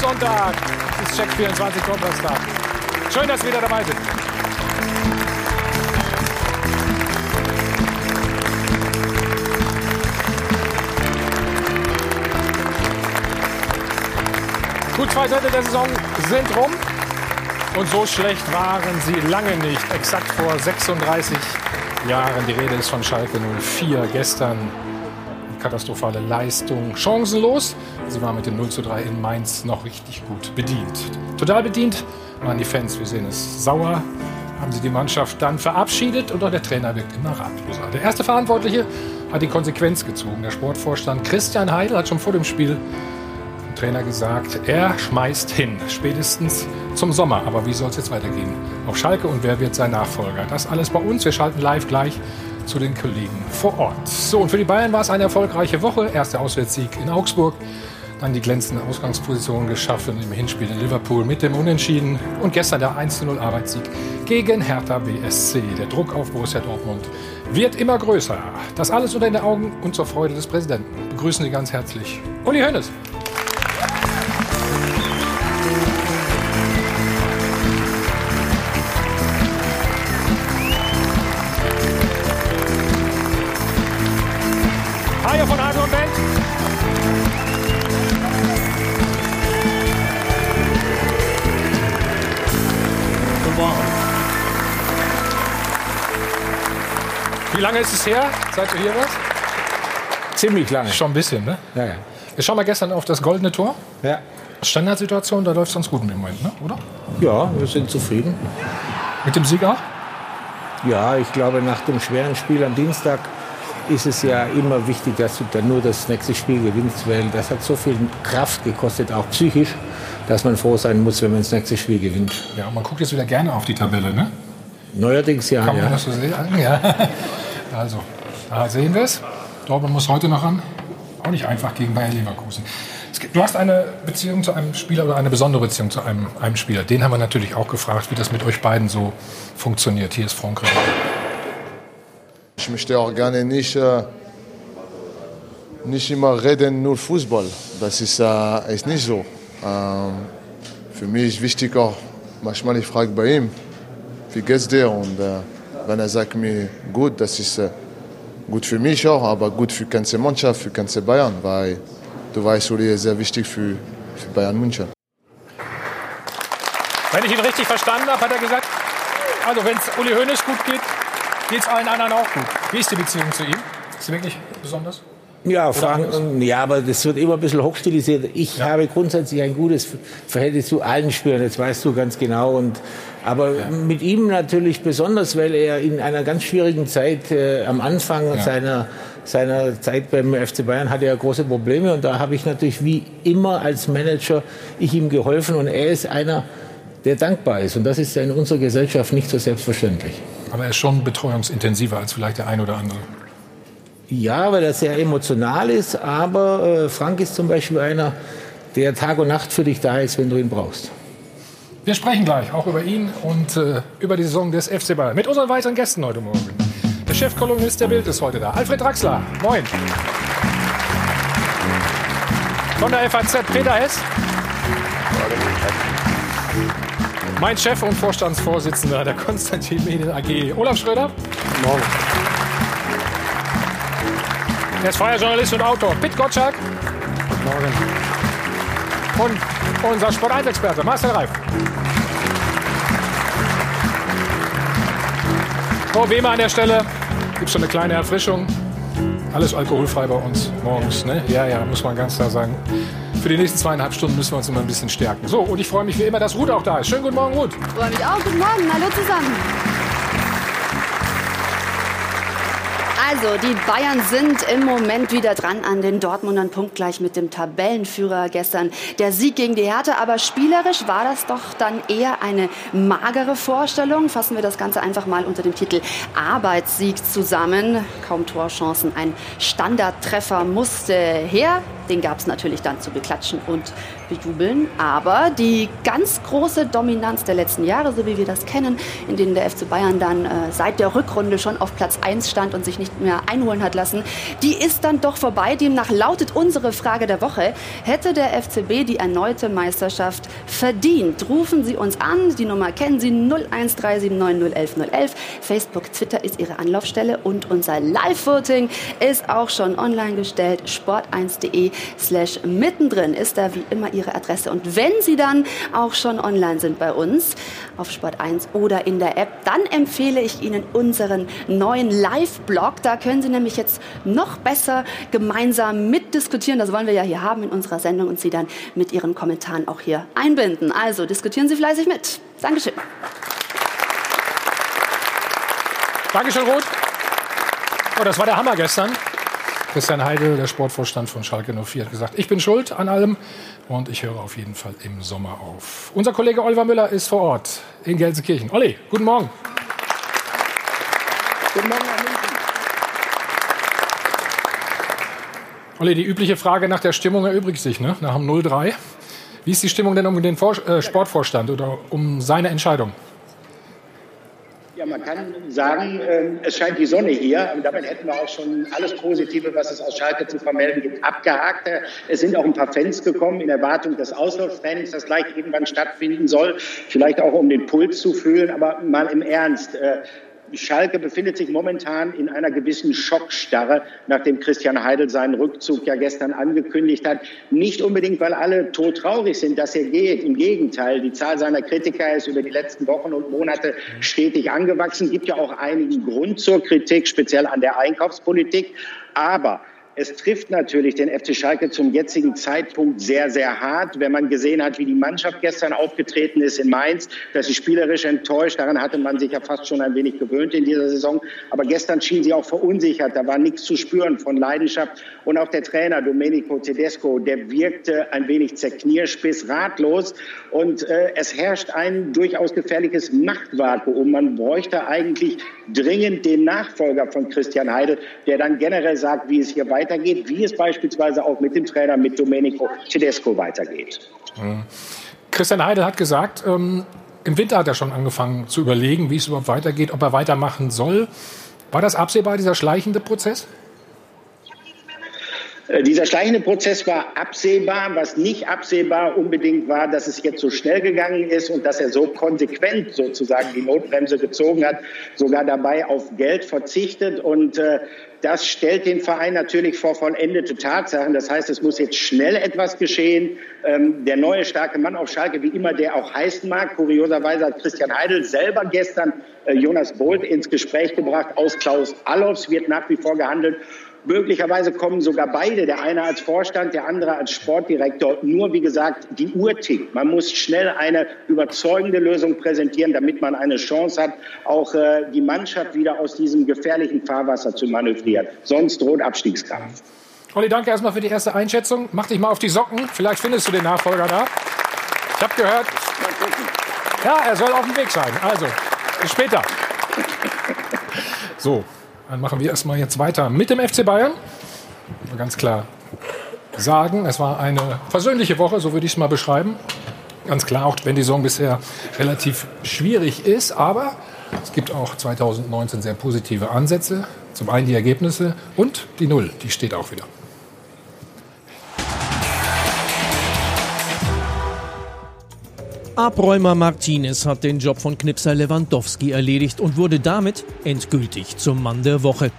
Sonntag. Es ist Check 24 Sonntagstag. Schön, dass Sie wieder dabei sind. Gut zwei Drittel der Saison sind rum. Und so schlecht waren sie lange nicht. Exakt vor 36 Jahren. Die Rede ist von Schalke 04. Gestern katastrophale Leistung. Chancenlos. Sie war mit dem 0 zu 3 in Mainz noch richtig gut bedient. Total bedient waren die Fans. Wir sehen es. Sauer haben sie die Mannschaft dann verabschiedet und auch der Trainer wirkt immer ratloser. Der erste Verantwortliche hat die Konsequenz gezogen. Der Sportvorstand Christian Heidel hat schon vor dem Spiel dem Trainer gesagt, er schmeißt hin, spätestens zum Sommer. Aber wie soll es jetzt weitergehen? Auf Schalke und wer wird sein Nachfolger? Das alles bei uns. Wir schalten live gleich zu den Kollegen vor Ort. So, und für die Bayern war es eine erfolgreiche Woche. Erster Auswärtssieg in Augsburg, dann die glänzende Ausgangsposition geschaffen im Hinspiel in Liverpool mit dem Unentschieden und gestern der 1-0 Arbeitssieg gegen Hertha BSC. Der Druck auf Borussia Dortmund wird immer größer. Das alles unter den Augen und zur Freude des Präsidenten. Begrüßen Sie ganz herzlich Uli Hoeneß. Lange ist es her, seit du hier warst? Ziemlich lange. Schon ein bisschen, ne? Ja, ja. Wir schauen mal gestern auf das goldene Tor. Ja, Standardsituation, da läuft es uns gut im Moment, ne? oder? ja wir sind zufrieden. Mit dem Sieg auch? Ja, ich glaube, nach dem schweren Spiel am Dienstag ist es ja immer wichtig, dass du dann nur das nächste Spiel gewinnst, weil das hat so viel Kraft gekostet, auch psychisch, dass man froh sein muss, wenn man das nächste Spiel gewinnt. Ja, man guckt jetzt wieder gerne auf die Tabelle, ne? Neuerdings ja, Kann man ja. das so sehen? Ja. Also, da sehen wir es. Dortmund muss heute noch ran. Auch nicht einfach gegen Bayer Leverkusen. Du hast eine Beziehung zu einem Spieler oder eine besondere Beziehung zu einem, einem Spieler. Den haben wir natürlich auch gefragt, wie das mit euch beiden so funktioniert. Hier ist Frank Rehn. Ich möchte auch gerne nicht, äh, nicht immer reden, nur Fußball. Das ist, äh, ist nicht so. Ähm, für mich ist wichtig auch, manchmal ich frage bei ihm, wie geht's dir? Und äh, wenn er sagt mir gut, das ist äh, gut für mich auch, aber gut für die ganze Mannschaft, für die ganze Bayern, weil du weißt, Uli ist sehr wichtig für, für Bayern München. Wenn ich ihn richtig verstanden habe, hat er gesagt, also wenn es Uli Hoeneß gut geht, geht es allen anderen auch gut. Wie ist die Beziehung zu ihm? Ist sie wirklich besonders? Ja, Frank, ja, aber das wird immer ein bisschen hochstilisiert. Ich habe grundsätzlich ein gutes Verhältnis zu allen Spielern, das weißt du ganz genau. Und, aber mit ihm natürlich besonders, weil er in einer ganz schwierigen Zeit äh, am Anfang Ja. seiner, seiner Zeit beim FC Bayern hatte er große Probleme. Und da habe ich natürlich wie immer als Manager ich ihm geholfen. Und er ist einer, der dankbar ist. Und das ist ja in unserer Gesellschaft nicht so selbstverständlich. Aber er ist schon betreuungsintensiver als vielleicht der ein oder andere. Ja, weil er sehr emotional ist, aber äh, Frank ist zum Beispiel einer, der Tag und Nacht für dich da ist, wenn du ihn brauchst. Wir sprechen gleich auch über ihn und äh, über die Saison des FC Bayern mit unseren weiteren Gästen heute Morgen. Der Chefkolumnist der Bild ist heute da. Alfred Draxler, moin. Von der FAZ Peter Hess. Mein Chef und Vorstandsvorsitzender der Konstantin Medien AG, Olaf Schröder. Morgen. Er ist freier Journalist und Autor, Pitt Gottschalk. Und unser Sport 1 Experte, Marcel Reif. Wie immer an der Stelle gibt schon eine kleine Erfrischung. Alles alkoholfrei bei uns morgens. Ne? Ja, ja, muss man ganz klar sagen. Für die nächsten zweieinhalb Stunden müssen wir uns immer ein bisschen stärken. So, und ich freue mich wie immer, dass Ruth auch da ist. Schönen guten Morgen, Ruth. Freue mich auch. Guten Morgen. Hallo zusammen. Also, die Bayern sind im Moment wieder dran an den Dortmundern punktgleich mit dem Tabellenführer gestern. Der Sieg gegen die Hertha, aber spielerisch war das doch dann eher eine magere Vorstellung. Fassen wir das Ganze einfach mal unter dem Titel Arbeitssieg zusammen. Kaum Torchancen, ein Standardtreffer musste her. Den gab es natürlich dann zu beklatschen und bejubeln. Aber die ganz große Dominanz der letzten Jahre, so wie wir das kennen, in denen der FC Bayern dann äh, seit der Rückrunde schon auf Platz 1 stand und sich nicht mehr einholen hat lassen, die ist dann doch vorbei. Demnach lautet unsere Frage der Woche, hätte der FCB die erneute Meisterschaft verdient? Rufen Sie uns an, die Nummer kennen Sie 01379011011. Facebook, Twitter ist Ihre Anlaufstelle und unser Live-Voting ist auch schon online gestellt. sport1.de slash mittendrin ist da wie immer Ihre Adresse. Und wenn Sie dann auch schon online sind bei uns auf Sport1 oder in der App, dann empfehle ich Ihnen unseren neuen Live-Blog. Da können Sie nämlich jetzt noch besser gemeinsam mitdiskutieren. Das wollen wir ja hier haben in unserer Sendung und Sie dann mit Ihren Kommentaren auch hier einbinden. Also diskutieren Sie fleißig mit. Dankeschön. Dankeschön, Ruth. Oh, das war der Hammer gestern. Christian Heidel, der Sportvorstand von Schalke 04, hat gesagt, ich bin schuld an allem und ich höre auf jeden Fall im Sommer auf. Unser Kollege Oliver Müller ist vor Ort in Gelsenkirchen. Olli, guten Morgen. Guten Morgen. Olli, die übliche Frage nach der Stimmung erübrigt sich, ne? nach dem 0-3. Wie ist die Stimmung denn um den Vor äh, Sportvorstand oder um seine Entscheidung? Ja, man kann sagen, äh, es scheint die Sonne hier. Und damit hätten wir auch schon alles Positive, was es aus Schalke zu vermelden gibt, abgehakt. Es sind auch ein paar Fans gekommen in Erwartung des Auslauftrainings, das gleich irgendwann stattfinden soll. Vielleicht auch, um den Puls zu fühlen. Aber mal im Ernst. Schalke befindet sich momentan in einer gewissen Schockstarre, nachdem Christian Heidel seinen Rückzug ja gestern angekündigt hat. Nicht unbedingt, weil alle todtraurig sind, dass er geht. Im Gegenteil, die Zahl seiner Kritiker ist über die letzten Wochen und Monate stetig angewachsen. Gibt ja auch einigen Grund zur Kritik, speziell an der Einkaufspolitik. Aber es trifft natürlich den FC Schalke zum jetzigen Zeitpunkt sehr, sehr hart, wenn man gesehen hat, wie die Mannschaft gestern aufgetreten ist in Mainz, dass sie spielerisch enttäuscht. Daran hatte man sich ja fast schon ein wenig gewöhnt in dieser Saison. Aber gestern schien sie auch verunsichert. Da war nichts zu spüren von Leidenschaft. Und auch der Trainer Domenico Tedesco, der wirkte ein wenig zerknirschbiss, ratlos. Und äh, es herrscht ein durchaus gefährliches Machtvakuum. Man bräuchte eigentlich dringend den Nachfolger von Christian Heidel, der dann generell sagt, wie es hier weitergeht wie es beispielsweise auch mit dem Trainer, mit Domenico Tedesco weitergeht. Christian Heidel hat gesagt, ähm, im Winter hat er schon angefangen zu überlegen, wie es überhaupt weitergeht, ob er weitermachen soll. War das absehbar, dieser schleichende Prozess? Äh, dieser schleichende Prozess war absehbar. Was nicht absehbar unbedingt war, dass es jetzt so schnell gegangen ist und dass er so konsequent sozusagen die Notbremse gezogen hat, sogar dabei auf Geld verzichtet. Und äh, das stellt den Verein natürlich vor vollendete Tatsachen. Das heißt, es muss jetzt schnell etwas geschehen. Ähm, der neue starke Mann auf Schalke, wie immer der auch heißen mag, kurioserweise hat Christian Heidel selber gestern äh, Jonas Bolt ins Gespräch gebracht. Aus Klaus Allofs wird nach wie vor gehandelt. Möglicherweise kommen sogar beide, der eine als Vorstand, der andere als Sportdirektor. Nur, wie gesagt, die Uhr tickt. Man muss schnell eine überzeugende Lösung präsentieren, damit man eine Chance hat, auch äh, die Mannschaft wieder aus diesem gefährlichen Fahrwasser zu manövrieren. Sonst droht Abstiegskampf. Olli, danke erstmal für die erste Einschätzung. Mach dich mal auf die Socken. Vielleicht findest du den Nachfolger da. Ich habe gehört. Ja, er soll auf dem Weg sein. Also, bis später. So, dann machen wir erstmal jetzt weiter mit dem FC Bayern. Ganz klar sagen, es war eine versöhnliche Woche, so würde ich es mal beschreiben. Ganz klar, auch wenn die Saison bisher relativ schwierig ist, aber es gibt auch 2019 sehr positive Ansätze. Zum einen die Ergebnisse und die Null, die steht auch wieder. Abräumer Martinez hat den Job von Knipser Lewandowski erledigt und wurde damit endgültig zum Mann der Woche.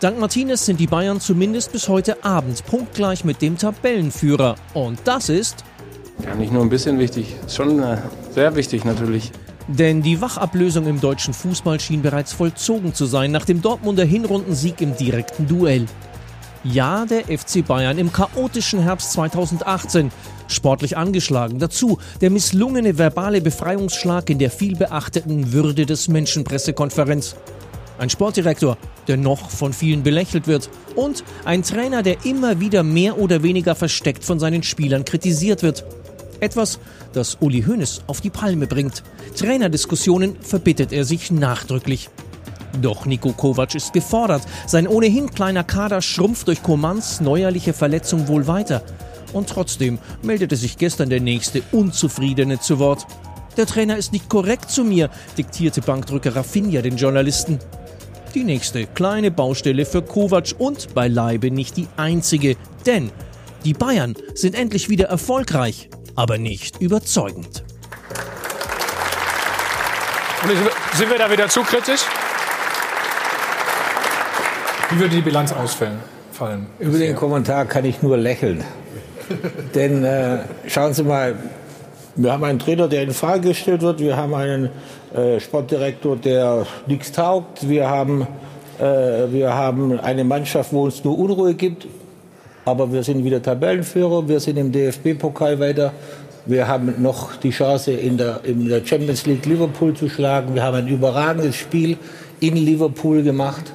Dank Martinez sind die Bayern zumindest bis heute Abend punktgleich mit dem Tabellenführer. Und das ist. Ja, nicht nur ein bisschen wichtig, schon äh, sehr wichtig natürlich. Denn die Wachablösung im deutschen Fußball schien bereits vollzogen zu sein nach dem Dortmunder Hinrundensieg im direkten Duell. Ja, der FC Bayern im chaotischen Herbst 2018 sportlich angeschlagen. Dazu der misslungene verbale Befreiungsschlag in der vielbeachteten Würde des Menschenpressekonferenz. Ein Sportdirektor, der noch von vielen belächelt wird. Und ein Trainer, der immer wieder mehr oder weniger versteckt von seinen Spielern kritisiert wird. Etwas, das Uli Hoeneß auf die Palme bringt. Trainerdiskussionen verbittet er sich nachdrücklich. Doch Niko Kovac ist gefordert. Sein ohnehin kleiner Kader schrumpft durch Komans neuerliche Verletzung wohl weiter. Und trotzdem meldete sich gestern der nächste Unzufriedene zu Wort. Der Trainer ist nicht korrekt zu mir, diktierte Bankdrücker Rafinha den Journalisten. Die nächste kleine Baustelle für Kovac und beileibe nicht die einzige, denn die Bayern sind endlich wieder erfolgreich, aber nicht überzeugend. Sind wir da wieder zu kritisch? Wie würde die Bilanz ausfallen? Fallen? Über den Kommentar kann ich nur lächeln. Denn äh, schauen Sie mal, wir haben einen Trainer, der in Frage gestellt wird. Wir haben einen äh, Sportdirektor, der nichts taugt. Wir haben, äh, wir haben eine Mannschaft, wo es nur Unruhe gibt. Aber wir sind wieder Tabellenführer. Wir sind im DFB-Pokal weiter. Wir haben noch die Chance, in der, in der Champions League Liverpool zu schlagen. Wir haben ein überragendes Spiel in Liverpool gemacht.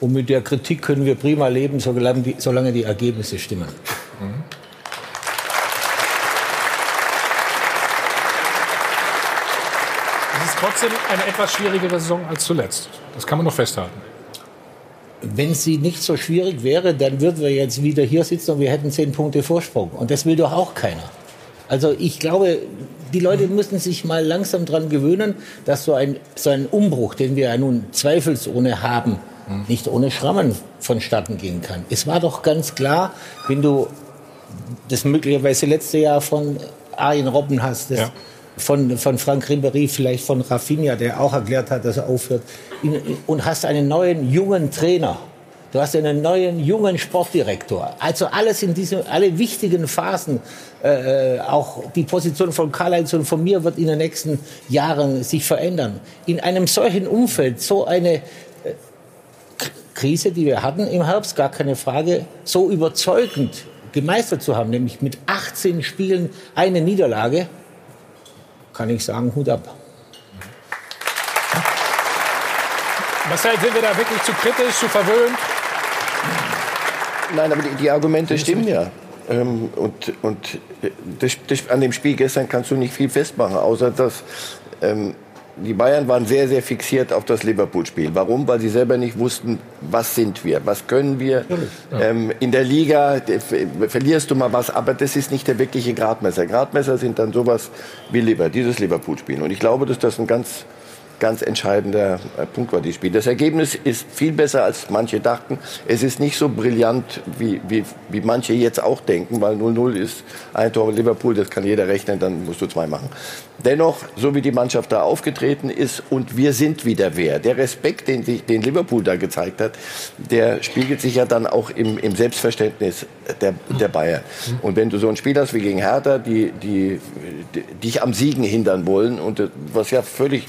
Und mit der Kritik können wir prima leben, solange die, solange die Ergebnisse stimmen. Mhm. Es ist trotzdem eine etwas schwierigere Saison als zuletzt. Das kann man noch festhalten. Wenn sie nicht so schwierig wäre, dann würden wir jetzt wieder hier sitzen und wir hätten zehn Punkte Vorsprung. Und das will doch auch keiner. Also ich glaube, die Leute müssen sich mal langsam daran gewöhnen, dass so ein, so ein Umbruch, den wir ja nun zweifelsohne haben, nicht ohne Schrammen vonstatten gehen kann. Es war doch ganz klar, wenn du das möglicherweise letzte Jahr von Arjen Robben hast, das ja. Von, von Frank Ribéry, vielleicht von Rafinha, der auch erklärt hat, dass er aufhört, und hast einen neuen, jungen Trainer, Du hast einen neuen, jungen Sportdirektor. Also alles in diesen, alle wichtigen Phasen, äh, auch die Position von Karl-Heinz und von mir wird in den nächsten Jahren sich verändern. In einem solchen Umfeld so eine äh, Krise, die wir hatten im Herbst, gar keine Frage, so überzeugend gemeistert zu haben, nämlich mit 18 Spielen eine Niederlage, kann ich sagen, Hut ab. Marcel, sind wir da wirklich zu kritisch, zu verwöhnt? Nein, aber die, die Argumente stimmen ja. Ähm, und und das, das, an dem Spiel gestern kannst du nicht viel festmachen, außer dass ähm, die Bayern waren sehr, sehr fixiert auf das Liverpool-Spiel. Warum? Weil sie selber nicht wussten, was sind wir, was können wir. Ja. Ähm, in der Liga verlierst du mal was, aber das ist nicht der wirkliche Gradmesser. Gradmesser sind dann sowas wie Liverpool, dieses Liverpool-Spiel. Und ich glaube, dass das ein ganz ganz entscheidender äh, Punkt war, dieses Spiel. Das Ergebnis ist viel besser, als manche dachten. Es ist nicht so brillant, wie, wie, wie manche jetzt auch denken, weil 0-0 ist ein Tor Liverpool, das kann jeder rechnen, dann musst du zwei machen. Dennoch, so wie die Mannschaft da aufgetreten ist und wir sind wieder wer. Der Respekt, den, den Liverpool da gezeigt hat, der spiegelt sich ja dann auch im, im Selbstverständnis der, der Bayern. Und wenn du so ein Spiel hast wie gegen Hertha, die, die, die dich am Siegen hindern wollen und was ja völlig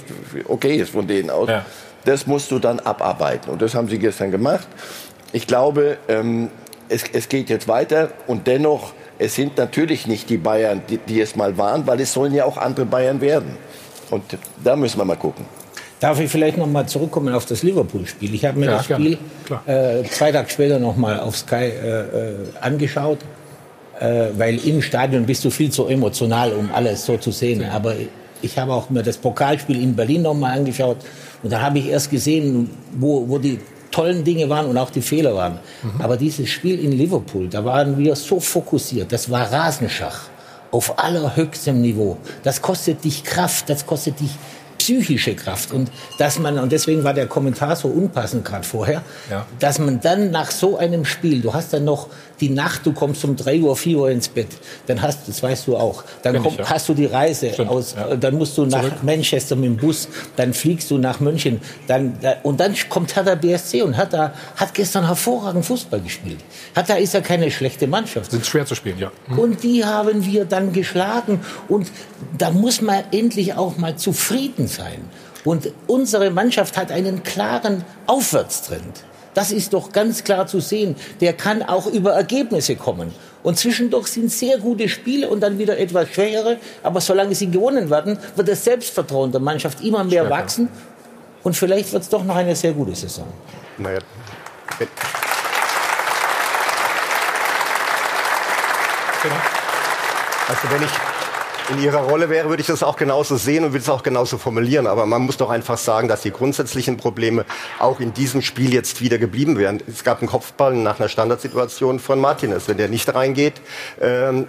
okay ist von denen aus, ja. das musst du dann abarbeiten. Und das haben sie gestern gemacht. Ich glaube, ähm, es, es geht jetzt weiter und dennoch es sind natürlich nicht die Bayern, die, die es mal waren, weil es sollen ja auch andere Bayern werden. Und da müssen wir mal gucken. Darf ich vielleicht noch mal zurückkommen auf das Liverpool-Spiel? Ich habe mir ja, das Spiel äh, zwei Tage später noch mal auf Sky äh, äh, angeschaut, äh, weil im Stadion bist du viel zu emotional, um alles so zu sehen. Ja. Aber ich habe auch mir das Pokalspiel in Berlin noch mal angeschaut und da habe ich erst gesehen, wo, wo die tollen Dinge waren und auch die Fehler waren. Mhm. Aber dieses Spiel in Liverpool, da waren wir so fokussiert. Das war Rasenschach auf allerhöchstem Niveau. Das kostet dich Kraft, das kostet dich psychische Kraft und dass man und deswegen war der Kommentar so unpassend gerade vorher, ja. dass man dann nach so einem Spiel, du hast dann noch die Nacht, du kommst um 3 Uhr, 4 Uhr ins Bett, dann hast, das weißt du auch, dann komm, ich, ja. hast du die Reise Stimmt, aus, ja. dann musst du nach Zurück. Manchester mit dem Bus, dann fliegst du nach München, dann, und dann kommt Hertha BSC und Hertha hat gestern hervorragend Fußball gespielt. Hertha ist ja keine schlechte Mannschaft. Sind schwer zu spielen, ja. Mhm. Und die haben wir dann geschlagen und da muss man endlich auch mal zufrieden sein. Und unsere Mannschaft hat einen klaren Aufwärtstrend. Das ist doch ganz klar zu sehen. Der kann auch über Ergebnisse kommen. Und zwischendurch sind sehr gute Spiele und dann wieder etwas schwächere. Aber solange sie gewonnen werden, wird das Selbstvertrauen der Mannschaft immer mehr Stärker. wachsen. Und vielleicht wird es doch noch eine sehr gute Saison. Naja. Also wenn ich in Ihrer Rolle wäre, würde ich das auch genauso sehen und würde es auch genauso formulieren. Aber man muss doch einfach sagen, dass die grundsätzlichen Probleme auch in diesem Spiel jetzt wieder geblieben wären. Es gab einen Kopfball nach einer Standardsituation von Martinez. Wenn der nicht reingeht, ähm,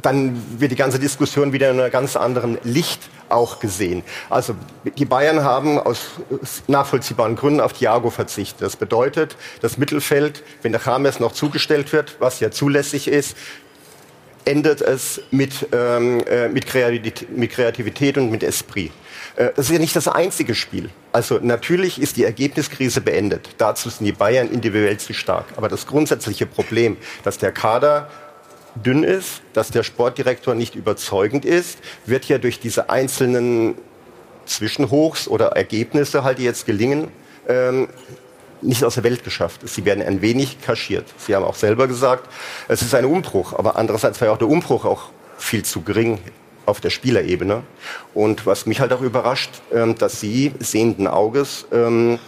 dann wird die ganze Diskussion wieder in einem ganz anderen Licht auch gesehen. Also die Bayern haben aus nachvollziehbaren Gründen auf Thiago verzichtet. Das bedeutet, das Mittelfeld, wenn der James noch zugestellt wird, was ja zulässig ist, endet es mit, ähm, äh, mit, Kreativität, mit Kreativität und mit Esprit. Äh, das ist ja nicht das einzige Spiel. Also natürlich ist die Ergebniskrise beendet. Dazu sind die Bayern individuell zu stark. Aber das grundsätzliche Problem, dass der Kader dünn ist, dass der Sportdirektor nicht überzeugend ist, wird ja durch diese einzelnen Zwischenhochs oder Ergebnisse halt, jetzt gelingen, ähm, nicht aus der Welt geschafft. Sie werden ein wenig kaschiert. Sie haben auch selber gesagt, es ist ein Umbruch. Aber andererseits war ja auch der Umbruch auch viel zu gering auf der Spielerebene. Und was mich halt auch überrascht, ähm, dass Sie sehenden Auges. Ähm,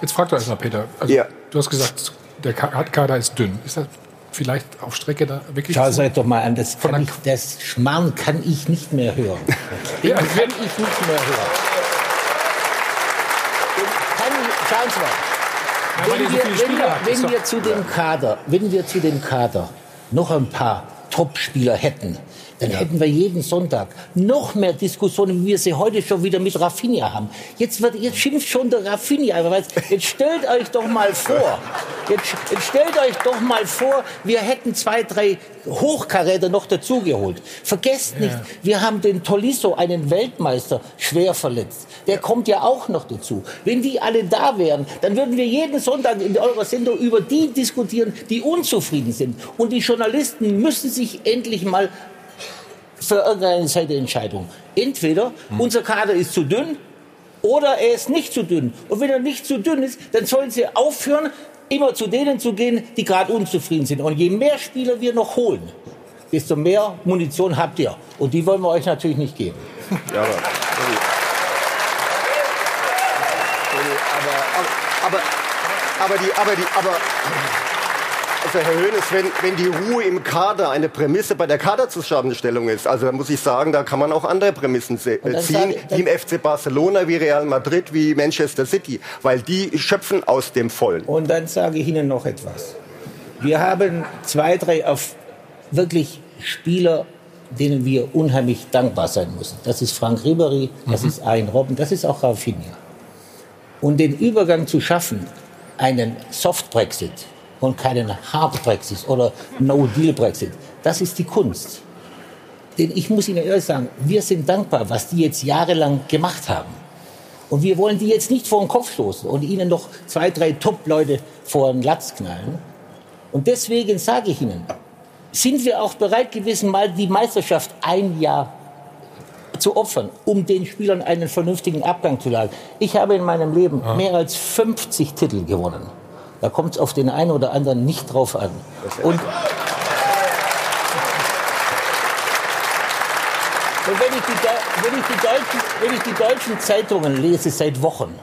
Jetzt fragt doch erstmal, Peter. Also, ja. Du hast gesagt, der Kader ist dünn. Ist das vielleicht auf Strecke da wirklich. Schau euch doch mal an, das, ich, das Schmarrn kann ich nicht mehr hören. Den ja. kann ich nicht mehr hören. Kann ich, schauen Sie mal. Wenn, wir, wenn, wir, wenn wir zu dem Kader, wenn wir zu dem Kader noch ein paar Top-Spieler hätten, dann ja. hätten wir jeden Sonntag noch mehr Diskussionen, wie wir sie heute schon wieder mit Raffinia haben. Jetzt, wird, jetzt schimpft schon der Raffinia. Jetzt stellt euch doch mal vor, jetzt, jetzt stellt euch doch mal vor, wir hätten zwei, drei Hochkaräter noch dazugeholt. Vergesst nicht, ja. wir haben den Tolisso, einen Weltmeister, schwer verletzt. Der kommt ja auch noch dazu. Wenn die alle da wären, dann würden wir jeden Sonntag in eurer Sendung über die diskutieren, die unzufrieden sind. Und die Journalisten müssen sich endlich mal für irgendeine Seite Entweder hm. unser Kader ist zu dünn oder er ist nicht zu dünn. Und wenn er nicht zu dünn ist, dann sollen sie aufhören, immer zu denen zu gehen, die gerade unzufrieden sind. Und je mehr Spieler wir noch holen, desto mehr Munition habt ihr. Und die wollen wir euch natürlich nicht geben. Ja, aber, aber, aber, aber, die, aber, die, aber also Herr Höhnes, wenn, wenn die Ruhe im Kader eine Prämisse bei der Kaderzusammenstellung ist, also da muss ich sagen, da kann man auch andere Prämissen äh, ziehen, wie im FC Barcelona, wie Real Madrid, wie Manchester City, weil die schöpfen aus dem Vollen. Und dann sage ich Ihnen noch etwas. Wir haben zwei, drei auf wirklich Spieler, denen wir unheimlich dankbar sein müssen. Das ist Frank Ribery, das mhm. ist Ein Robben, das ist auch Rafinha. Und den Übergang zu schaffen, einen Soft-Brexit, und keinen Hard Brexit oder No Deal Brexit. Das ist die Kunst. Denn ich muss Ihnen ehrlich sagen, wir sind dankbar, was die jetzt jahrelang gemacht haben. Und wir wollen die jetzt nicht vor den Kopf stoßen und ihnen noch zwei, drei Top-Leute vor den Latz knallen. Und deswegen sage ich Ihnen, sind wir auch bereit gewesen, mal die Meisterschaft ein Jahr zu opfern, um den Spielern einen vernünftigen Abgang zu lassen. Ich habe in meinem Leben mehr als 50 Titel gewonnen. Da kommt es auf den einen oder anderen nicht drauf an. Und, und wenn, ich die, wenn, ich die deutschen, wenn ich die deutschen Zeitungen lese seit Wochen,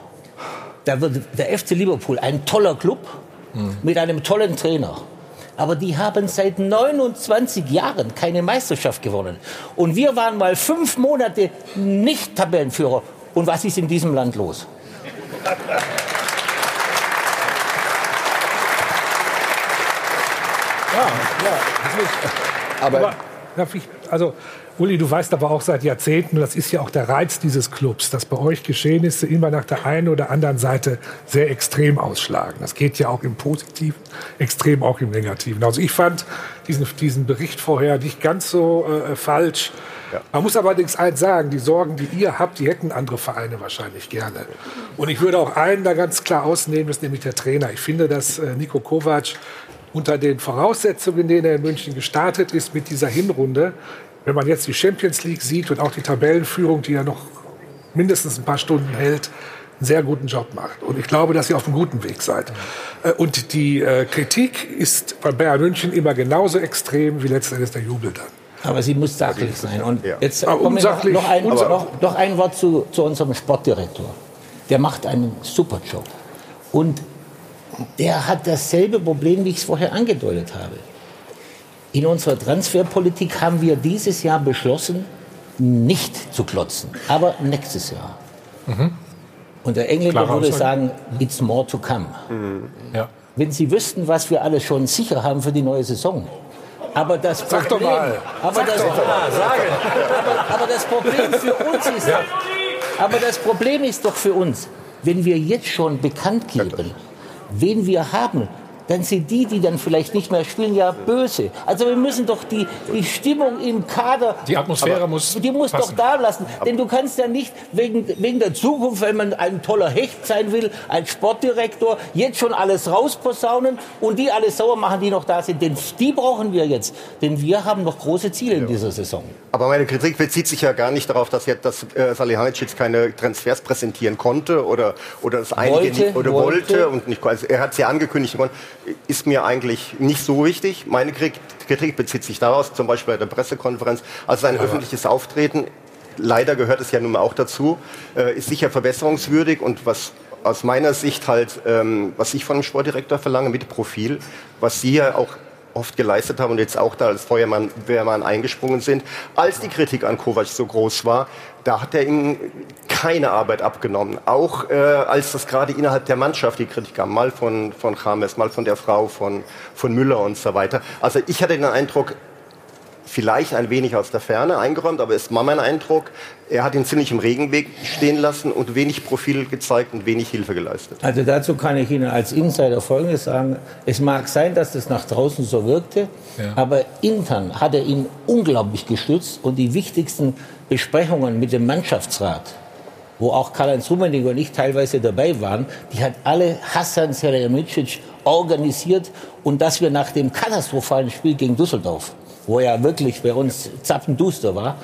da wird der FC Liverpool ein toller Club mhm. mit einem tollen Trainer. Aber die haben seit 29 Jahren keine Meisterschaft gewonnen. Und wir waren mal fünf Monate nicht Tabellenführer. Und was ist in diesem Land los? Ja, ja. Aber, aber also, Uli, du weißt aber auch seit Jahrzehnten, das ist ja auch der Reiz dieses Clubs, dass bei euch geschehen ist, immer nach der einen oder anderen Seite sehr extrem ausschlagen. Das geht ja auch im Positiven, extrem auch im Negativen. Also ich fand diesen, diesen Bericht vorher nicht ganz so äh, falsch. Ja. Man muss allerdings eins sagen, die Sorgen, die ihr habt, die hätten andere Vereine wahrscheinlich gerne. Und ich würde auch einen da ganz klar ausnehmen, das ist nämlich der Trainer. Ich finde, dass äh, Nico Kovac unter den Voraussetzungen, in denen er in München gestartet ist mit dieser Hinrunde, wenn man jetzt die Champions League sieht und auch die Tabellenführung, die ja noch mindestens ein paar Stunden hält, einen sehr guten Job macht. Und ich glaube, dass ihr auf einem guten Weg seid. Äh, und die äh, Kritik ist bei Bayern München immer genauso extrem wie letztendlich der Jubel dann. Aber sie muss sachlich sein. Und jetzt ja, noch, noch, ein, noch, noch ein Wort zu, zu unserem Sportdirektor. Der macht einen super Job. Und der hat dasselbe Problem, wie ich es vorher angedeutet habe. In unserer Transferpolitik haben wir dieses Jahr beschlossen, nicht zu klotzen, aber nächstes Jahr. Mhm. Und der Engländer Klare würde sagen, it's more to come. Mhm. Ja. Wenn Sie wüssten, was wir alles schon sicher haben für die neue Saison. Aber das Sag Problem, doch mal. Aber, Sag das, doch mal. Aber, aber, das Problem für uns ist, ja. aber das Problem ist doch für uns, wenn wir jetzt schon bekannt geben, wen wir haben, dann sind die, die dann vielleicht nicht mehr spielen, ja böse. Also wir müssen doch die, die Stimmung im Kader... Die Atmosphäre muss Die muss passen. doch da lassen. Denn du kannst ja nicht wegen, wegen der Zukunft, wenn man ein toller Hecht sein will, ein Sportdirektor, jetzt schon alles rausposaunen und die alles sauer machen, die noch da sind. Denn die brauchen wir jetzt. Denn wir haben noch große Ziele in dieser Saison. Aber meine Kritik bezieht sich ja gar nicht darauf, dass, jetzt, dass äh, Salihamidzic keine Transfers präsentieren konnte oder, oder das einige wollte, nicht, oder wollte. wollte und nicht. Also er hat es ja angekündigt ist mir eigentlich nicht so wichtig. Meine Kritik bezieht sich daraus, zum Beispiel bei der Pressekonferenz, also sein öffentliches Auftreten, leider gehört es ja nun mal auch dazu, äh, ist sicher verbesserungswürdig und was aus meiner Sicht halt, ähm, was ich von einem Sportdirektor verlange mit Profil, was Sie ja auch oft geleistet haben und jetzt auch da als Feuermann Wehrmann eingesprungen sind. Als die Kritik an Kovac so groß war, da hat er ihnen keine Arbeit abgenommen. Auch äh, als das gerade innerhalb der Mannschaft die Kritik kam, mal von, von James, mal von der Frau, von, von Müller und so weiter. Also ich hatte den Eindruck, vielleicht ein wenig aus der Ferne eingeräumt, aber es war mein Eindruck, er hat ihn ziemlich im Regenweg stehen lassen und wenig Profil gezeigt und wenig Hilfe geleistet. Also dazu kann ich Ihnen als Insider Folgendes sagen. Es mag sein, dass das nach draußen so wirkte, ja. aber intern hat er ihn unglaublich gestützt und die wichtigsten Besprechungen mit dem Mannschaftsrat, wo auch Karl-Heinz Rummenigge und ich teilweise dabei waren, die hat alle Hassan Selimicic organisiert und dass wir nach dem katastrophalen Spiel gegen Düsseldorf wo ja wirklich bei uns zappenduster war,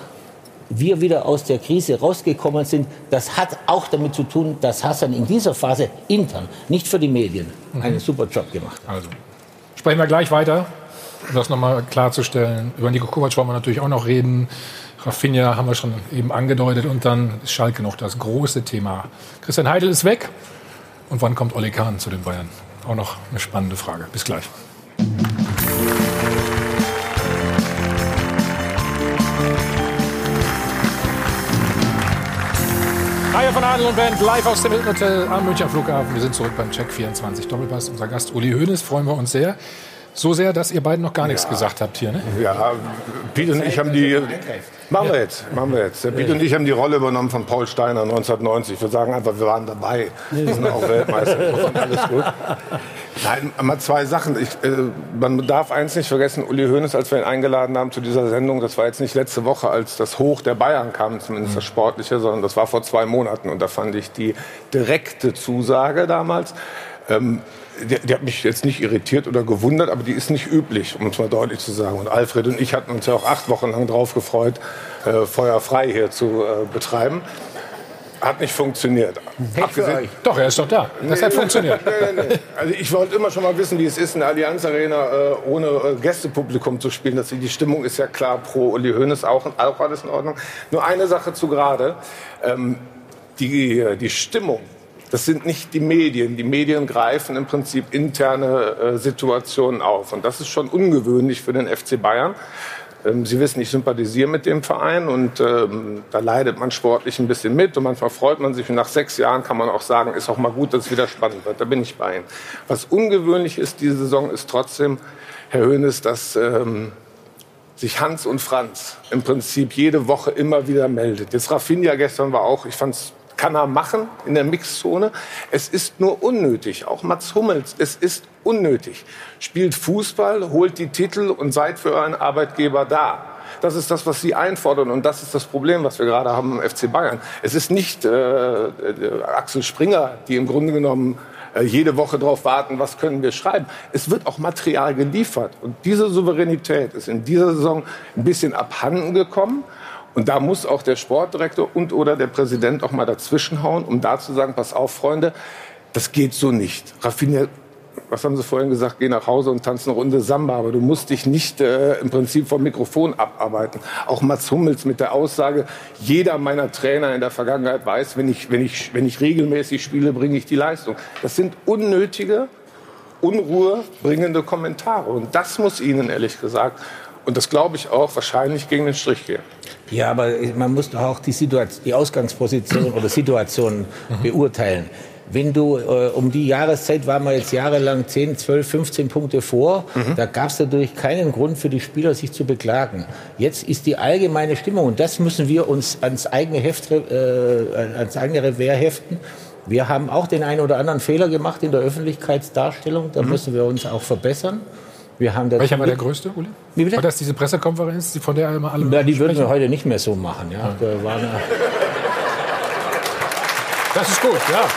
wir wieder aus der Krise rausgekommen sind, das hat auch damit zu tun, dass Hassan in dieser Phase intern, nicht für die Medien, mhm. einen super Job gemacht hat. Also, sprechen wir gleich weiter, um das nochmal klarzustellen. Über Nico Kovac wollen wir natürlich auch noch reden. Rafinha haben wir schon eben angedeutet und dann ist Schalke noch das große Thema. Christian Heidel ist weg und wann kommt Oli Kahn zu den Bayern? Auch noch eine spannende Frage. Bis gleich. Reihe von Adel und Band live aus dem Hilton Hotel am Münchner Flughafen. Wir sind zurück beim Check 24 Doppelpass. Unser Gast Uli Hoeneß freuen wir uns sehr. So sehr, dass ihr beiden noch gar nichts ja. gesagt habt hier, ne? Ja, Piet und ich haben die. Machen wir jetzt, machen wir jetzt. Piet und ich haben die Rolle übernommen von Paul Steiner 1990. Wir sagen einfach, wir waren dabei. Wir sind auch Weltmeister. Alles gut. Nein, mal zwei Sachen. Ich, äh, man darf eins nicht vergessen, Uli Hoeneß, als wir ihn eingeladen haben zu dieser Sendung, das war jetzt nicht letzte Woche, als das Hoch der Bayern kam, zumindest das Sportliche, sondern das war vor zwei Monaten. Und da fand ich die direkte Zusage damals, ähm, die, die, hat mich jetzt nicht irritiert oder gewundert, aber die ist nicht üblich, um es mal deutlich zu sagen. Und Alfred und ich hatten uns ja auch acht Wochen lang drauf gefreut, äh, Feuer frei hier zu äh, betreiben. Hat nicht funktioniert. Abgesehen, doch, er ist doch da. Das nee, hat funktioniert. Nee, nee, also ich wollte immer schon mal wissen, wie es ist, in der Allianz Arena äh, ohne äh, Gästepublikum zu spielen. Das, die Stimmung ist ja klar pro Uli Hoeneß auch, auch alles in Ordnung. Nur eine Sache zu gerade. Ähm, die, äh, die Stimmung das sind nicht die Medien. Die Medien greifen im Prinzip interne äh, Situationen auf. Und das ist schon ungewöhnlich für den FC Bayern. Ähm, Sie wissen, ich sympathisiere mit dem Verein und ähm, da leidet man sportlich ein bisschen mit und manchmal freut man sich. Und nach sechs Jahren kann man auch sagen, ist auch mal gut, dass es wieder spannend wird. Da bin ich bei Ihnen. Was ungewöhnlich ist diese Saison, ist trotzdem, Herr Hoeneß, dass ähm, sich Hans und Franz im Prinzip jede Woche immer wieder meldet. Jetzt Rafinha gestern war auch, ich fand es kann er machen in der Mixzone. Es ist nur unnötig. Auch Mats Hummels, es ist unnötig. Spielt Fußball, holt die Titel und seid für euren Arbeitgeber da. Das ist das, was Sie einfordern und das ist das Problem, was wir gerade haben im FC Bayern. Es ist nicht äh, äh, Axel Springer, die im Grunde genommen äh, jede Woche darauf warten, was können wir schreiben. Es wird auch Material geliefert und diese Souveränität ist in dieser Saison ein bisschen abhanden gekommen. Und da muss auch der Sportdirektor und oder der Präsident auch mal dazwischenhauen, um da zu sagen, pass auf, Freunde, das geht so nicht. Raffinier, was haben Sie vorhin gesagt, geh nach Hause und tanz eine Runde Samba, aber du musst dich nicht äh, im Prinzip vom Mikrofon abarbeiten. Auch Mats Hummels mit der Aussage, jeder meiner Trainer in der Vergangenheit weiß, wenn ich, wenn ich, wenn ich regelmäßig spiele, bringe ich die Leistung. Das sind unnötige Unruhe bringende Kommentare. Und das muss Ihnen ehrlich gesagt, und das glaube ich auch, wahrscheinlich gegen den Strich gehen. Ja, aber man muss doch auch die, Situation, die Ausgangsposition oder Situation mhm. beurteilen. Wenn du äh, um die Jahreszeit waren wir jetzt jahrelang 10, 12, 15 Punkte vor, mhm. da gab es natürlich keinen Grund für die Spieler, sich zu beklagen. Jetzt ist die allgemeine Stimmung und das müssen wir uns ans eigene Heft, äh, ans eigene Revier heften. Wir haben auch den einen oder anderen Fehler gemacht in der Öffentlichkeitsdarstellung. Da mhm. müssen wir uns auch verbessern. Wir haben Welcher war der größte, Uli? Wie bitte? War das diese Pressekonferenz, von der immer alle Ja, die würden wir heute nicht mehr so machen. Ja. ja. Da das ist gut, ja.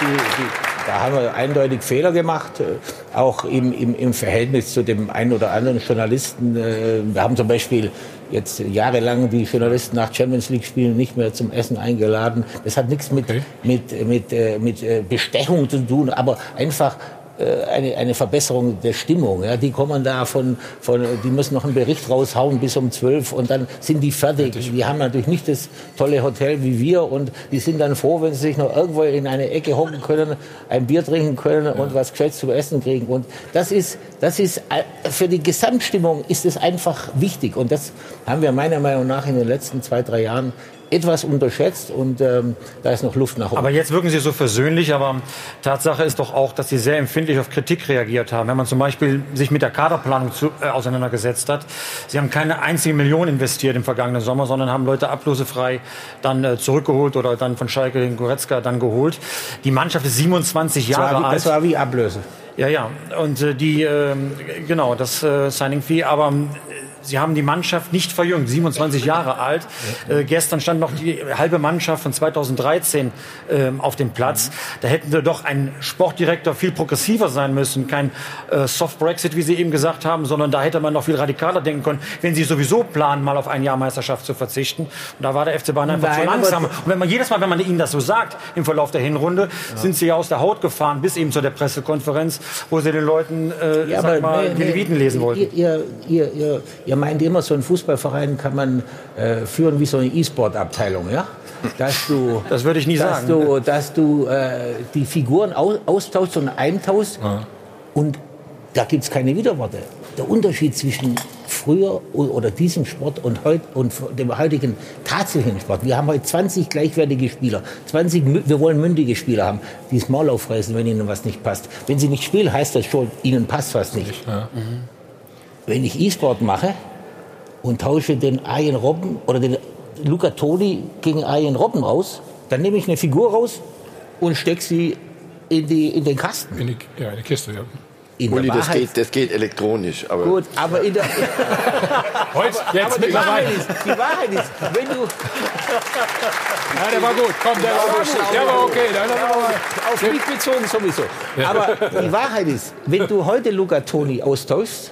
Die, die, da haben wir eindeutig Fehler gemacht, äh, auch im, im, im Verhältnis zu dem einen oder anderen Journalisten. Äh, wir haben zum Beispiel jetzt jahrelang die Journalisten nach Champions League Spielen nicht mehr zum Essen eingeladen. Das hat nichts mit, okay. mit, mit, äh, mit Bestechung zu tun, aber einfach äh, eine, eine Verbesserung der Stimmung. Ja, die kommen da von, von, die müssen noch einen Bericht raushauen bis um zwölf und dann sind die fertig. Die haben natürlich nicht das tolle Hotel wie wir und die sind dann froh, wenn sie sich noch irgendwo in eine Ecke hocken können, ein Bier trinken können und was Gescheites zu essen kriegen. Und das ist, das ist äh, für die Gesamtstimmung ist es einfach wichtig und das haben wir meiner Meinung nach in den letzten zwei, drei Jahren etwas unterschätzt und ähm, da ist noch Luft nach oben. Aber jetzt wirken Sie so versöhnlich, aber Tatsache ist doch auch, dass Sie sehr empfindlich auf Kritik reagiert haben. Wenn man zum Beispiel sich mit der Kaderplanung zu, äh, auseinandergesetzt hat, Sie haben keine einzige Million investiert im vergangenen Sommer, sondern haben Leute ablosefrei dann äh, zurückgeholt oder dann von Schalke den Goretzka dann geholt. Die Mannschaft ist 27 Jahre wie, alt. Das war wie Ablöse. Ja, ja. Und äh, die, äh, genau, das äh, Signing Fee. Aber Sie haben die Mannschaft nicht verjüngt, 27 Jahre alt. Äh, gestern stand noch die halbe Mannschaft von 2013 äh, auf dem Platz. Da hätten wir doch ein Sportdirektor viel progressiver sein müssen. Kein äh, Soft Brexit, wie Sie eben gesagt haben, sondern da hätte man noch viel radikaler denken können, wenn Sie sowieso planen, mal auf ein Jahr Meisterschaft zu verzichten. Und da war der FC Bayern einfach Nein, zu langsam. Und wenn man jedes Mal, wenn man Ihnen das so sagt im Verlauf der Hinrunde, ja. sind Sie ja aus der Haut gefahren bis eben zu der Pressekonferenz, wo Sie den Leuten äh, ja, sag mal, nee, die Leviten lesen wollten. Ihr, ihr, ihr, ihr meint immer, so einen Fußballverein kann man äh, führen wie so eine E-Sport-Abteilung, ja? Dass du, das würde ich nie dass sagen. Du, dass du äh, die Figuren aus, austauschst und eintauschst ja. und da gibt es keine Widerworte. Der Unterschied zwischen früher oder diesem Sport und, heut, und dem heutigen tatsächlichen Sport. Wir haben heute 20 gleichwertige Spieler. 20, wir wollen mündige Spieler haben, die das Maul aufreißen, wenn ihnen was nicht passt. Wenn sie nicht spielen, heißt das schon, ihnen passt was nicht. Ja. Mhm. Wenn ich E-Sport mache, und tausche den Ian Robben oder den Luca Toni gegen Ian Robben aus, dann nehme ich eine Figur raus und stecke sie in, die, in den Kasten. In die, ja, in die Kiste, ja. In Uli, das geht, das geht elektronisch. Aber Gut, aber in der. Heute, jetzt aber die Wahrheit, ist, die Wahrheit ist, wenn du. Ja, der war gut. Komm, der, der war, war gut. Der war okay. Der war auf mich bezogen sowieso. Ja. Aber die Wahrheit ist, wenn du heute Luca Toni austauschst,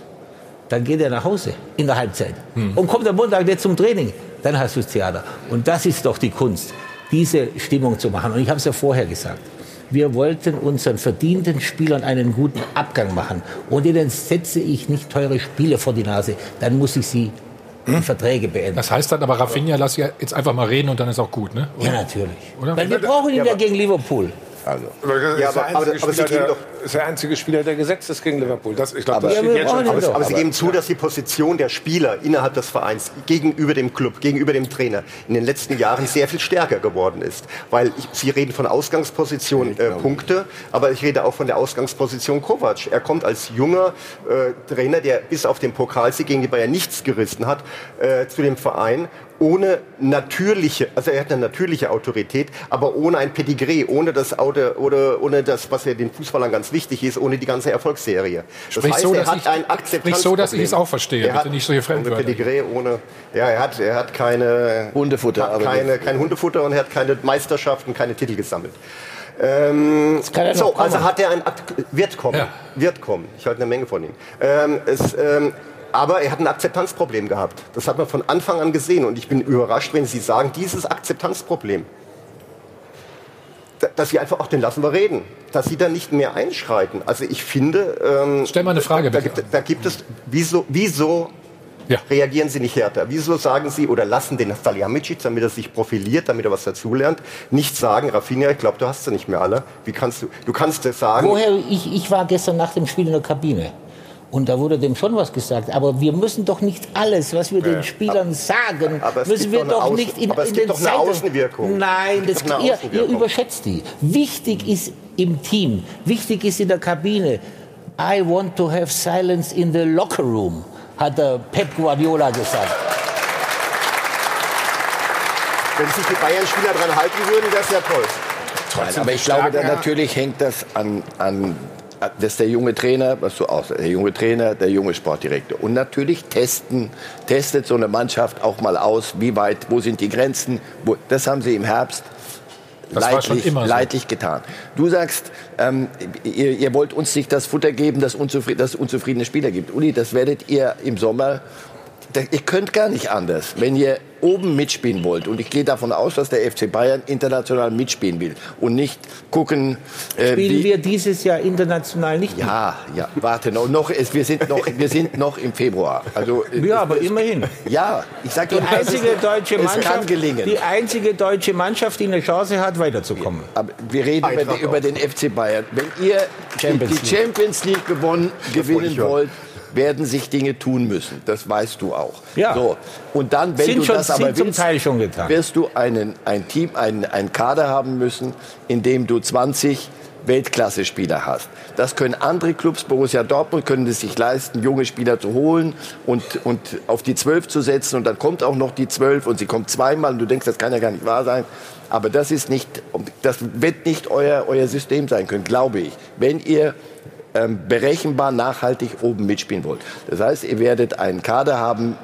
dann geht er nach Hause in der Halbzeit hm. und kommt am Montag nicht zum Training. Dann hast du das Theater. Und das ist doch die Kunst, diese Stimmung zu machen. Und ich habe es ja vorher gesagt. Wir wollten unseren verdienten Spielern einen guten Abgang machen. Und denen setze ich nicht teure Spiele vor die Nase. Dann muss ich sie hm? Verträge beenden. Das heißt dann aber, Rafinha, lass ja jetzt einfach mal reden und dann ist auch gut, ne? Oder? Ja, natürlich. Oder? Weil wir brauchen ihn ja, ja gegen Liverpool. Also. Ja, aber, aber, aber Sie geben doch ist der einzige Spieler, der gesetzt ist gegen Liverpool. Das, ich glaube, das steht jetzt schon aber, aber Sie geben zu, dass die Position der Spieler innerhalb des Vereins gegenüber dem Club, gegenüber dem Trainer in den letzten Jahren sehr viel stärker geworden ist. Weil ich, Sie reden von Ausgangsposition äh, Punkte, aber ich rede auch von der Ausgangsposition Kovac. Er kommt als junger äh, Trainer, der bis auf den Pokalsieg gegen die Bayern nichts gerissen hat, äh, zu dem Verein ohne natürliche, also er hat eine natürliche Autorität, aber ohne ein Pedigree, ohne das Auto oder ohne das, was ja den Fußballern ganz wichtig ist, ohne die ganze Erfolgsserie. Das sprich heißt, so, er hat ich, ein Akzeptanz. so, dass ich es auch verstehe. Er hat nicht so hier Ohne Pedigree, ohne, ja, er hat, er hat keine Hundefutter, hat keine, kein Hundefutter und er hat keine Meisterschaften, keine Titel gesammelt. Ähm, so, also hat er ein Akt, wird kommen, ja. wird kommen. Ich halte eine Menge von ihm. Ähm, es, ähm, aber er hat ein Akzeptanzproblem gehabt. Das hat man von Anfang an gesehen. Und ich bin überrascht, wenn Sie sagen, dieses Akzeptanzproblem, dass Sie einfach auch den lassen wir reden, dass Sie da nicht mehr einschreiten. Also ich finde... Ähm, Stell mal eine Frage, bitte. Da, gibt, da gibt es, wieso, wieso Ja. Reagieren Sie nicht härter? Wieso sagen Sie oder lassen den Salihamidzic, damit er sich profiliert, damit er was dazulernt, nicht sagen, Rafinha, ich glaube, du hast sie nicht mehr alle. Wie kannst du, du kannst es sagen. Woher, ich, ich war gestern nach dem Spiel in der Kabine. Und da wurde dem schon was gesagt. Aber wir müssen doch nicht alles, was wir ja. den Spielern sagen, aber müssen wir doch, Außen, nicht in, aber es in gibt den doch eine. Außenwirkung. Nein, das, ihr, ihr überschätzt die. Wichtig ist im Team, wichtig ist in der Kabine. I want to have silence in the locker room, hat der Pep Guardiola gesagt. Wenn sich die Bayern-Spieler daran halten würden, wäre es ja toll. Nein, aber ich glaube, natürlich hängt das an, an das ist der junge Trainer, was du auch der junge Trainer, der junge Sportdirektor. Und natürlich testen, testet so eine Mannschaft auch mal aus, wie weit, wo sind die Grenzen. Wo, das haben sie im Herbst leidlich, so. leidlich getan. Du sagst, ähm, ihr, ihr wollt uns nicht das Futter geben, das, unzufried, das unzufriedene Spieler gibt. Uli, das werdet ihr im Sommer. Ihr könnt gar nicht anders, wenn ihr oben mitspielen wollt. Und ich gehe davon aus, dass der FC Bayern international mitspielen will und nicht gucken. Äh, Spielen wie- wir dieses Jahr international nicht ja, ja, warte noch. noch ist, wir, sind noch wir sind noch im Februar. Also, äh, Ja, aber es- immerhin. Ja, ich sage Die einzige deutsche es kann Mannschaft, gelingen. die einzige deutsche Mannschaft, die eine Chance hat, weiterzukommen. Aber wir reden über, über den FC Bayern. Wenn ihr Champions die League. Champions League gewonnen, gewinnen wollt, werden sich Dinge tun müssen. Das weißt du auch. Ja. So. Und dann, wenn Sind du schon- das aber willst, Teil schon getan. wirst du einen, ein Team, einen, einen Kader haben müssen, in dem du 20 Weltklasse-Spieler hast. Das können andere Clubs, Borussia Dortmund, können es sich leisten, junge Spieler zu holen und, und auf die 12 zu setzen. Und dann kommt auch noch die 12 und sie kommt zweimal und du denkst, das kann ja gar nicht wahr sein. Aber das ist nicht, das wird nicht euer, euer System sein können, glaube ich. Wenn ihr ähm, berechenbar nachhaltig oben mitspielen wollt. Das heißt, ihr werdet einen Kader haben,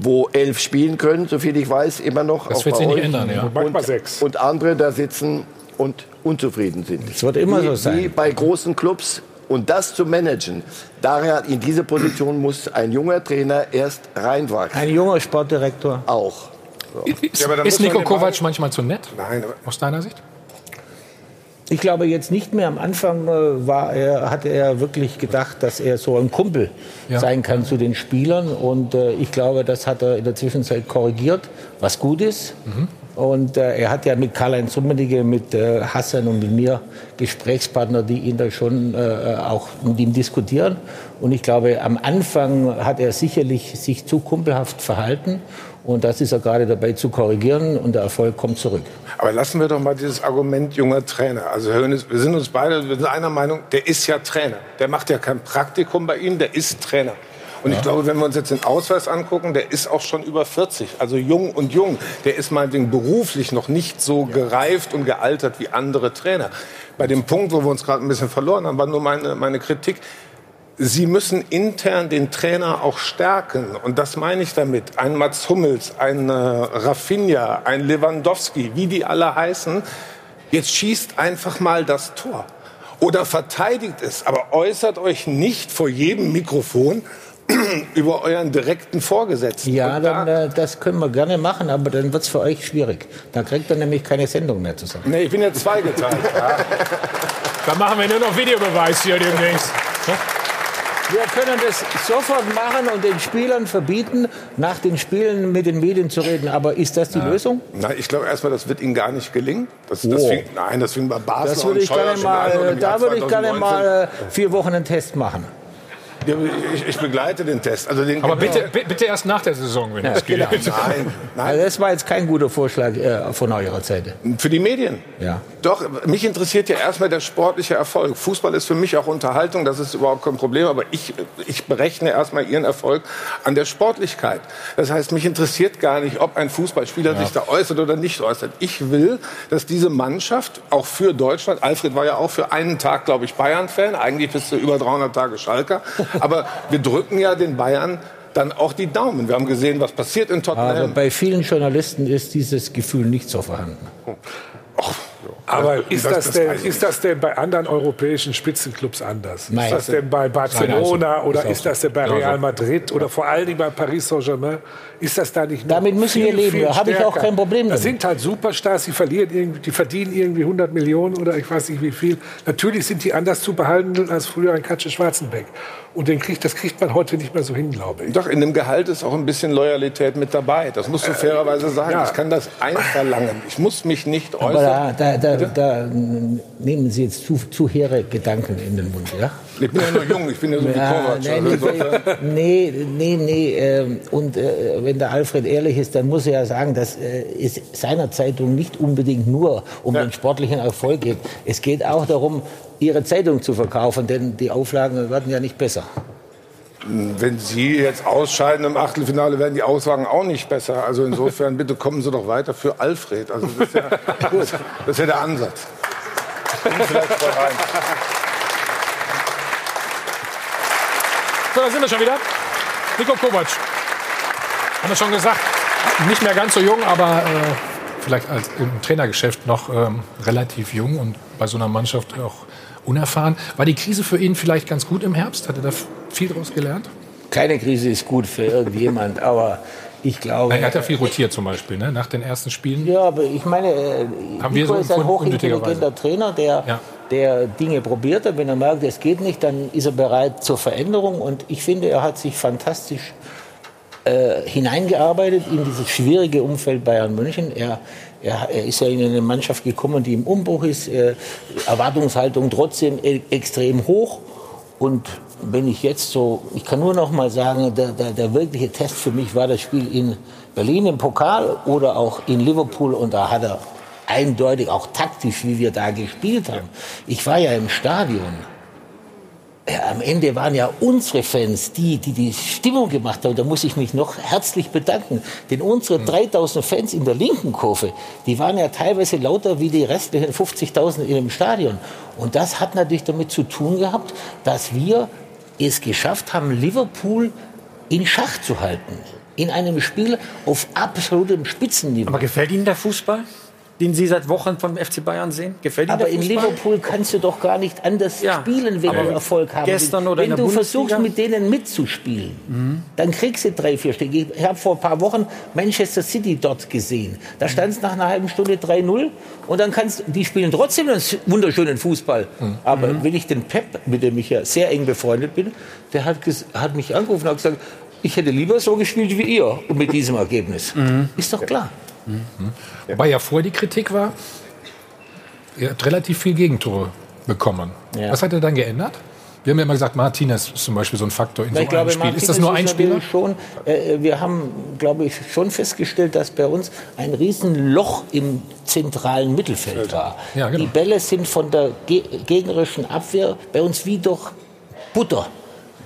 wo elf spielen können, soviel ich weiß, immer noch. Das auch wird bei sich nicht ändern, ja. Und, sechs. und andere da sitzen und unzufrieden sind. Das wird immer wie, so sein. Wie bei großen Clubs. Und das zu managen, daher in diese Position muss ein junger Trainer erst reinwachsen. Ein junger Sportdirektor. Auch. Ist, dann ist muss man Nico Kovac manchmal zu nett? Nein, aber Aus deiner Sicht? Ich glaube jetzt nicht mehr. Am Anfang äh, war er, hatte er wirklich gedacht, dass er so ein Kumpel Ja. sein kann zu den Spielern. Und äh, ich glaube, das hat er in der Zwischenzeit korrigiert, was gut ist. Und äh, er hat ja mit Karl-Heinz Rummenigge, mit äh, Hassan und mit mir Gesprächspartner, die ihn da schon äh, auch mit ihm diskutieren. Und ich glaube, am Anfang hat er sicherlich sich zu kumpelhaft verhalten. Und das ist er gerade dabei zu korrigieren und der Erfolg kommt zurück. Aber lassen wir doch mal dieses Argument junger Trainer. Also Herr Hönes, wir sind uns beide wir sind einer Meinung, der ist ja Trainer. Der macht ja kein Praktikum bei Ihnen, der ist Trainer. Und ich glaube, wenn wir uns jetzt den Ausweis angucken, der ist auch schon über 40, also jung und jung. Der ist meinetwegen beruflich noch nicht so gereift und gealtert wie andere Trainer. Bei dem Punkt, wo wir uns gerade ein bisschen verloren haben, war nur meine, meine Kritik. Sie müssen intern den Trainer auch stärken. Und das meine ich damit. Ein Mats Hummels, ein äh, Rafinha, ein Lewandowski, wie die alle heißen. Jetzt schießt einfach mal das Tor. Oder verteidigt es. Aber äußert euch nicht vor jedem Mikrofon über euren direkten Vorgesetzten. Ja, da- dann, äh, das können wir gerne machen, aber dann wird es für euch schwierig. Dann kriegt ihr nämlich keine Sendung mehr zusammen. Nee, ich bin ja zweigeteilt. ja. Dann machen wir nur noch Videobeweis hier demnächst. Wir können das sofort machen und den Spielern verbieten, nach den Spielen mit den Medien zu reden. Aber ist das die Lösung? Nein, ich glaube erstmal, das wird Ihnen gar nicht gelingen. Das, das Oh. fing, nein, das fing bei Basel Das würde ich gerne mal, da würde ich gerne 2019. mal äh, vier Wochen einen Test machen. Ja, ich, ich begleite den Test. Also den Aber bitte, bi- bitte erst nach der Saison, wenn das geht. Nein, nein. Also das war jetzt kein guter Vorschlag äh, von eurer Seite. Für die Medien? Ja. Doch, mich interessiert ja erstmal der sportliche Erfolg. Fußball ist für mich auch Unterhaltung, das ist überhaupt kein Problem, aber ich, ich berechne erstmal Ihren Erfolg an der Sportlichkeit. Das heißt, mich interessiert gar nicht, ob ein Fußballspieler sich da äußert oder nicht äußert. Ich will, dass diese Mannschaft auch für Deutschland, Alfred war ja auch für einen Tag, glaube ich, Bayern-Fan, eigentlich bist du über 300 Tage Schalker, aber wir drücken ja den Bayern dann auch die Daumen. Wir haben gesehen, was passiert in Aber Tottenham. bei vielen Journalisten ist dieses Gefühl nicht so vorhanden. Och, Aber ist Das- das, das denn, ist das denn bei anderen europäischen Spitzenclubs anders? Nein. Ist das denn bei Barcelona Nein, oder ist ist das denn bei Real. Madrid oder vor allen Dingen bei Paris Saint-Germain? Ist das da nicht noch Damit müssen viel, wir leben, da habe ich auch kein Problem Das damit. sind halt Superstars, die verlieren irgendwie, die verdienen irgendwie 100 Millionen oder ich weiß nicht wie viel. Natürlich sind die anders zu behandeln als früher ein Katze Schwarzenbeck. Und den kriegt, das kriegt man heute nicht mehr so hin, glaube ich. Doch, in dem Gehalt ist auch ein bisschen Loyalität mit dabei. Das musst du fairerweise sagen. ja. Ich kann das einverlangen. Ich muss mich nicht Aber äußern. da, da, da, da nehmen Sie jetzt zu, zu hehre Gedanken in den Mund, ja? Ich bin ja nur jung, ich bin ja so wie Ja, Kovac. nee, Also nee, nee, nee. ähm, Und äh, wenn der Alfred ehrlich ist, dann muss er ja sagen, dass äh, es seiner Zeitung nicht unbedingt nur um den sportlichen Erfolg geht. Es geht auch darum, ihre Zeitung zu verkaufen, denn die Auflagen werden ja nicht besser. Wenn Sie jetzt ausscheiden im Achtelfinale, werden die Aussagen auch nicht besser. Also insofern, bitte kommen Sie doch weiter für Alfred. Also das ist ja, das ist ja der Ansatz. Und vielleicht voll rein. So, da sind wir schon wieder. Nico Kovac. Haben wir schon gesagt, nicht mehr ganz so jung, aber äh, vielleicht als im Trainergeschäft noch ähm, relativ jung und bei so einer Mannschaft auch unerfahren. War die Krise für ihn vielleicht ganz gut im Herbst? Hat er da viel daraus gelernt? Keine Krise ist gut für irgendjemand, aber ich glaube. Er hat ja viel rotiert zum Beispiel, ne? nach den ersten Spielen. Ja, aber ich meine, äh, Haben wir Nico so ist ein hochintelligenter. Trainer, der, Ja. Der Dinge probiert hat. Wenn er merkt, es geht nicht, dann ist er bereit zur Veränderung. Und ich finde, er hat sich fantastisch äh, hineingearbeitet in dieses schwierige Umfeld Bayern München. Er, er, er ist ja in eine Mannschaft gekommen, die im Umbruch ist. Äh, Erwartungshaltung trotzdem e extrem hoch. Und wenn ich jetzt so, ich kann nur noch mal sagen, der, der, der wirkliche Test für mich war das Spiel in Berlin im Pokal oder auch in Liverpool. Und da hat er eindeutig, auch taktisch, wie wir da gespielt haben. Ich war ja im Stadion. Ja, am Ende waren ja unsere Fans die, die die Stimmung gemacht haben. Da muss ich mich noch herzlich bedanken. Denn unsere 3000 Fans in der linken Kurve, die waren ja teilweise lauter wie die restlichen 50.000 in dem Stadion. Und das hat natürlich damit zu tun gehabt, dass wir es geschafft haben, Liverpool in Schach zu halten. In einem Spiel auf absolutem Spitzenniveau. Aber gefällt Ihnen der Fußball, den Sie seit Wochen vom FC Bayern sehen? Gefällt Ihnen Aber in? Liverpool kannst du doch gar nicht anders spielen, wenn du Erfolg haben gestern oder in Wenn du Bundesliga? versuchst, mit denen mitzuspielen, dann kriegst du drei, vier Stück. Ich habe vor ein paar Wochen Manchester City dort gesehen. Da stand es nach einer halben Stunde 3-0 und dann kannst die spielen trotzdem einen wunderschönen Fußball. Aber wenn ich den Pep, mit dem ich ja sehr eng befreundet bin, der hat, hat mich angerufen und hat gesagt, ich hätte lieber so gespielt wie ihr und mit diesem Ergebnis. Ist doch klar. Wobei ja vorher die Kritik war, ihr habt relativ viel Gegentore bekommen. Ja. Was hat er dann geändert? Wir haben ja immer gesagt, Martinez ist zum Beispiel so ein Faktor in so einem glaube, Spiel. Ist das nur ein Spieler? Schon, äh, wir haben, glaube ich, schon festgestellt, dass bei uns ein Riesenloch im zentralen Mittelfeld war. Ja, genau. Die Bälle sind von der ge gegnerischen Abwehr bei uns wie durch Butter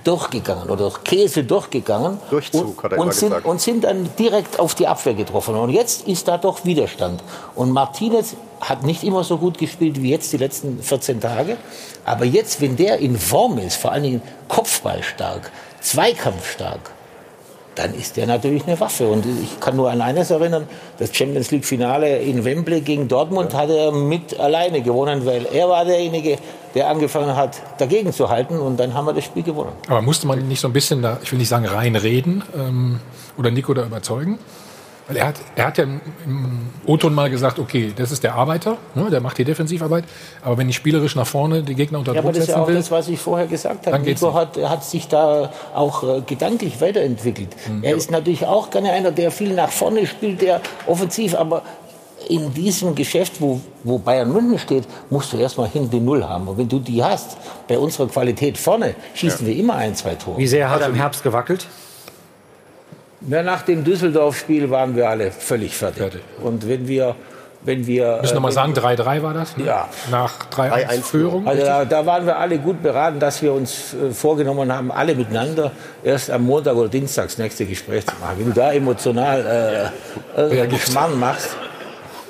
durchgegangen oder durch Käse durchgegangen Durchzug, und, hat er und, sind, gesagt. und sind dann direkt auf die Abwehr getroffen. Und jetzt ist da doch Widerstand. Und Martinez hat nicht immer so gut gespielt wie jetzt die letzten 14 Tage. Aber jetzt, wenn der in Form ist, vor allen Dingen Kopfballstark, Zweikampfstark, dann ist der natürlich eine Waffe. Und ich kann nur an eines erinnern, das Champions League Finale in Wembley gegen Dortmund hat er mit alleine gewonnen, weil er war derjenige, der angefangen hat, dagegen zu halten. Und dann haben wir das Spiel gewonnen. Aber musste man nicht so ein bisschen da, ich will nicht sagen reinreden ähm, oder Nico da überzeugen? Weil er hat, er hat ja im, im O-Ton mal gesagt, okay, das ist der Arbeiter, ne, der macht die Defensivarbeit, aber wenn ich spielerisch nach vorne die Gegner unter Ja, aber Druck das ist ja setzen auch will, das, was ich vorher gesagt habe. Nico hat, hat sich da auch äh, gedanklich weiterentwickelt. Mhm. Er ist natürlich auch gerne einer, der viel nach vorne spielt, der offensiv, aber in diesem Geschäft, wo, wo Bayern München steht, musst du erstmal hinten die Null haben. Und wenn du die hast, bei unserer Qualität vorne, schießen wir immer ein, zwei Tore. Wie sehr hat er im Herbst gewackelt? Ja, nach dem Düsseldorf-Spiel waren wir alle völlig fertig. Und wenn wir, wenn wir müssen wir mal äh, sagen, 3-3 war das? Ne? Ja. Nach 3-1 Führung. Also da, da waren wir alle gut beraten, dass wir uns äh, vorgenommen haben, alle miteinander erst am Montag oder Dienstag das nächste Gespräch zu machen. Wenn du da emotional äh, äh, Schmarrn machst.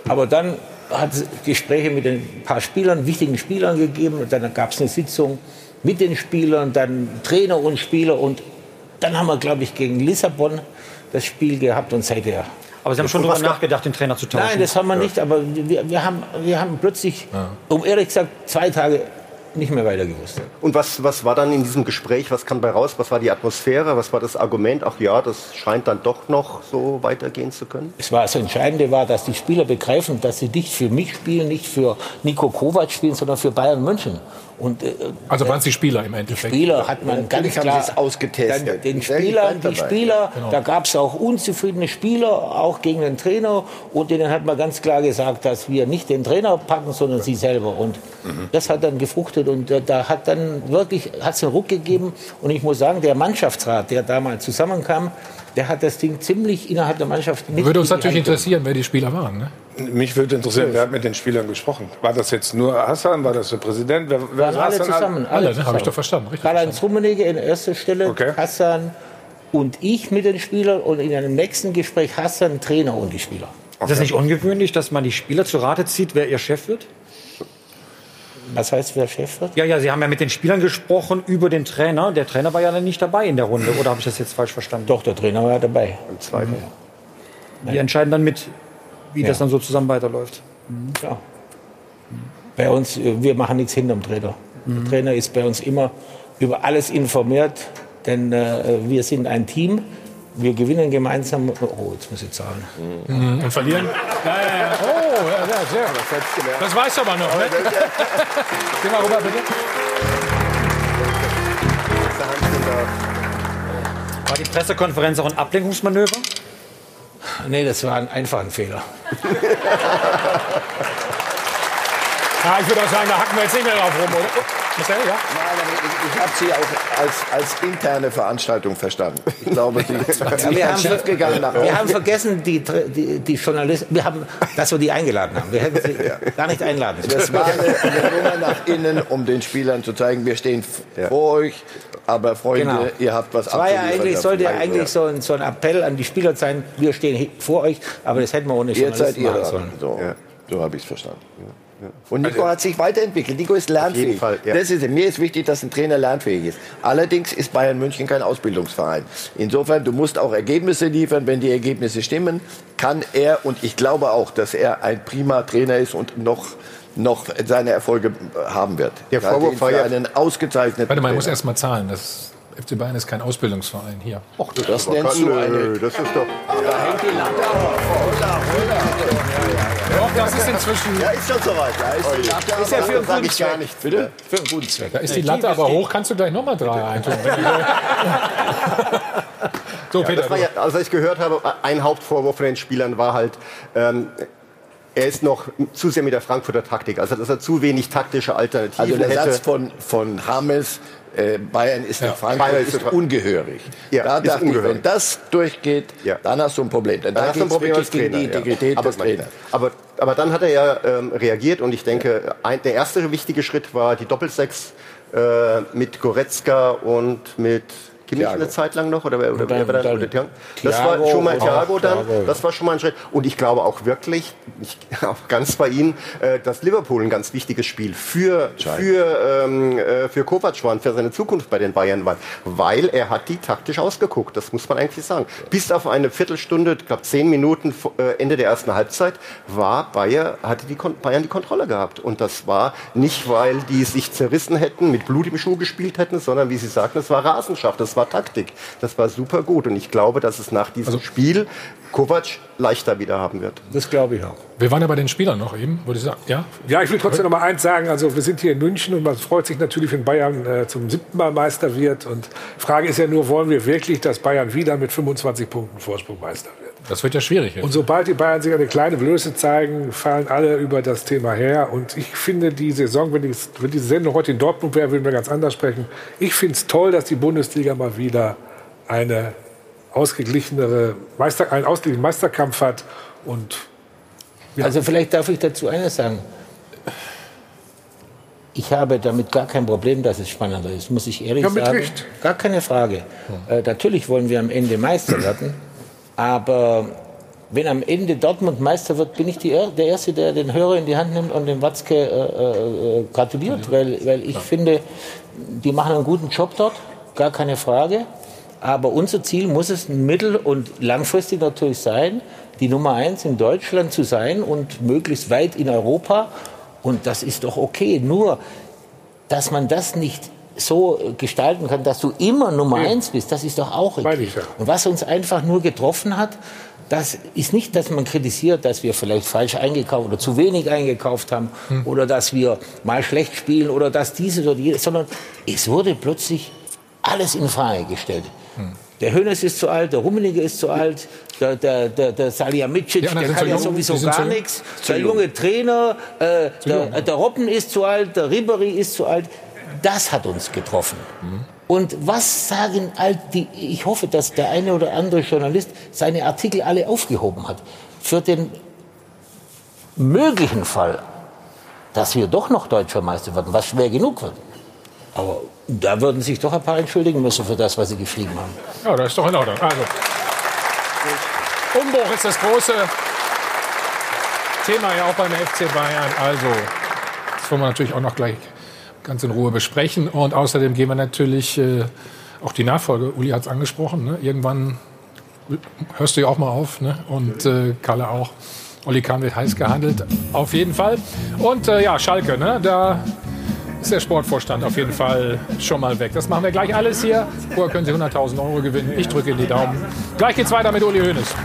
Aber dann hat es Gespräche mit ein paar Spielern, wichtigen Spielern gegeben. Und dann gab es eine Sitzung mit den Spielern, dann Trainer und Spieler. Und dann haben wir, glaube ich, gegen Lissabon das Spiel gehabt und seither Aber Sie haben schon darüber nachgedacht, den Trainer zu tauschen? Nein, das haben wir nicht, aber wir, wir, haben, wir haben plötzlich, um ehrlich gesagt, zwei Tage nicht mehr weiter gewusst. Und was, was war dann in diesem Gespräch, was kam bei raus, was war die Atmosphäre, was war das Argument, ach ja, das scheint dann doch noch so weitergehen zu können? Es war, das Entscheidende war, dass die Spieler begreifen, dass sie nicht für mich spielen, nicht für Nico Kovac spielen, sondern für Bayern München. Und, äh, Also waren es die Spieler im Endeffekt? Spieler hat man ganz klar ausgetestet. Dann, den Sehr Spieler, gekannt die. Spieler, Genau. da gab es auch unzufriedene Spieler, auch gegen den Trainer. Und denen hat man ganz klar gesagt, dass wir nicht den Trainer packen, sondern sie selber. Und das hat dann gefruchtet und äh, da hat dann wirklich hat's einen Ruck gegeben. Und ich muss sagen, der Mannschaftsrat, der damals zusammenkam, der hat das Ding ziemlich innerhalb der Mannschaft mit Würde uns die natürlich interessieren, wer die Spieler waren. Ne? Mich würde interessieren, wer hat mit den Spielern gesprochen? War das jetzt nur Hassan? War das der Präsident? Wer, wer waren alle denn zusammen. Alle, ne? zusammen. Habe ich doch verstanden. Richtig Karl-Heinz Rummenigge in erster Stelle, Okay. Hassan und ich mit den Spielern und in einem nächsten Gespräch Hassan, Trainer und die Spieler. Ist das nicht ungewöhnlich, dass man die Spieler zu Rate zieht, wer ihr Chef wird? Was heißt, wer Chef wird? Ja, ja, Sie haben ja mit den Spielern gesprochen über den Trainer. Der Trainer war ja dann nicht dabei in der Runde. Oder habe ich das jetzt falsch verstanden? Doch, der Trainer war dabei. Im Zweifel. Die entscheiden dann mit, wie das dann so zusammen weiterläuft. Ja. Bei uns, äh, wir machen nichts hinterm Trainer. Der Trainer ist bei uns immer über alles informiert, denn äh, wir sind ein Team. Wir gewinnen gemeinsam. Oh, jetzt muss ich zahlen. Mhm. Und verlieren? Ja, ja, ja. Oh, ja, ja, sehr. Das weißt du aber noch, ne? Geh mal rüber, bitte. War die Pressekonferenz auch ein Ablenkungsmanöver? Nee, das war ein einfacher Fehler. Ja, ich würde auch sagen, da hacken wir jetzt nicht mehr drauf rum, oder? Marcel, ja? Nein, ich, ich habe sie auch als, als interne Veranstaltung verstanden. Ich glaube, sie Ja, wir, haben, schief gegangen nach wir haben vergessen, die, die, die Journalisten, wir haben, dass wir die eingeladen haben. Wir hätten sie gar nicht einladen sollen. Das war eine, eine Nummer nach innen, um den Spielern zu zeigen, wir stehen f- vor euch, aber Freunde, Genau. ihr habt was Es war ja eigentlich, sollte ja eigentlich so ein, so ein Appell an die Spieler sein, wir stehen vor euch, aber das hätten wir ohne Jetzt seid Journalisten ihr machen sollen. So, so habe ich es verstanden. Und Nico hat sich weiterentwickelt. Nico ist lernfähig. jeden Fall, ja. Das ist. Mir ist wichtig, dass ein Trainer lernfähig ist. Allerdings ist Bayern München kein Ausbildungsverein. Insofern, du musst auch Ergebnisse liefern. Wenn die Ergebnisse stimmen, kann er, und ich glaube auch, dass er ein prima Trainer ist und noch, noch seine Erfolge haben wird. Der Vorwurf war für ja- einen ausgezeichneten Warte mal, ich muss Trainer. erst mal zahlen. Das FC Bayern ist kein Ausbildungsverein hier. Och, das, Das nennst du eine- Das ist doch. Da hängt die Latte das ist inzwischen. Ja, ist schon soweit. Da ist die Latte Ist ja für einen guten ich gar Zweck. nicht. Bitte? Für einen guten Zweck. Da ist die Latte aber hoch, kannst du gleich nochmal drei eintun. wenn du willst. so, Peter. War ja, als ich gehört habe, ein Hauptvorwurf von den Spielern war halt, ähm, er ist noch zu sehr mit der Frankfurter Taktik, also dass er zu wenig taktische Alternativen Also der hätte. Satz von, von Hammes, äh, Bayern ist in Frankreich, Bayern ist, ist- ungehörig. Ja, da ist dachte ich, ungehörig. wenn das durchgeht, Ja. dann hast du ein Problem. Denn Dann da hast du ein geht es Problem wirklich als gegen die Trainer, ja. Integrität aber, des Trainers. Aber, aber dann hat er ja ähm, reagiert und ich denke, ein, der erste wichtige Schritt war die Doppelsechs äh, mit Goretzka und mit Kimmich Thiago. eine Zeit lang noch oder wer, oder wer dann- war dann, dann oder Thiago? Das war schon mal und- Thiago dann. Thiago. Das war schon mal ein Schritt. Und ich glaube auch wirklich, ich, auch ganz bei Ihnen, äh, dass Liverpool ein ganz wichtiges Spiel für für ähm, äh, für Kovac war und für seine Zukunft bei den Bayern war, weil er hat die taktisch ausgeguckt. Das muss man eigentlich sagen. Bis auf eine Viertelstunde, ich glaube zehn Minuten äh, Ende der ersten Halbzeit war Bayer hatte die Kon Bayern die Kontrolle gehabt und das war nicht, weil die sich zerrissen hätten, mit Blut im Schuh gespielt hätten, sondern wie Sie sagten, es war Rasenschaft, das war Taktik, das war super gut und ich glaube, dass es nach diesem Spiel Kovac leichter wieder haben wird. Das glaube ich auch. Wir waren ja bei den Spielern noch eben, würde ich sagen. Ja? Ja, ich will trotzdem noch mal eins sagen. Also wir sind hier in München und man freut sich natürlich, wenn Bayern äh, zum siebten Mal Meister wird. Und Frage ist ja nur, wollen wir wirklich, dass Bayern wieder mit 25 Punkten Vorsprung Meister wird? Das wird ja schwierig jetzt. Und sobald die Bayern sich eine kleine Blöße zeigen, fallen alle über das Thema her. Und ich finde die Saison, wenn, die, wenn diese Sendung heute in Dortmund wäre, würden wir ganz anders sprechen. Ich finde es toll, dass die Bundesliga mal wieder eine ausgeglichenere Meister, einen ausgeglichenen Meisterkampf hat. Und Also vielleicht darf ich dazu eines sagen. Ich habe damit gar kein Problem, dass es spannender ist, muss ich ehrlich Ja, mit sagen. Recht. Gar keine Frage. Äh, natürlich wollen wir am Ende Meister werden, aber wenn am Ende Dortmund Meister wird, bin ich die, Er- der Erste, der den Hörer in die Hand nimmt und dem Watzke äh, äh, gratuliert, weil, weil ich finde, die machen einen guten Job dort, gar keine Frage. Aber unser Ziel muss es mittel- und langfristig natürlich sein, die Nummer eins in Deutschland zu sein und möglichst weit in Europa. Und das ist doch okay. Nur, dass man das nicht so gestalten kann, dass du immer Nummer eins bist, das ist doch auch okay. Und was uns einfach nur getroffen hat, das ist nicht, dass man kritisiert, dass wir vielleicht falsch eingekauft oder zu wenig eingekauft haben Hm. oder dass wir mal schlecht spielen oder dass dieses oder jenes, sondern es wurde plötzlich alles in Frage gestellt. Hm. Der Hönes ist zu alt, der Rummenigge ist zu alt, der, der, der, der Salihamidzic, der kann ja sowieso gar nichts. Der jung. junge Trainer, äh, der, der Robben ist zu alt, der Ribery ist zu alt. Das hat uns getroffen. Und was sagen all die, ich hoffe, dass der eine oder andere Journalist seine Artikel alle aufgehoben hat. Für den möglichen Fall, dass wir doch noch Deutscher Meister werden, was schwer genug wird. Aber da würden sich doch ein paar entschuldigen müssen für das, was sie geschrieben haben. Ja, das ist doch in Ordnung. Also, Umbruch ist das große Thema ja auch beim FC Bayern. Also, das wollen wir natürlich auch noch gleich ganz in Ruhe besprechen. Und außerdem gehen wir natürlich äh, auch die Nachfolge. Uli hat es angesprochen. Ne? Irgendwann hörst du ja auch mal auf. Ne? Und äh, Kalle auch. Olli Kahn wird heiß gehandelt. Auf jeden Fall. Und äh, ja, Schalke, ne? da ist der Sportvorstand auf jeden Fall schon mal weg. Das machen wir gleich alles hier. Vorher können Sie 100.000 Euro gewinnen. Ich drücke Ihnen die Daumen. Gleich geht's weiter mit Uli Hoeneß.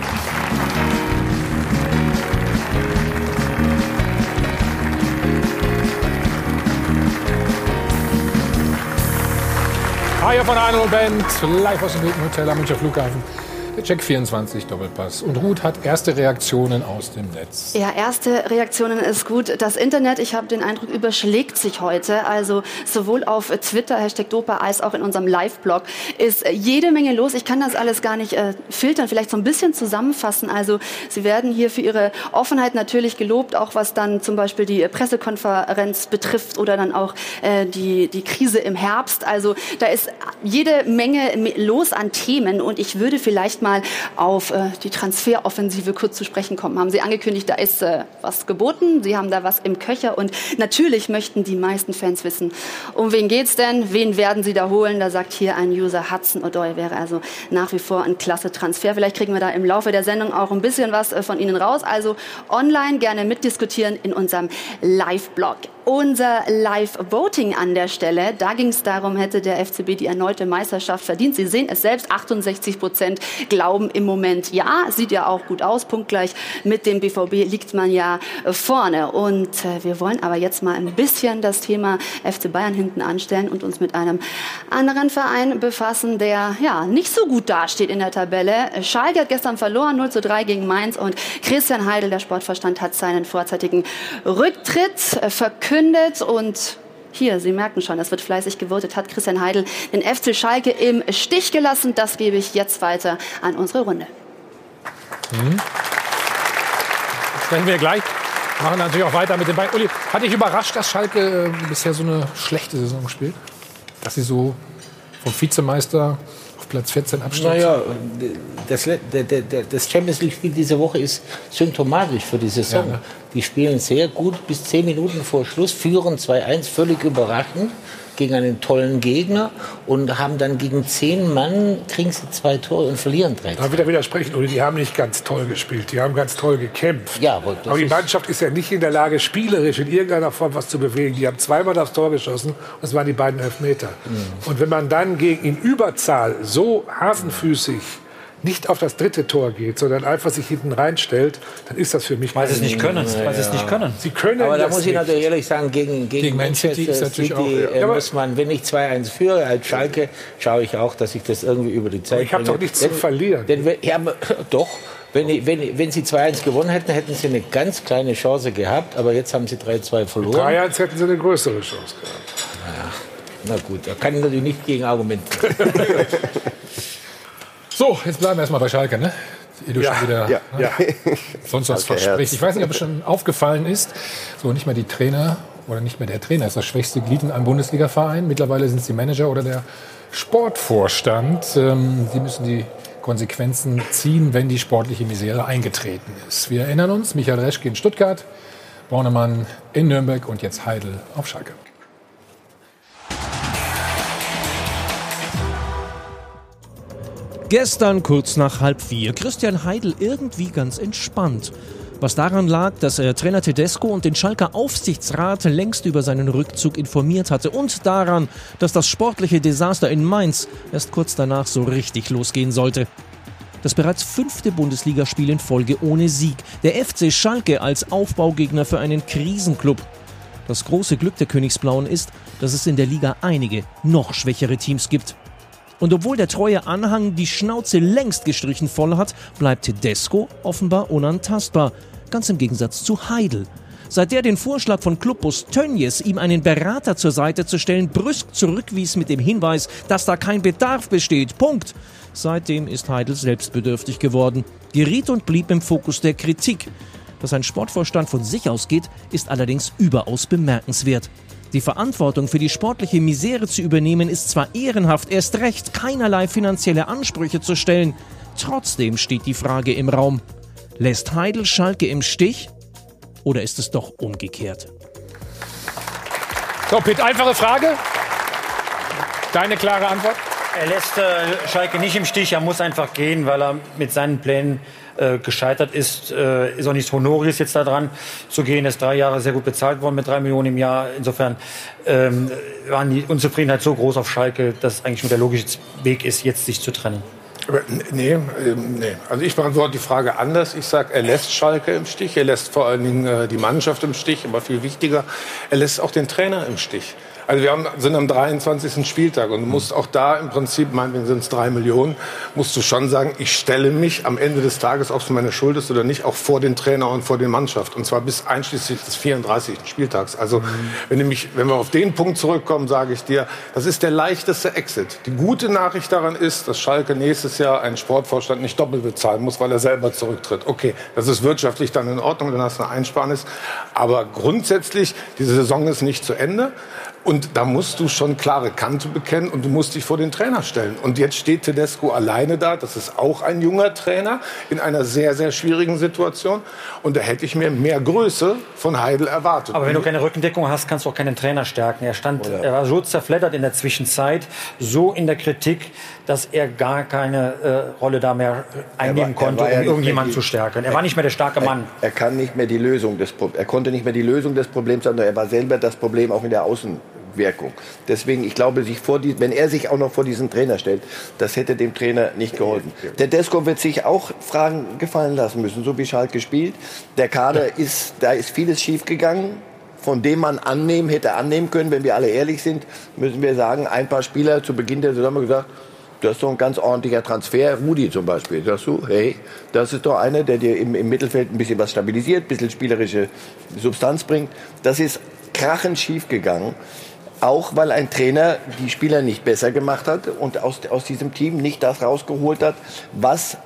Hi von Arno Band, live aus dem Hilton Hotel am Münchner Flughafen. Der Check 24 Doppelpass. Und Ruth hat erste Reaktionen aus dem Netz. Ja, erste Reaktionen ist gut. Das Internet, ich habe den Eindruck, überschlägt sich heute. Also sowohl auf Twitter, Hashtag Dopa, als auch in unserem Live-Blog ist jede Menge los. Ich kann das alles gar nicht äh, filtern, vielleicht so ein bisschen zusammenfassen. Also Sie werden hier für Ihre Offenheit natürlich gelobt, auch was dann zum Beispiel die Pressekonferenz betrifft oder dann auch äh, die, die Krise im Herbst. Also da ist jede Menge los an Themen und ich würde vielleicht mal auf äh, die Transferoffensive kurz zu sprechen kommen. Haben Sie angekündigt, da ist äh, was geboten, Sie haben da was im Köcher und natürlich möchten die meisten Fans wissen, um wen geht's denn, wen werden Sie da holen? Da sagt hier ein User, Hudson O'Doy wäre also nach wie vor ein klasse Transfer. Vielleicht kriegen wir da im Laufe der Sendung auch ein bisschen was äh, von Ihnen raus. Also online gerne mitdiskutieren in unserem Live-Blog. Unser Live-Voting an der Stelle, da ging es darum, hätte der FCB die erneute Meisterschaft verdient. Sie sehen es selbst, 68 Prozent glauben im Moment ja. Sieht ja auch gut aus, punktgleich mit dem BVB liegt man ja äh, vorne. Und äh, wir wollen aber jetzt mal ein bisschen das Thema FC Bayern hinten anstellen und uns mit einem anderen Verein befassen, der ja nicht so gut dasteht in der Tabelle. Schalke hat gestern verloren, 0 zu 3 gegen Mainz und Christian Heidel, der Sportverstand, hat seinen vorzeitigen Rücktritt äh, verkündet und hier, Sie merken schon, es wird fleißig gewotet, hat Christian Heidel den FC Schalke im Stich gelassen. Das gebe ich jetzt weiter an unsere Runde. Mhm. Sprechen wir gleich. Machen natürlich auch weiter mit den beiden. Uli, hat dich überrascht, dass Schalke äh, bisher so eine schlechte Saison spielt? Dass sie so vom Vizemeister auf Platz 14 abstürzen? Naja, das, der- der- das Champions League-Spiel diese Woche ist symptomatisch für die Saison. Ja, ne? Die spielen sehr gut bis zehn Minuten vor Schluss, führen 2-1, völlig überraschend gegen einen tollen Gegner und haben dann gegen zehn Mann, kriegen sie zwei Tore und verlieren drei. Da wieder widersprechen, Uli, die haben nicht ganz toll gespielt, die haben ganz toll gekämpft. Ja, aber, aber die Mannschaft ist ja nicht in der Lage, spielerisch in irgendeiner Form was zu bewegen. Die haben zweimal aufs Tor geschossen, das waren die beiden Elfmeter. Und wenn man dann gegen in Überzahl so hasenfüßig nicht auf das dritte Tor geht, sondern einfach sich hinten reinstellt, dann ist das für mich Weil sie es nicht können, weil sie es nicht können. Sie können Aber da muss ich natürlich ehrlich sagen, gegen, gegen, Gegen Man City ist natürlich auch- äh, Ja, aber- muss man, wenn ich 2-1 führe als Schalke, schaue ich auch, dass ich das irgendwie über die Zeit ich hab bringe. doch nichts Denn- zu verlieren. Denn, ja, aber, doch. Wenn, ich- wenn, wenn sie 2-1 gewonnen hätten, hätten sie eine ganz kleine Chance gehabt. Aber jetzt haben sie 3-2 verloren. 3-1 hätten sie eine größere Chance gehabt. Na gut, da kann ich natürlich nicht gegen argumentieren. So, jetzt bleiben wir erstmal bei Schalke, ne? Ehe du Ja, schon wieder ja, ne? ja. sonst was Schalke versprichst. Herz. Ich weiß nicht, ob es schon aufgefallen ist. So, nicht mehr die Trainer oder nicht mehr der Trainer ist das schwächste Glied in einem Bundesliga-Verein. Mittlerweile sind es die Manager oder der Sportvorstand. Ähm, die müssen die Konsequenzen ziehen, wenn die sportliche Misere eingetreten ist. Wir erinnern uns, Michael Reschke in Stuttgart, Bornemann in Nürnberg und jetzt Heidel auf Schalke. Gestern kurz nach halb vier. Christian Heidel irgendwie ganz entspannt. Was daran lag, dass er Trainer Tedesco und den Schalker Aufsichtsrat längst über seinen Rückzug informiert hatte und daran, dass das sportliche Desaster in Mainz erst kurz danach so richtig losgehen sollte. Das bereits fünfte Bundesligaspiel in Folge ohne Sieg. Der FC Schalke als Aufbaugegner für einen Krisenclub. Das große Glück der Königsblauen ist, dass es in der Liga einige noch schwächere Teams gibt. Und obwohl der treue Anhang die Schnauze längst gestrichen voll hat, bleibt Tedesco offenbar unantastbar. Ganz im Gegensatz zu Heidel. Seit der den Vorschlag von Clubbus Tönjes, ihm einen Berater zur Seite zu stellen, brüsk zurückwies mit dem Hinweis, dass da kein Bedarf besteht. Punkt. Seitdem ist Heidel selbstbedürftig geworden, geriet und blieb im Fokus der Kritik. Dass ein Sportvorstand von sich ausgeht, ist allerdings überaus bemerkenswert. Die Verantwortung für die sportliche Misere zu übernehmen ist zwar ehrenhaft, erst recht keinerlei finanzielle Ansprüche zu stellen. Trotzdem steht die Frage im Raum, lässt Heidel Schalke im Stich oder ist es doch umgekehrt? So, Pitt, einfache Frage. Deine klare Antwort? Er lässt äh, Schalke nicht im Stich. Er muss einfach gehen, weil er mit seinen Plänen äh, gescheitert ist. Äh, ist auch nichts Honoriges jetzt da dran zu gehen. Er ist drei Jahre sehr gut bezahlt worden mit drei Millionen im Jahr. Insofern ähm, war die Unzufriedenheit so groß auf Schalke, dass eigentlich nur der logische Weg ist, jetzt sich zu trennen. Nee, ähm, nee. Also ich beantworte die Frage anders. Ich sage, er lässt Schalke im Stich. Er lässt vor allen Dingen äh, die Mannschaft im Stich. Aber viel wichtiger, er lässt auch den Trainer im Stich. Also wir haben, sind am 23. Spieltag und du musst auch da im Prinzip, meinetwegen sind es drei Millionen, musst du schon sagen, ich stelle mich am Ende des Tages, ob es meine Schuld ist oder nicht, auch vor den Trainer und vor die Mannschaft. Und zwar bis einschließlich des 34. Spieltags. Also mhm. wenn, mich, wenn wir auf den Punkt zurückkommen, sage ich dir, das ist der leichteste Exit. Die gute Nachricht daran ist, dass Schalke nächstes Jahr einen Sportvorstand nicht doppelt bezahlen muss, weil er selber zurücktritt. Okay, das ist wirtschaftlich dann in Ordnung, dann hast du eine Einsparnis. Aber grundsätzlich, diese Saison ist nicht zu Ende. Und da musst du schon klare Kante bekennen und du musst dich vor den Trainer stellen. Und jetzt steht Tedesco alleine da. Das ist auch ein junger Trainer in einer sehr, sehr schwierigen Situation. Und da hätte ich mir mehr Größe von Heidel erwartet. Aber wenn du keine Rückendeckung hast, kannst du auch keinen Trainer stärken. Er stand, Oder? er war so zerfleddert in der Zwischenzeit, so in der Kritik, dass er gar keine äh, Rolle da mehr einnehmen war, konnte, um ja irgendjemanden zu stärken. Er, er, war nicht mehr der starke Mann. Er, er, kann nicht mehr die Lösung des er konnte nicht mehr die Lösung des Problems sein, er war selber das Problem auch in der Außen Wirkung. Deswegen, ich glaube, sich vor die, wenn er sich auch noch vor diesen Trainer stellt, das hätte dem Trainer nicht geholfen. Der Desko wird sich auch Fragen gefallen lassen müssen, so wie Schalke spielt. Der Kader ist, da ist vieles schiefgegangen von dem man annehmen, hätte annehmen können, wenn wir alle ehrlich sind, müssen wir sagen, ein paar Spieler zu Beginn der Saison haben gesagt, das ist doch ein ganz ordentlicher Transfer. Rudi zum Beispiel. Sagst du, hey, das ist doch einer, der dir im, im Mittelfeld ein bisschen was stabilisiert, ein bisschen spielerische Substanz bringt. Das ist krachend schief gegangen. Auch weil ein Trainer die Spieler nicht besser gemacht hat und aus, aus diesem Team nicht das rausgeholt hat, was,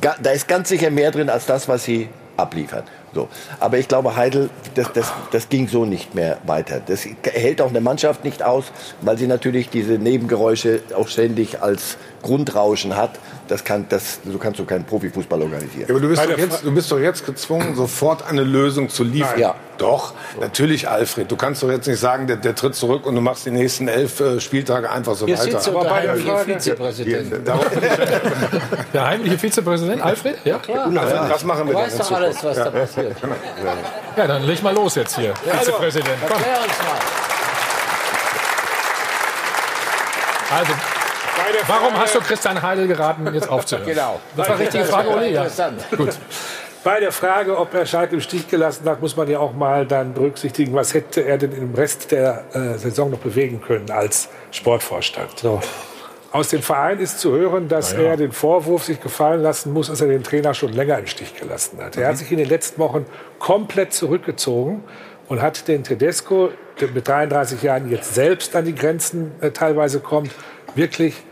da ist ganz sicher mehr drin als das, was sie abliefern. So. Aber ich glaube, Heidel, das, das, das ging so nicht mehr weiter. Das hält auch eine Mannschaft nicht aus, weil sie natürlich diese Nebengeräusche auch ständig als Grundrauschen hat. Das kann, das, so kannst du keinen Profifußball organisieren. Ja, aber du bist, doch jetzt, du bist doch jetzt gezwungen, sofort eine Lösung zu liefern. Ja. Doch, so. natürlich, Alfred. Du kannst doch jetzt nicht sagen, der, der tritt zurück und du machst die nächsten elf äh, Spieltage einfach so Hier weiter. Sitzt aber bei der Vizepräsident. Der heimliche Vizepräsident, Alfred? Ja, klar. Also, was machen wir du weißt doch alles, was da passiert. Ja, dann leg mal los jetzt hier, ja, Vizepräsident. Komm. uns mal. Also, Warum hast du Christian Heidel geraten, jetzt aufzuhören? Genau. Das war richtige Frage, Uli. Ja. Gut. Bei der Frage, ob er Schalke im Stich gelassen hat, muss man ja auch mal dann berücksichtigen, was hätte er denn im Rest der äh, Saison noch bewegen können als Sportvorstand. So. Aus dem Verein ist zu hören, dass ja. er den Vorwurf sich gefallen lassen muss, dass er den Trainer schon länger im Stich gelassen hat. Mhm. Er hat sich in den letzten Wochen komplett zurückgezogen und hat den Tedesco, der mit 33 Jahren jetzt selbst an die Grenzen äh, teilweise kommt, wirklich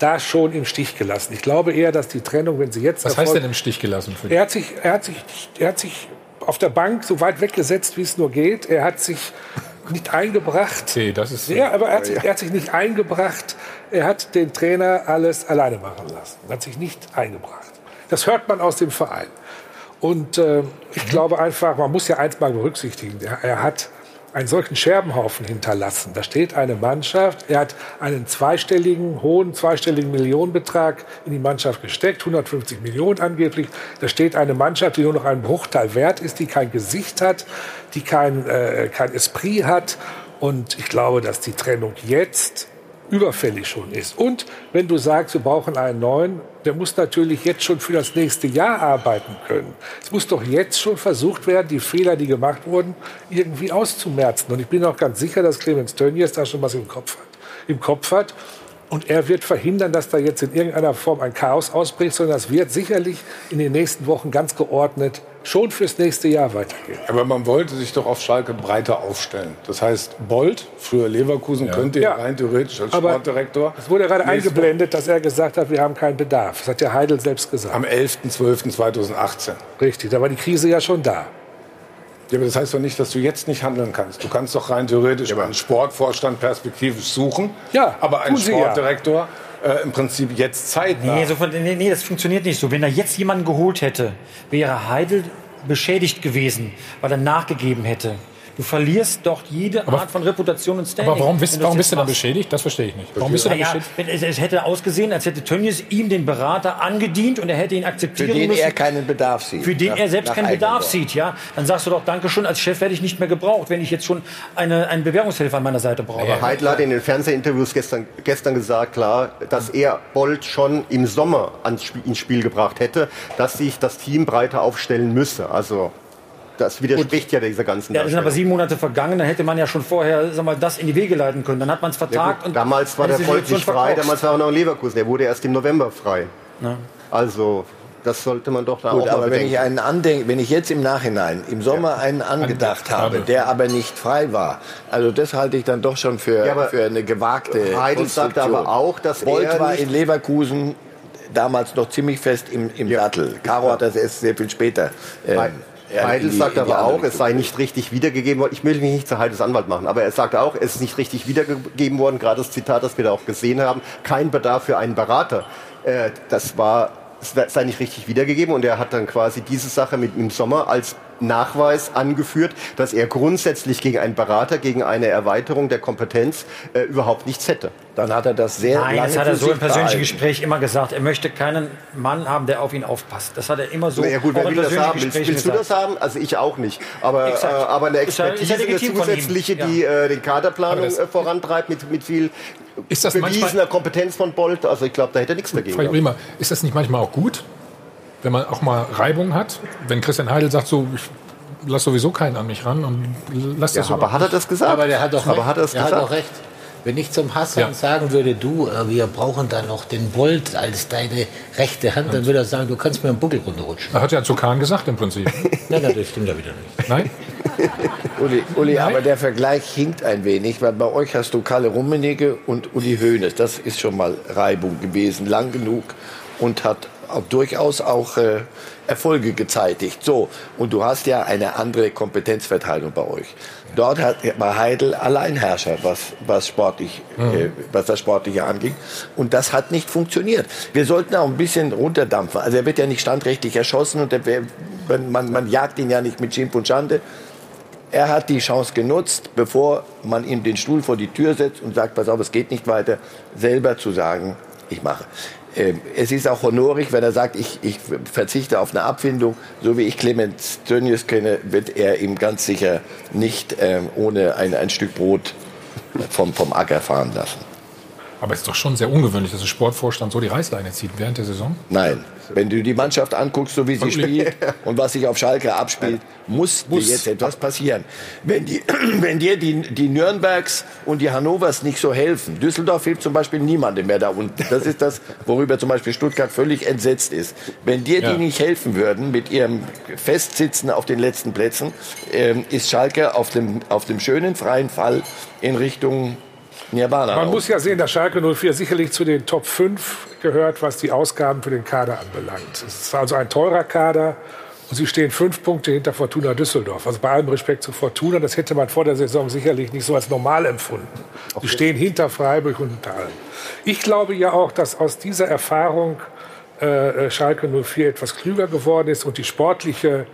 da schon im Stich gelassen. Ich glaube eher, dass die Trennung, wenn sie jetzt Was erfolgt, heißt denn im Stich gelassen? Für er hat sich, er hat sich, er hat sich auf der Bank so weit weggesetzt, wie es nur geht. Er hat sich nicht eingebracht. Okay, das ist ja, aber er hat, sich, er hat sich nicht eingebracht. Er hat den Trainer alles alleine machen lassen. Er hat sich nicht eingebracht. Das hört man aus dem Verein. Und äh, ich mhm. glaube einfach, man muss ja eins mal berücksichtigen. Er, er hat einen solchen Scherbenhaufen hinterlassen. Da steht eine Mannschaft, er hat einen zweistelligen, hohen zweistelligen Millionenbetrag in die Mannschaft gesteckt, 150 Millionen angeblich. Da steht eine Mannschaft, die nur noch einen Bruchteil wert ist, die kein Gesicht hat, die kein, äh, kein Esprit hat. Und ich glaube, dass die Trennung jetzt überfällig schon ist. Und wenn du sagst, wir brauchen einen neuen, der muss natürlich jetzt schon für das nächste Jahr arbeiten können. Es muss doch jetzt schon versucht werden, die Fehler, die gemacht wurden, irgendwie auszumerzen. Und ich bin auch ganz sicher, dass Clemens Tönnies da schon was im Kopf hat. Im Kopf hat. Und er wird verhindern, dass da jetzt in irgendeiner Form ein Chaos ausbricht, sondern das wird sicherlich in den nächsten Wochen ganz geordnet schon fürs nächste Jahr weitergehen. Aber man wollte sich doch auf Schalke breiter aufstellen. Das heißt, Bolt, früher Leverkusen, ja. könnte ja rein theoretisch als Aber Sportdirektor. Es wurde gerade eingeblendet, dass er gesagt hat, wir haben keinen Bedarf. Das hat der Heidel selbst gesagt. Am 11.12.2018. Richtig, da war die Krise ja schon da. Ja, aber das heißt doch nicht, dass du jetzt nicht handeln kannst. Du kannst doch rein theoretisch ja, einen Sportvorstand perspektivisch suchen. Ja, aber ein Sportdirektor ja. äh, im Prinzip jetzt Zeit. Nee, so nee, nee, das funktioniert nicht so. Wenn er jetzt jemanden geholt hätte, wäre Heidel beschädigt gewesen, weil er nachgegeben hätte. Du verlierst doch jede aber, Art von Reputation und Standing. Aber warum bist, warum bist du dann beschädigt? Das verstehe ich nicht. Warum bist du dann ja, beschädigt? Es, hätte ausgesehen, als hätte Tönnies ihm den Berater angedient und er hätte ihn akzeptieren müssen. Für den müssen, er keinen Bedarf sieht. Für den nach, er selbst keinen Bedarf sieht, ja. Dann sagst du doch, danke schon, als Chef werde ich nicht mehr gebraucht, wenn ich jetzt schon eine, einen Bewährungshelfer an meiner Seite brauche. Aber Heidler hat in den Fernsehinterviews gestern, gestern gesagt, klar, dass er Bolt schon im Sommer ans Spiel, ins Spiel gebracht hätte, dass sich das Team breiter aufstellen müsse. Also das widerspricht Gut. ja dieser ganzen Ja, das sind aber sieben Monate vergangen, dann hätte man ja schon vorher sag mal, das in die Wege leiten können. Dann hat man es vertagt. Ja, und damals war der Volk nicht frei, damals war er noch in Leverkusen. Der wurde erst im November frei. Na. Also das sollte man doch da Gut, auch aber wenn ich einen andenke, wenn ich jetzt im Nachhinein im Sommer ja. einen angedacht habe, der aber nicht frei war, also das halte ich dann doch schon für, ja, für eine gewagte Heidel sagt aber auch, dass Bolt er war in Leverkusen damals noch ziemlich fest im, im ja. Sattel. Caro hat das erst sehr viel später. Ähm, Heidel sagt aber auch, es sei nicht richtig wiedergegeben worden. Ich will mich nicht zu Heidels Anwalt machen, aber er sagt auch, es ist nicht richtig wiedergegeben worden. Gerade das Zitat, das wir da auch gesehen haben, kein Bedarf für einen Berater. Äh, das war es sei nicht richtig wiedergegeben und er hat dann quasi diese Sache mit im Sommer als Nachweis angeführt, dass er grundsätzlich gegen einen Berater, gegen eine Erweiterung der Kompetenz äh, überhaupt nichts hätte. Dann hat er das sehr Nein, lange das hat er so im persönlichen Gespräch immer gesagt. Er möchte keinen Mann haben, der auf ihn aufpasst. Das hat er immer so. Na ja gut, wer will das haben? Willst, willst du das haben? Also ich auch nicht. Aber, äh, aber eine Expertise, eine zusätzliche, die äh, den Kaderplanung äh, vorantreibt mit, mit viel ist das bewiesener Kompetenz von Bolt. Also ich glaube, da hätte er nichts dagegen. Frau Bremer, ist das nicht manchmal auch gut, wenn man auch mal Reibung hat? Wenn Christian Heidel sagt, so, ich lass sowieso keinen an mich ran und lass das ja. Aber hat er das gesagt? Aber der hat doch, aber recht. Hat er, er hat doch recht. Wenn ich zum Hassan ja. sagen würde, du, äh, wir brauchen da noch den Bolt als deine rechte Hand, dann würde er sagen, du kannst mir einen Buckel runterrutschen. Er hat ja zu Kahn gesagt im Prinzip. nein, nein, das stimmt ja wieder nicht. Nein? Uli, Uli Nein? aber der Vergleich hinkt ein wenig, weil bei euch hast du Kalle Rummenigge und Uli Hoeneß. Das ist schon mal Reibung gewesen, lang genug und hat auch durchaus auch äh, Erfolge gezeitigt. So, und du hast ja eine andere Kompetenzverteilung bei euch. Dort hat, war Heidel Alleinherrscher, was, was, sportlich, mhm. äh, was das Sportliche anging. Und das hat nicht funktioniert. Wir sollten auch ein bisschen runterdampfen. Also er wird ja nicht standrechtlich erschossen und der, man, man jagt ihn ja nicht mit Schimpf und Schande. Er hat die Chance genutzt, bevor man ihm den Stuhl vor die Tür setzt und sagt, pass auf, es geht nicht weiter, selber zu sagen, ich mache. Ähm, es ist auch honorig, wenn er sagt, ich, ich verzichte auf eine Abfindung. So wie ich Clemens Tönnies kenne, wird er ihm ganz sicher nicht ähm, ohne ein, ein Stück Brot vom, vom Acker fahren lassen. Aber es ist doch schon sehr ungewöhnlich, dass ein Sportvorstand so die Reißleine zieht während der Saison. Nein, wenn du die Mannschaft anguckst, so wie sie spielt und was sich auf Schalke abspielt, muss, muss. dir jetzt etwas passieren. Wenn, die, wenn dir die, die Nürnbergs und die Hannovers nicht so helfen, Düsseldorf hilft zum Beispiel niemandem mehr da unten. Das ist das, worüber zum Beispiel Stuttgart völlig entsetzt ist. Wenn dir ja. die nicht helfen würden mit ihrem Festsitzen auf den letzten Plätzen, äh, ist Schalke auf dem, auf dem schönen freien Fall in Richtung Nirvana. Man muss ja sehen, dass Schalke 04 sicherlich zu den Top 5 gehört, was die Ausgaben für den Kader anbelangt. Es ist also ein teurer Kader. Und sie stehen fünf Punkte hinter Fortuna Düsseldorf. Also bei allem Respekt zu Fortuna, das hätte man vor der Saison sicherlich nicht so als normal empfunden. Okay. Sie stehen hinter Freiburg und hinter allen. Ich glaube ja auch, dass aus dieser Erfahrung äh, Schalke 04 etwas klüger geworden ist und die sportliche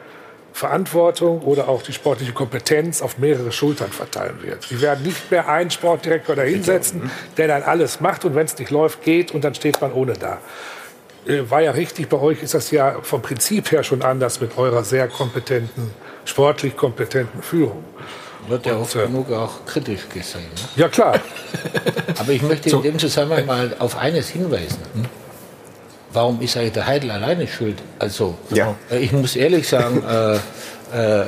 Verantwortung oder auch die sportliche Kompetenz auf mehrere Schultern verteilen wird. Sie werden nicht mehr einen Sportdirektor da hinsetzen, der dann alles macht und wenn es nicht läuft, geht und dann steht man ohne da. Äh, war ja richtig, bei euch ist das ja vom Prinzip her schon anders mit eurer sehr kompetenten, sportlich kompetenten Führung. Wird ja oft genug auch kritisch gesehen. Ne? Ja, klar. Aber ich möchte in dem Zusammenhang mal auf eines hinweisen. Warum ist eigentlich der Heidel alleine schuld? Also, Ja. äh, ich muss ehrlich sagen, äh, äh,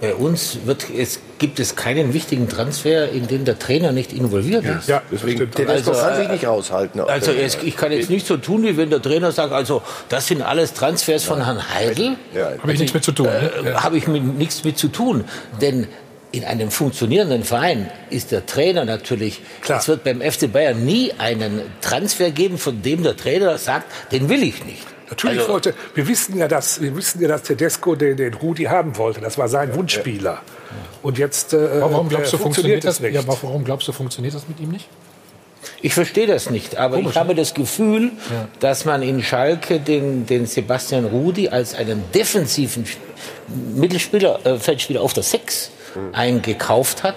bei uns wird, es, gibt es keinen wichtigen Transfer, in den der Trainer nicht involviert ist. Ja, Deswegen. Tedesco Also, kann sich äh, nicht raushalten. Also es, ich kann jetzt nicht so tun, wie wenn der Trainer sagt, also das sind alles Transfers von Herrn Heidel. Ja, Habe ich nichts mit zu tun. Ne? Äh, Habe ich mit, nichts mit zu tun. Denn in einem funktionierenden Verein ist der Trainer natürlich, es wird beim FC Bayern nie einen Transfer geben, von dem der Trainer sagt, den will ich nicht. Natürlich Also- wollte, wir wissen ja, dass, wir wissen ja, dass Tedesco den, den Rudi haben wollte. Das war sein Wunschspieler. Und jetzt äh, Warum glaubst du, äh, funktioniert das nicht. Ja, aber warum glaubst du, funktioniert das mit ihm nicht? Ich verstehe das nicht, aber Komisch, ich habe ne? das Gefühl, dass man in Schalke den, den Sebastian Rudi als einen defensiven Mittelspieler, äh, Feldspieler auf der Sechs eingekauft hat.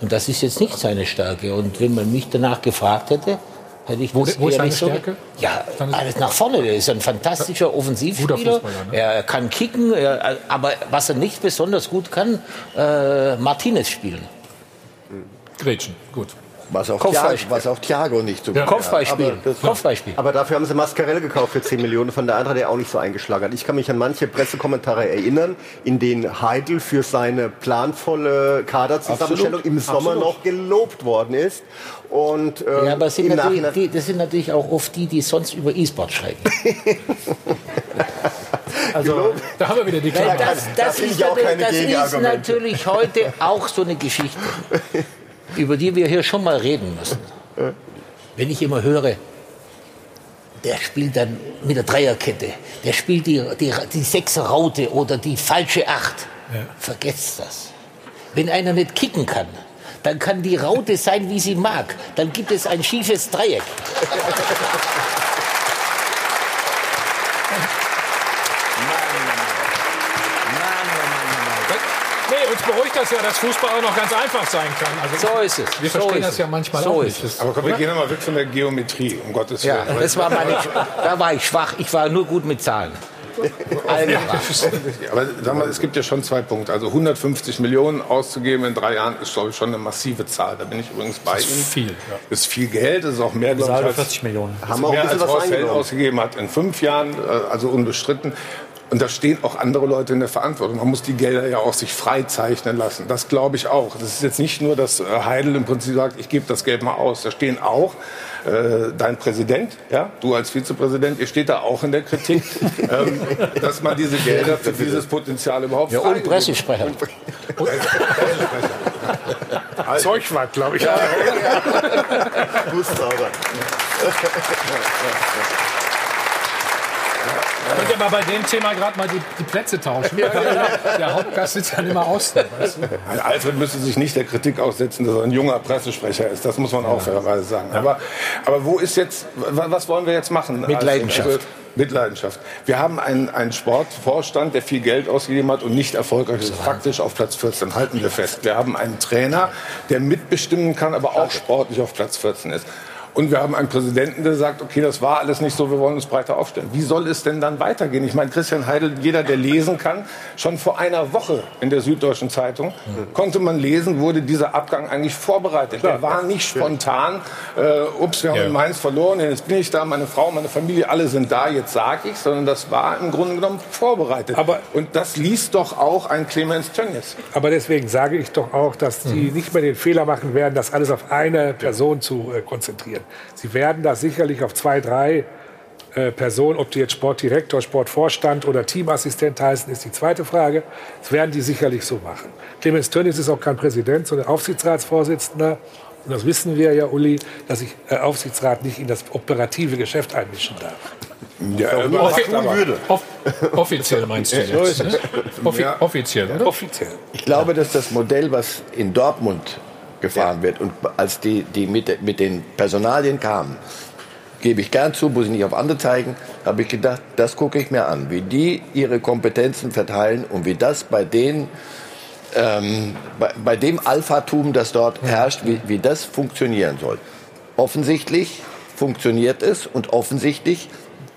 Und das ist jetzt nicht seine Stärke. Und wenn man mich danach gefragt hätte, hätte ich Wo- das wo ist seine so. Stärke? Ja, alles nach vorne. Der ist ein fantastischer Offensivspieler. Ne? Er kann kicken, er, aber was er nicht besonders gut kann, äh, Martinez spielen. Gretchen, gut. Was auch, Thiago, was auch Thiago nicht so gut Kopfballspiel. kann. Aber das- Kopfballspiel. Aber dafür haben sie Mascarell gekauft für 10 Millionen von der Eintracht, der auch nicht so eingeschlagen hat. Ich kann mich an manche Pressekommentare erinnern, in denen Heidel für seine planvolle Kaderzusammenstellung Absolut. im Sommer Absolut. noch gelobt worden ist. Und ähm, Ja, aber es sind die, das sind natürlich auch oft die, die sonst über E-Sport schreiben. Also, da haben wir wieder die Klammer. das, das, finde ist, das ist natürlich heute auch so eine Geschichte, über die wir hier schon mal reden müssen. Wenn ich immer höre, der spielt dann mit der Dreierkette, der spielt die, die, die Sechserraute oder die falsche Acht. Vergesst das. Wenn einer nicht kicken kann, dann kann die Raute sein, wie sie mag. Dann gibt es ein schiefes Dreieck. Beruhigt das ja, dass Fußball auch noch ganz einfach sein kann. Also, So ist es. Wir so verstehen ist das ja manchmal so auch ist nicht. es. Aber komm, wir gehen nochmal weg von der Geometrie, um Gottes Willen. Ja, das war meine, da war ich schwach. Ich war nur gut mit Zahlen. Aber sag mal, es gibt ja schon zwei Punkte. Also 150 Millionen auszugeben in drei Jahren ist, glaube ich, schon eine massive Zahl. Da bin ich übrigens bei Ihnen. viel, ja. Das ist viel Geld, das ist auch mehr, glaube ich, als, 40 Millionen. Haben wir auch ein mehr bisschen als was Horst Held ausgegeben hat in fünf Jahren, äh, also unbestritten. Und da stehen auch andere Leute in der Verantwortung. Man muss die Gelder ja auch sich freizeichnen lassen. Das glaube ich auch. Das ist jetzt nicht nur, dass äh, Heidel im Prinzip sagt, ich gebe das Geld mal aus. Da stehen auch äh, dein Präsident, ja, du als Vizepräsident, ihr steht da auch in der Kritik, ähm, dass man diese Gelder für dieses Potenzial überhaupt Ja, und freigegeben Pressesprecher. Zeugwart, glaube ich. Wusste aber. Könnt ihr mal bei dem Thema gerade mal die, die Plätze tauschen? Der Hauptgast sitzt dann immer außen. Weißt du? Also Alfred müsste sich nicht der Kritik aussetzen, dass er ein junger Pressesprecher ist. Das muss man auch fairerweise sagen. Aber, aber wo ist jetzt, wa- was wollen wir jetzt machen? Mit Leidenschaft. Also, mit Leidenschaft. Wir haben einen, einen Sportvorstand, der viel Geld ausgegeben hat und nicht erfolgreich ist. Faktisch auf Platz 14, halten wir fest. Wir haben einen Trainer, der mitbestimmen kann, aber auch sportlich auf Platz 14 ist. Und wir haben einen Präsidenten, der sagt, okay, das war alles nicht so, wir wollen uns breiter aufstellen. Wie soll es denn dann weitergehen? Ich meine, Christian Heidel, jeder, der lesen kann, schon vor einer Woche in der Süddeutschen Zeitung konnte man lesen, wurde dieser Abgang eigentlich vorbereitet. Der war nicht spontan, äh, ups, wir haben Ja. in Mainz verloren, jetzt bin ich da, meine Frau, meine Familie, alle sind da, jetzt sage ich, sondern das war im Grunde genommen vorbereitet. Aber- Und das liest doch auch ein Clemens Tönnies. Aber deswegen sage ich doch auch, dass die nicht mehr den Fehler machen werden, das alles auf eine Person zu äh, konzentrieren. Sie werden das sicherlich auf zwei, drei äh, Personen, ob die jetzt Sportdirektor, Sportvorstand oder Teamassistent heißen, ist die zweite Frage. Das werden die sicherlich so machen. Clemens Tönnies ist auch kein Präsident, sondern Aufsichtsratsvorsitzender. Und das wissen wir ja, Uli, dass sich äh, Aufsichtsrat nicht in das operative Geschäft einmischen darf. Ja, Offi aber- off offiziell meinst du jetzt? Ne? Offi Ja. Offiziell, oder? Offiziell. Ich glaube, dass das Modell, was in Dortmund gefahren wird. Und als die, die mit, mit den Personalien kamen, gebe ich gern zu, muss ich nicht auf andere zeigen, habe ich gedacht, das gucke ich mir an, wie die ihre Kompetenzen verteilen und wie das bei denen ähm, bei, bei, dem Alphatum, das dort herrscht, wie, wie das funktionieren soll. Offensichtlich funktioniert es und offensichtlich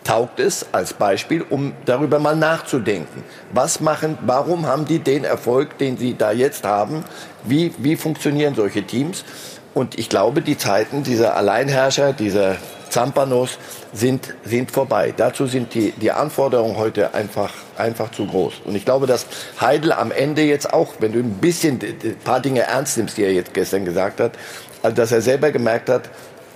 taugt es als Beispiel, um darüber mal nachzudenken. Was machen, warum haben die den Erfolg, den sie da jetzt haben? Wie, wie funktionieren solche Teams? Und ich glaube, die Zeiten dieser Alleinherrscher, dieser Zampanos sind, sind vorbei. Dazu sind die, die Anforderungen heute einfach, einfach zu groß. Und ich glaube, dass Heidel am Ende jetzt auch, wenn du ein bisschen ein paar Dinge ernst nimmst, die er jetzt gestern gesagt hat, also dass er selber gemerkt hat,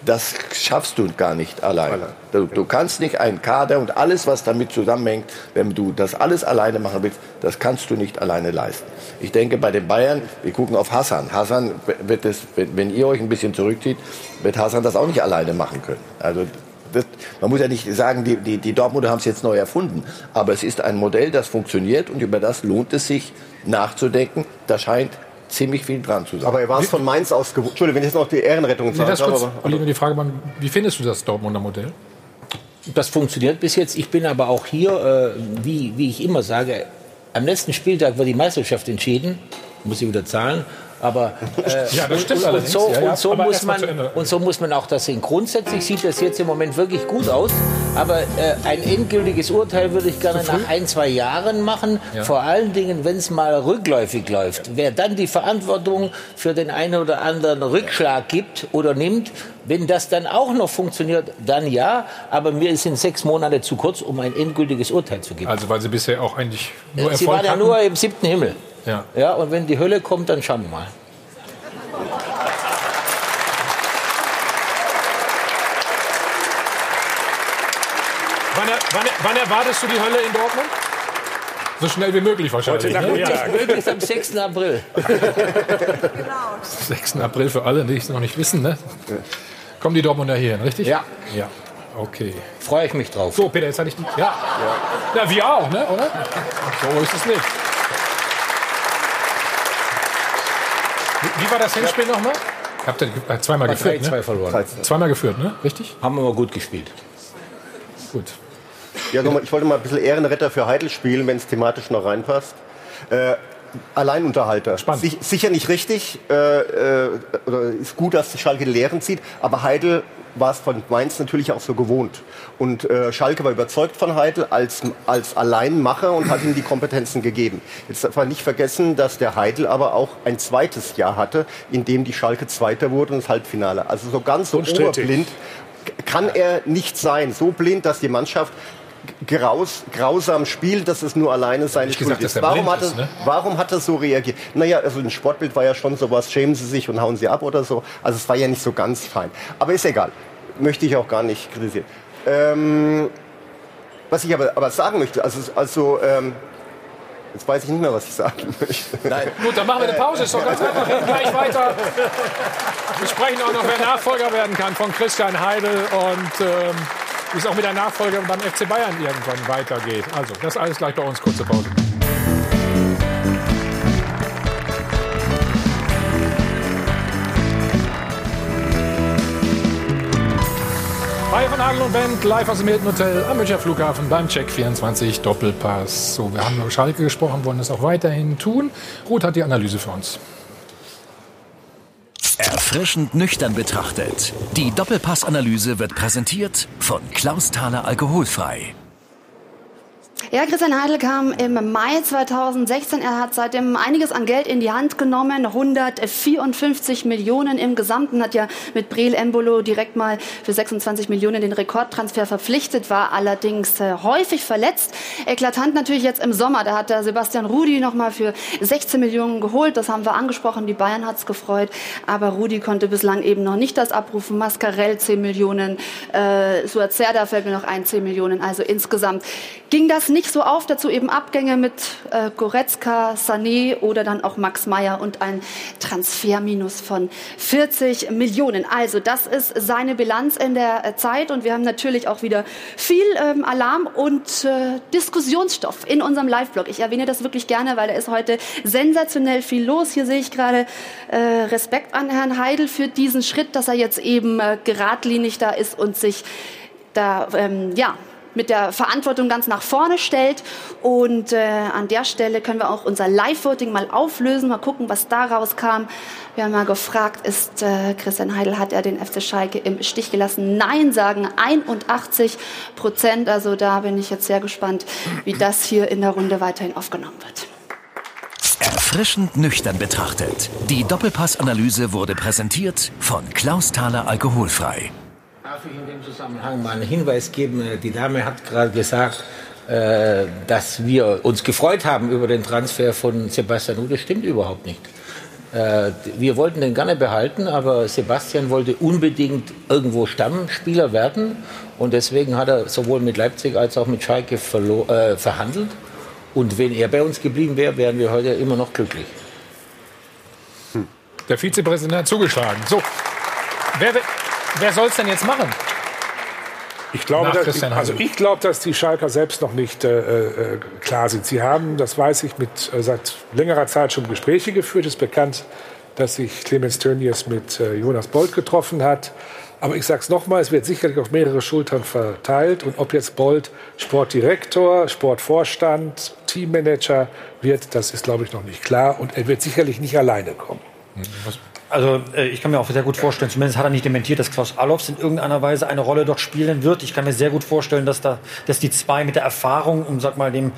das schaffst du gar nicht alleine. Du, du, kannst nicht einen Kader und alles, was damit zusammenhängt, wenn du das alles alleine machen willst, das kannst du nicht alleine leisten. Ich denke, bei den Bayern, wir gucken auf Hassan. Hassan wird es, wenn ihr euch ein bisschen zurückzieht, wird Hassan das auch nicht alleine machen können. Also das, man muss ja nicht sagen, die, die, die Dortmunder haben es jetzt neu erfunden. Aber es ist ein Modell, das funktioniert und über das lohnt es sich nachzudenken. Da scheint ziemlich viel dran zu sein. Aber er war es von Mainz aus gewohnt. Entschuldigung, wenn ich jetzt noch die Ehrenrettung sage. Nee, kurz, Oliver, die Frage, wie findest du das Dortmunder Modell? Das funktioniert bis jetzt. Ich bin aber auch hier, äh, wie, wie ich immer sage, am letzten Spieltag wird die Meisterschaft entschieden. Muss ich wieder zahlen. Aber äh, ja, das stimmt und, und so, ja, und, so muss man, und so muss man auch das sehen. Grundsätzlich sieht das jetzt im Moment wirklich gut aus. Aber äh, ein endgültiges Urteil würde ich gerne nach ein, zwei Jahren machen. Ja. Vor allen Dingen, wenn es mal rückläufig läuft. Wer dann die Verantwortung für den einen oder anderen Rückschlag gibt oder nimmt, wenn das dann auch noch funktioniert, dann ja. Aber mir sind sechs Monate zu kurz, um ein endgültiges Urteil zu geben. Also weil Sie bisher auch eigentlich nur Sie Erfolg waren ja hatten? nur im siebten Himmel. Ja. ja. Und wenn die Hölle kommt, dann schauen wir mal. Wann, wann, wann erwartest du die Hölle in Dortmund? So schnell wie möglich wahrscheinlich. Heute Nachmittag. Möglichst am 6. April. genau. 6. April für alle, die es noch nicht wissen. Ne? Kommen die Dortmunder hier hin, richtig? Ja. Ja. Okay. Freue ich mich drauf. So, Peter, jetzt hatte ich die. Ja. ja. ja wir auch, ne? oder? So ist es nicht. Wie, wie war das Hinspiel ja. nochmal? Habt ihr zweimal Bei geführt, drei, ne? Zwei verloren. Zweimal geführt, ne? Richtig? Haben wir mal gut gespielt. Gut. Ja, mal, ich wollte mal ein bisschen Ehrenretter für Heidel spielen, wenn es thematisch noch reinpasst. Äh, Alleinunterhalter. Spannend. Sich, sicher nicht richtig. Äh, äh, oder ist gut, dass die Schalke die Lehren zieht. Aber Heidel war es von Mainz natürlich auch so gewohnt. Und äh, Schalke war überzeugt von Heidel als, als Alleinmacher und hat ihm die Kompetenzen gegeben. Jetzt darf man nicht vergessen, dass der Heidel aber auch ein zweites Jahr hatte, in dem die Schalke Zweiter wurde und das Halbfinale. Also so ganz so oberblind kann er nicht sein. So blind, dass die Mannschaft graus, grausam spielt, dass es nur alleine seine Schuld ist. Warum hat, er, ne? warum hat er so reagiert? Naja, also ein Sportbild war ja schon sowas, schämen Sie sich und hauen Sie ab oder so. Also es war ja nicht so ganz fein. Aber ist egal. Möchte ich auch gar nicht kritisieren. Ähm, was ich aber, aber sagen möchte, also, also ähm, Jetzt weiß ich nicht mehr, was ich sagen möchte. Nein. Gut, dann machen wir eine Pause. Ist doch ganz einfach. Wir gleich weiter. Wir sprechen auch noch, wer Nachfolger werden kann von Christian Heidel und ähm, wie es auch mit der Nachfolge beim FC Bayern irgendwann weitergeht. Also, das alles gleich bei uns. Kurze Pause. Hi von Adel und Band, live aus dem Hilton Hotel am Münchner Flughafen beim Check 24 Doppelpass. So, wir haben über Schalke gesprochen, wollen das auch weiterhin tun. Ruth hat die Analyse für uns. Erfrischend nüchtern betrachtet. Die Doppelpass-Analyse wird präsentiert von Klaus Thaler Alkoholfrei. Ja, Christian Heidel kam im Mai 2016. Er hat seitdem einiges an Geld in die Hand genommen. 154 Millionen im Gesamten. Hat ja mit Breel Embolo direkt mal für 26 Millionen den Rekordtransfer verpflichtet, war allerdings äh, häufig verletzt. Eklatant natürlich jetzt im Sommer. Da hat der Sebastian Rudi noch mal für 16 Millionen geholt. Das haben wir angesprochen. Die Bayern hat's gefreut. Aber Rudi konnte bislang eben noch nicht das abrufen. Mascarell 10 Millionen. Äh, Suazerda fällt mir noch ein, 10 Millionen. Also insgesamt ging das nicht nicht so auf. Dazu eben Abgänge mit äh, Goretzka, Sané oder dann auch Max Meyer und ein Transferminus von 40 Millionen. Also das ist seine Bilanz in der äh, Zeit und wir haben natürlich auch wieder viel ähm, Alarm und äh, Diskussionsstoff in unserem Live-Blog. Ich erwähne das wirklich gerne, weil da ist heute sensationell viel los. Hier sehe ich gerade äh, Respekt an Herrn Heidel für diesen Schritt, dass er jetzt eben äh, geradlinig da ist und sich da ähm, ja mit der Verantwortung ganz nach vorne stellt. Und äh, an der Stelle können wir auch unser Live-Voting mal auflösen, mal gucken, was daraus kam. Wir haben mal gefragt, ist äh, Christian Heidel, hat er den FC Schalke im Stich gelassen? Nein, sagen 81 Prozent. Also da bin ich jetzt sehr gespannt, wie das hier in der Runde weiterhin aufgenommen wird. Erfrischend nüchtern betrachtet. Die Doppelpass-Analyse wurde präsentiert von Klaus Thaler Alkoholfrei. Darf ich in dem Zusammenhang mal einen Hinweis geben? Die Dame hat gerade gesagt, äh, dass wir uns gefreut haben über den Transfer von Sebastian Ude. Das stimmt überhaupt nicht. Äh, wir wollten den gerne behalten, aber Sebastian wollte unbedingt irgendwo Stammspieler werden. Und deswegen hat er sowohl mit Leipzig als auch mit Schalke äh, verhandelt. Und wenn er bei uns geblieben wäre, wären wir heute immer noch glücklich. Der Vizepräsident hat zugeschlagen. So, wer, wer soll es denn jetzt machen? Ich glaube, dass, also ich glaube, dass die Schalker selbst noch nicht äh, äh, klar sind. Sie haben, das weiß ich, mit äh, seit längerer Zeit schon Gespräche geführt. Es ist bekannt, dass sich Clemens Tönnies mit äh, Jonas Bolt getroffen hat. Aber ich sage es nochmal, es wird sicherlich auf mehrere Schultern verteilt. Und ob jetzt Bolt Sportdirektor, Sportvorstand, Teammanager wird, das ist, glaube ich, noch nicht klar. Und er wird sicherlich nicht alleine kommen. Also äh, ich kann mir auch sehr gut vorstellen, zumindest hat er nicht dementiert, dass Klaus Allofs in irgendeiner Weise eine Rolle dort spielen wird. Ich kann mir sehr gut vorstellen, dass, da, dass die zwei mit der Erfahrung und sag mal dem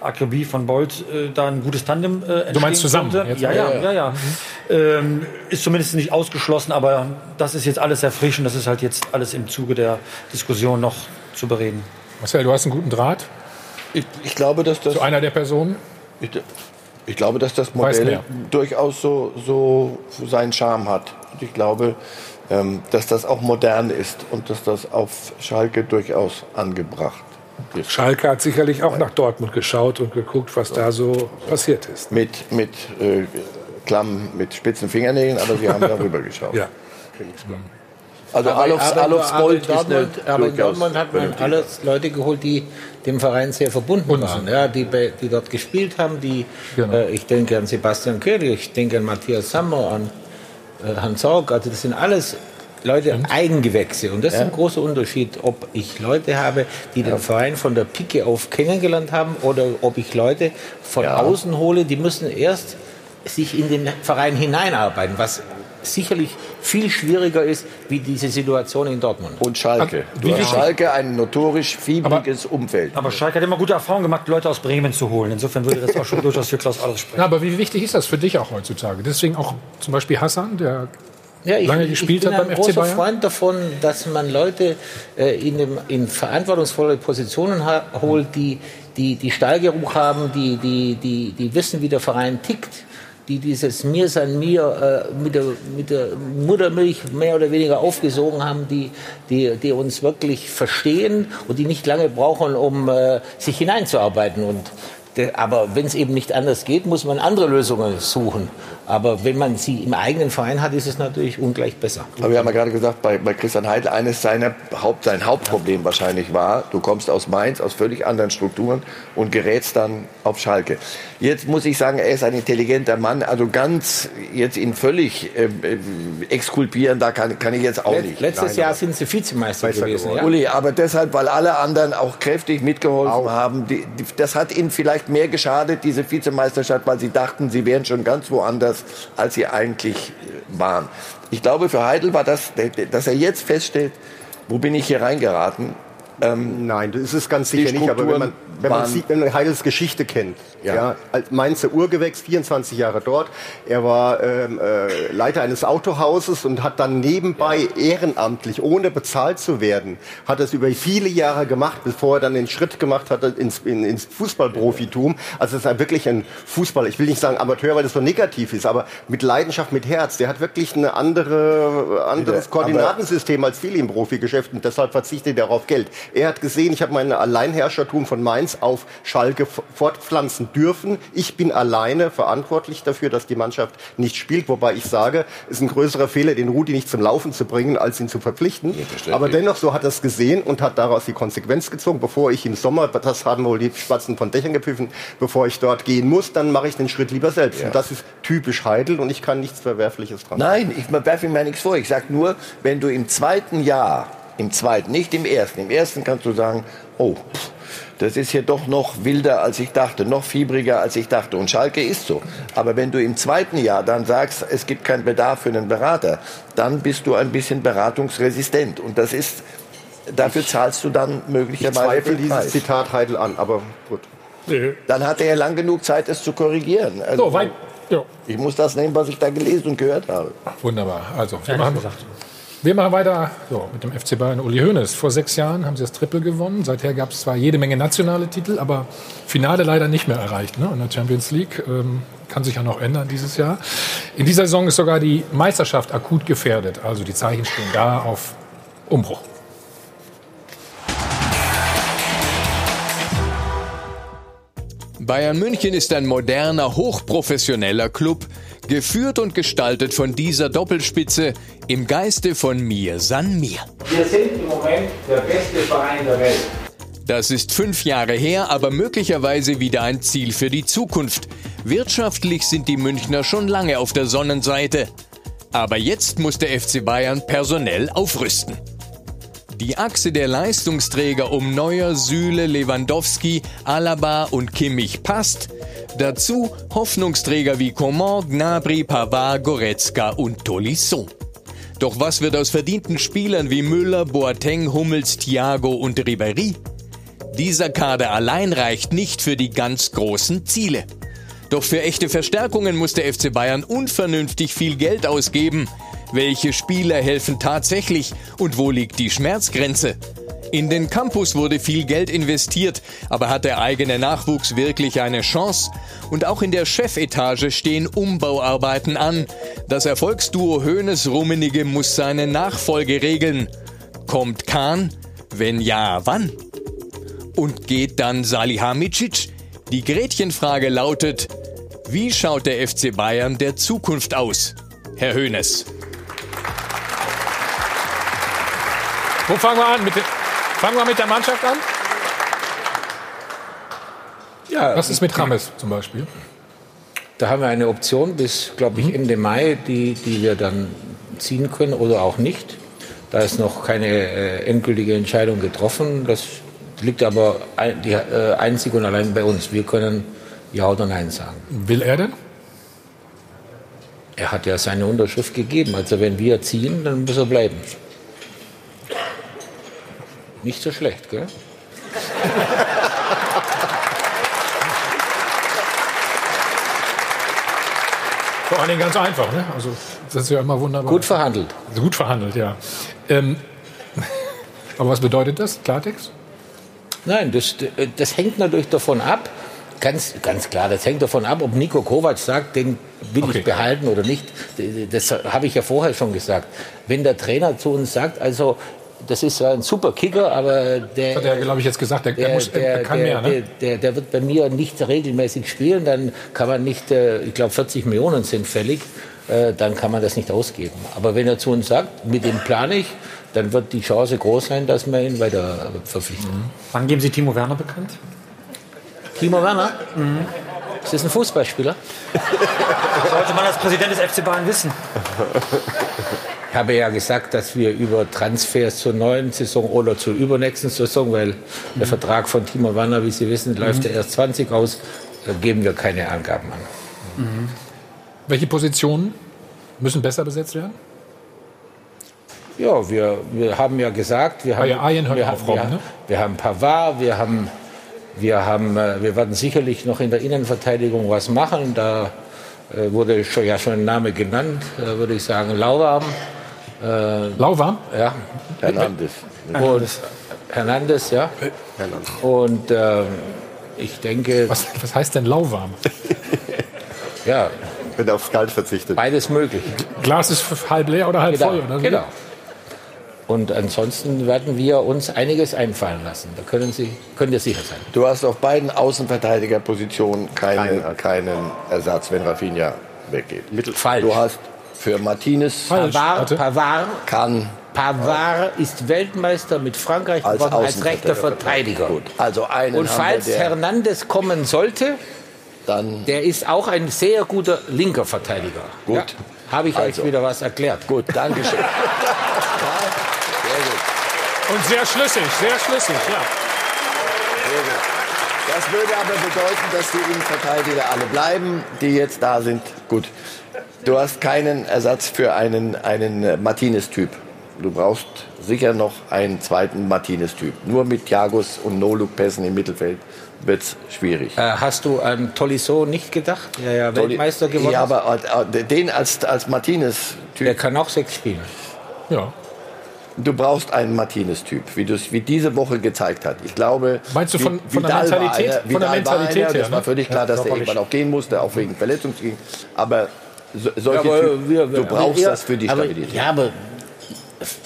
Akribie von Bolt äh, da ein gutes Tandem äh, Du meinst zusammen? Ja, ja, ja, ja. ja. Mhm. Ähm, ist zumindest nicht ausgeschlossen, aber das ist jetzt alles sehr frisch und das ist halt jetzt alles im Zuge der Diskussion noch zu bereden. Marcel, du hast einen guten Draht? Ich, ich glaube, dass das... Zu einer der Personen? Ich, ich glaube, dass das Modell durchaus so, so seinen Charme hat. Und ich glaube, ähm, dass das auch modern ist und dass das auf Schalke durchaus angebracht ist. Schalke hat sicherlich auch nach Dortmund geschaut und geguckt, was da so passiert ist. Mit, mit äh, Klamm, mit spitzen Fingernägeln, aber sie haben darüber geschaut. Ja. Also Alofs, Alofs in ist eine Dortmund, aber in durchaus Dortmund hat man alles Leute geholt, die dem Verein sehr verbunden Und waren, ja, die, die dort gespielt haben. Die, Genau. äh, ich denke an Sebastian Köhler, ich denke an Matthias Sammer, an äh, Hans Sorg. Also das sind alles Leute Eigengewächse. Und das ist ein großer Unterschied, ob ich Leute habe, die den Verein von der Pike auf kennengelernt haben oder ob ich Leute von Ja. außen hole, die müssen erst sich in den Verein hineinarbeiten, was sicherlich viel schwieriger ist, wie diese Situation in Dortmund. Und Schalke. Wie Du hast wichtig- Schalke ein notorisch fiebriges Umfeld. Aber Schalke hat immer gute Erfahrungen gemacht, Leute aus Bremen zu holen. Insofern würde das auch schon durchaus für Klaus Allofs sprechen. Na, aber wie wichtig ist das für dich auch heutzutage? Deswegen auch zum Beispiel Hassan, der Ja, ich, lange gespielt ich bin hat ein beim FC großer Bayern. Freund davon, dass man Leute äh, in, dem, in verantwortungsvolle Positionen holt, die, die, die Stallgeruch haben, die, die, die, die wissen, wie der Verein tickt, die dieses Mir san mir äh, mit, der, mit der Muttermilch mehr oder weniger aufgesogen haben, die, die, die uns wirklich verstehen und die nicht lange brauchen, um äh, sich hineinzuarbeiten. Und aber wenn es eben nicht anders geht, muss man andere Lösungen suchen. Aber wenn man sie im eigenen Verein hat, ist es natürlich ungleich besser. Aber wir haben ja gerade gesagt, bei, bei Christian Heidel, eines seiner Haupt, sein Hauptproblem wahrscheinlich war, du kommst aus Mainz, aus völlig anderen Strukturen und gerätst dann auf Schalke. Jetzt muss ich sagen, er ist ein intelligenter Mann, also ganz jetzt ihn völlig äh, äh, exkulpieren, da kann, kann ich jetzt auch Let- nicht. Letztes Nein, Jahr sind sie Vizemeister Meister gewesen. geworden. Ja? Uli, aber deshalb, weil alle anderen auch kräftig mitgeholfen haben. Die, die, das hat ihnen vielleicht mehr geschadet, diese Vizemeisterschaft, weil sie dachten, sie wären schon ganz woanders, als sie eigentlich waren. Ich glaube, für Heidel war das, dass er jetzt feststellt, wo bin ich hier reingeraten? Ähm, Nein, das ist ganz sicher nicht. Aber wenn man, wenn man sieht, wenn man Heidels Geschichte kennt, Ja. ja. als Mainzer Urgewächs, 24 Jahre dort. Er war ähm, äh, Leiter eines Autohauses und hat dann nebenbei ehrenamtlich, ohne bezahlt zu werden, hat es über viele Jahre gemacht, bevor er dann den Schritt gemacht hat ins, in, ins Fußballprofitum. Also es ist wirklich ein Fußball. Ich will nicht sagen Amateur, weil das so negativ ist, aber mit Leidenschaft, mit Herz. Der hat wirklich ein andere, anderes Koordinatensystem als viele im Profigeschäft und deshalb verzichtet er auf Geld. Er hat gesehen, ich habe meine Alleinherrschertum von Mainz auf Schalke fortpflanzen dürfen. Ich bin alleine verantwortlich dafür, dass die Mannschaft nicht spielt. Wobei ich sage, es ist ein größerer Fehler, den Rudi nicht zum Laufen zu bringen, als ihn zu verpflichten. Ja, Aber dennoch, so hat er es gesehen und hat daraus die Konsequenz gezogen. Bevor ich im Sommer, das haben wohl die Spatzen von Dächern gepfiffen, bevor ich dort gehen muss, dann mache ich den Schritt lieber selbst. Ja. Und das ist typisch Heidel und ich kann nichts Verwerfliches dran. Nein, ich werfe ihm ja nichts vor. Ich sage nur, wenn du im zweiten Jahr, im zweiten, nicht im ersten, im ersten kannst du sagen, oh, pff, das ist hier doch noch wilder, als ich dachte, noch fiebriger, als ich dachte. Und Schalke ist so. Aber wenn du im zweiten Jahr dann sagst, es gibt keinen Bedarf für einen Berater, dann bist du ein bisschen beratungsresistent. Und das ist, dafür zahlst du dann möglicherweise. Ich zweifle dieses Zitat Heidel an, aber gut. Dann hatte er lang genug Zeit, es zu korrigieren. Also, so, weit, ja. Ich muss das nehmen, was ich da gelesen und gehört habe. Wunderbar. Also, wir machen, wir machen weiter so, mit dem FC Bayern Uli Hoeneß. Vor sechs Jahren haben sie das Triple gewonnen. Seither gab es zwar jede Menge nationale Titel, aber Finale leider nicht mehr erreicht ne? in der Champions League. Ähm, kann sich ja noch ändern dieses Jahr. In dieser Saison ist sogar die Meisterschaft akut gefährdet. Also die Zeichen stehen da auf Umbruch. Bayern München ist ein moderner, hochprofessioneller Club, geführt und gestaltet von dieser Doppelspitze im Geiste von Mir San Mir. Wir sind im Moment der beste Verein der Welt. Das ist fünf Jahre her, aber möglicherweise wieder ein Ziel für die Zukunft. Wirtschaftlich sind die Münchner schon lange auf der Sonnenseite. Aber jetzt muss der FC Bayern personell aufrüsten. Die Achse der Leistungsträger um Neuer, Süle, Lewandowski, Alaba und Kimmich passt. Dazu Hoffnungsträger wie Coman, Gnabry, Pavard, Goretzka und Tolisso. Doch was wird aus verdienten Spielern wie Müller, Boateng, Hummels, Thiago und Ribéry? Dieser Kader allein reicht nicht für die ganz großen Ziele. Doch für echte Verstärkungen muss der FC Bayern unvernünftig viel Geld ausgeben. Welche Spieler helfen tatsächlich und wo liegt die Schmerzgrenze? In den Campus wurde viel Geld investiert, aber hat der eigene Nachwuchs wirklich eine Chance? Und auch in der Chefetage stehen Umbauarbeiten an. Das Erfolgsduo Hoeneß Rummenige muss seine Nachfolge regeln. Kommt Kahn? Wenn ja, wann? Und geht dann Salihamidzic? Die Gretchenfrage lautet, wie schaut der FC Bayern der Zukunft aus? Herr Hoeneß. Wo fangen wir an? Mit den, fangen wir mit der Mannschaft an? Ja, Was ist mit Rames zum Beispiel? Da haben wir eine Option bis, glaube ich, mhm. Ende Mai, die, die wir dann ziehen können oder auch nicht. Da ist noch keine äh, endgültige Entscheidung getroffen. Das liegt aber ein, die, äh, einzig und allein bei uns. Wir können Ja oder Nein sagen. Will er denn? Er hat ja seine Unterschrift gegeben. Also wenn wir ziehen, dann muss er bleiben. Nicht so schlecht, gell? Vor allen Dingen ganz einfach, ne? Also das ist ja immer wunderbar. Gut verhandelt. Also gut verhandelt, ja. Ähm, aber was bedeutet das, Klartext? Nein, das, das hängt natürlich davon ab, ganz, ganz klar, das hängt davon ab, ob Nico Kovac sagt, den will okay. ich behalten oder nicht. Das habe ich ja vorher schon gesagt. Wenn der Trainer zu uns sagt, also das ist ein super Kicker, aber der. Das hat er, glaube ich, jetzt gesagt, der, der, muss, der, kann der, mehr, ne? Der, der, wird bei mir nicht regelmäßig spielen, dann kann man nicht, äh, ich glaube, 40 Millionen sind fällig, äh, dann kann man das nicht ausgeben. Aber wenn er zu uns sagt, mit dem plane ich, dann wird die Chance groß sein, dass wir ihn weiter verpflichten. Mhm. Wann geben Sie Timo Werner bekannt? Timo Werner? Mhm. Ist das ein Fußballspieler? Sollte man als Präsident des FC Bayern wissen. Ich habe ja gesagt, dass wir über Transfers zur neuen Saison oder zur übernächsten Saison, weil mhm. der Vertrag von Timo Werner, wie Sie wissen, läuft ja erst 20 aus, da geben wir keine Angaben an. Mhm. Welche Positionen müssen besser besetzt werden? Ja, wir, wir haben ja gesagt, wir haben, wir, haben, wir, ne? wir haben Pavard, wir haben, wir haben, äh, wir werden sicherlich noch in der Innenverteidigung was machen. Da äh, wurde schon, ja schon ein Name genannt, äh, würde ich sagen, Lauwarm. Äh, Lauwarm? Ja. Hernandez. Und Hernandez, ja. Hernandez. Und äh, ich denke. Was, was heißt denn lauwarm? ja. Wenn er aufs Kalt verzichtet. Beides möglich. Glas ist halb leer oder halb genau, voll, oder? Genau. Und ansonsten werden wir uns einiges einfallen lassen. Da können Sie, können ihr sicher sein. Du hast auf beiden Außenverteidigerpositionen keine, keinen Ersatz, wenn Rafinha weggeht. Mittel falsch. Du hast für Martinez Pavard, Pavard, kann Pavard ist Weltmeister mit Frankreich Als geworden als rechter. Verteidiger. Gut, also einen Und falls der- Hernandez kommen sollte, dann der ist auch ein sehr guter linker Verteidiger. Gut. Ja, Habe ich Also. euch wieder was erklärt. Gut, danke schön. Und sehr schlüssig, sehr schlüssig, ja. Das würde aber bedeuten, dass die Innenverteidiger alle bleiben, die jetzt da sind. Gut. Du hast keinen Ersatz für einen, einen äh, Martinez-Typ. Du brauchst sicher noch einen zweiten Martinez-Typ. Nur mit Thiagos und No-Look-Pässen im Mittelfeld wird's schwierig. Äh, hast du an Tolisso nicht gedacht, der ja Weltmeister geworden Ja, aber äh, den als, als Martinez-Typ. Der kann auch sechs spielen. Ja. Du brauchst einen Martinez-Typ, wie wie diese Woche gezeigt hat. Ich glaube. Meinst du von- von der Mentalität- einer- von der Mentalität einer, her, Das war ne? völlig klar, Ja, dass er irgendwann auch gehen musste, auch wegen Verletzungsgegen. Aber so, solche Ja, aber wir- du brauchst das für die Stabilität. Ja, aber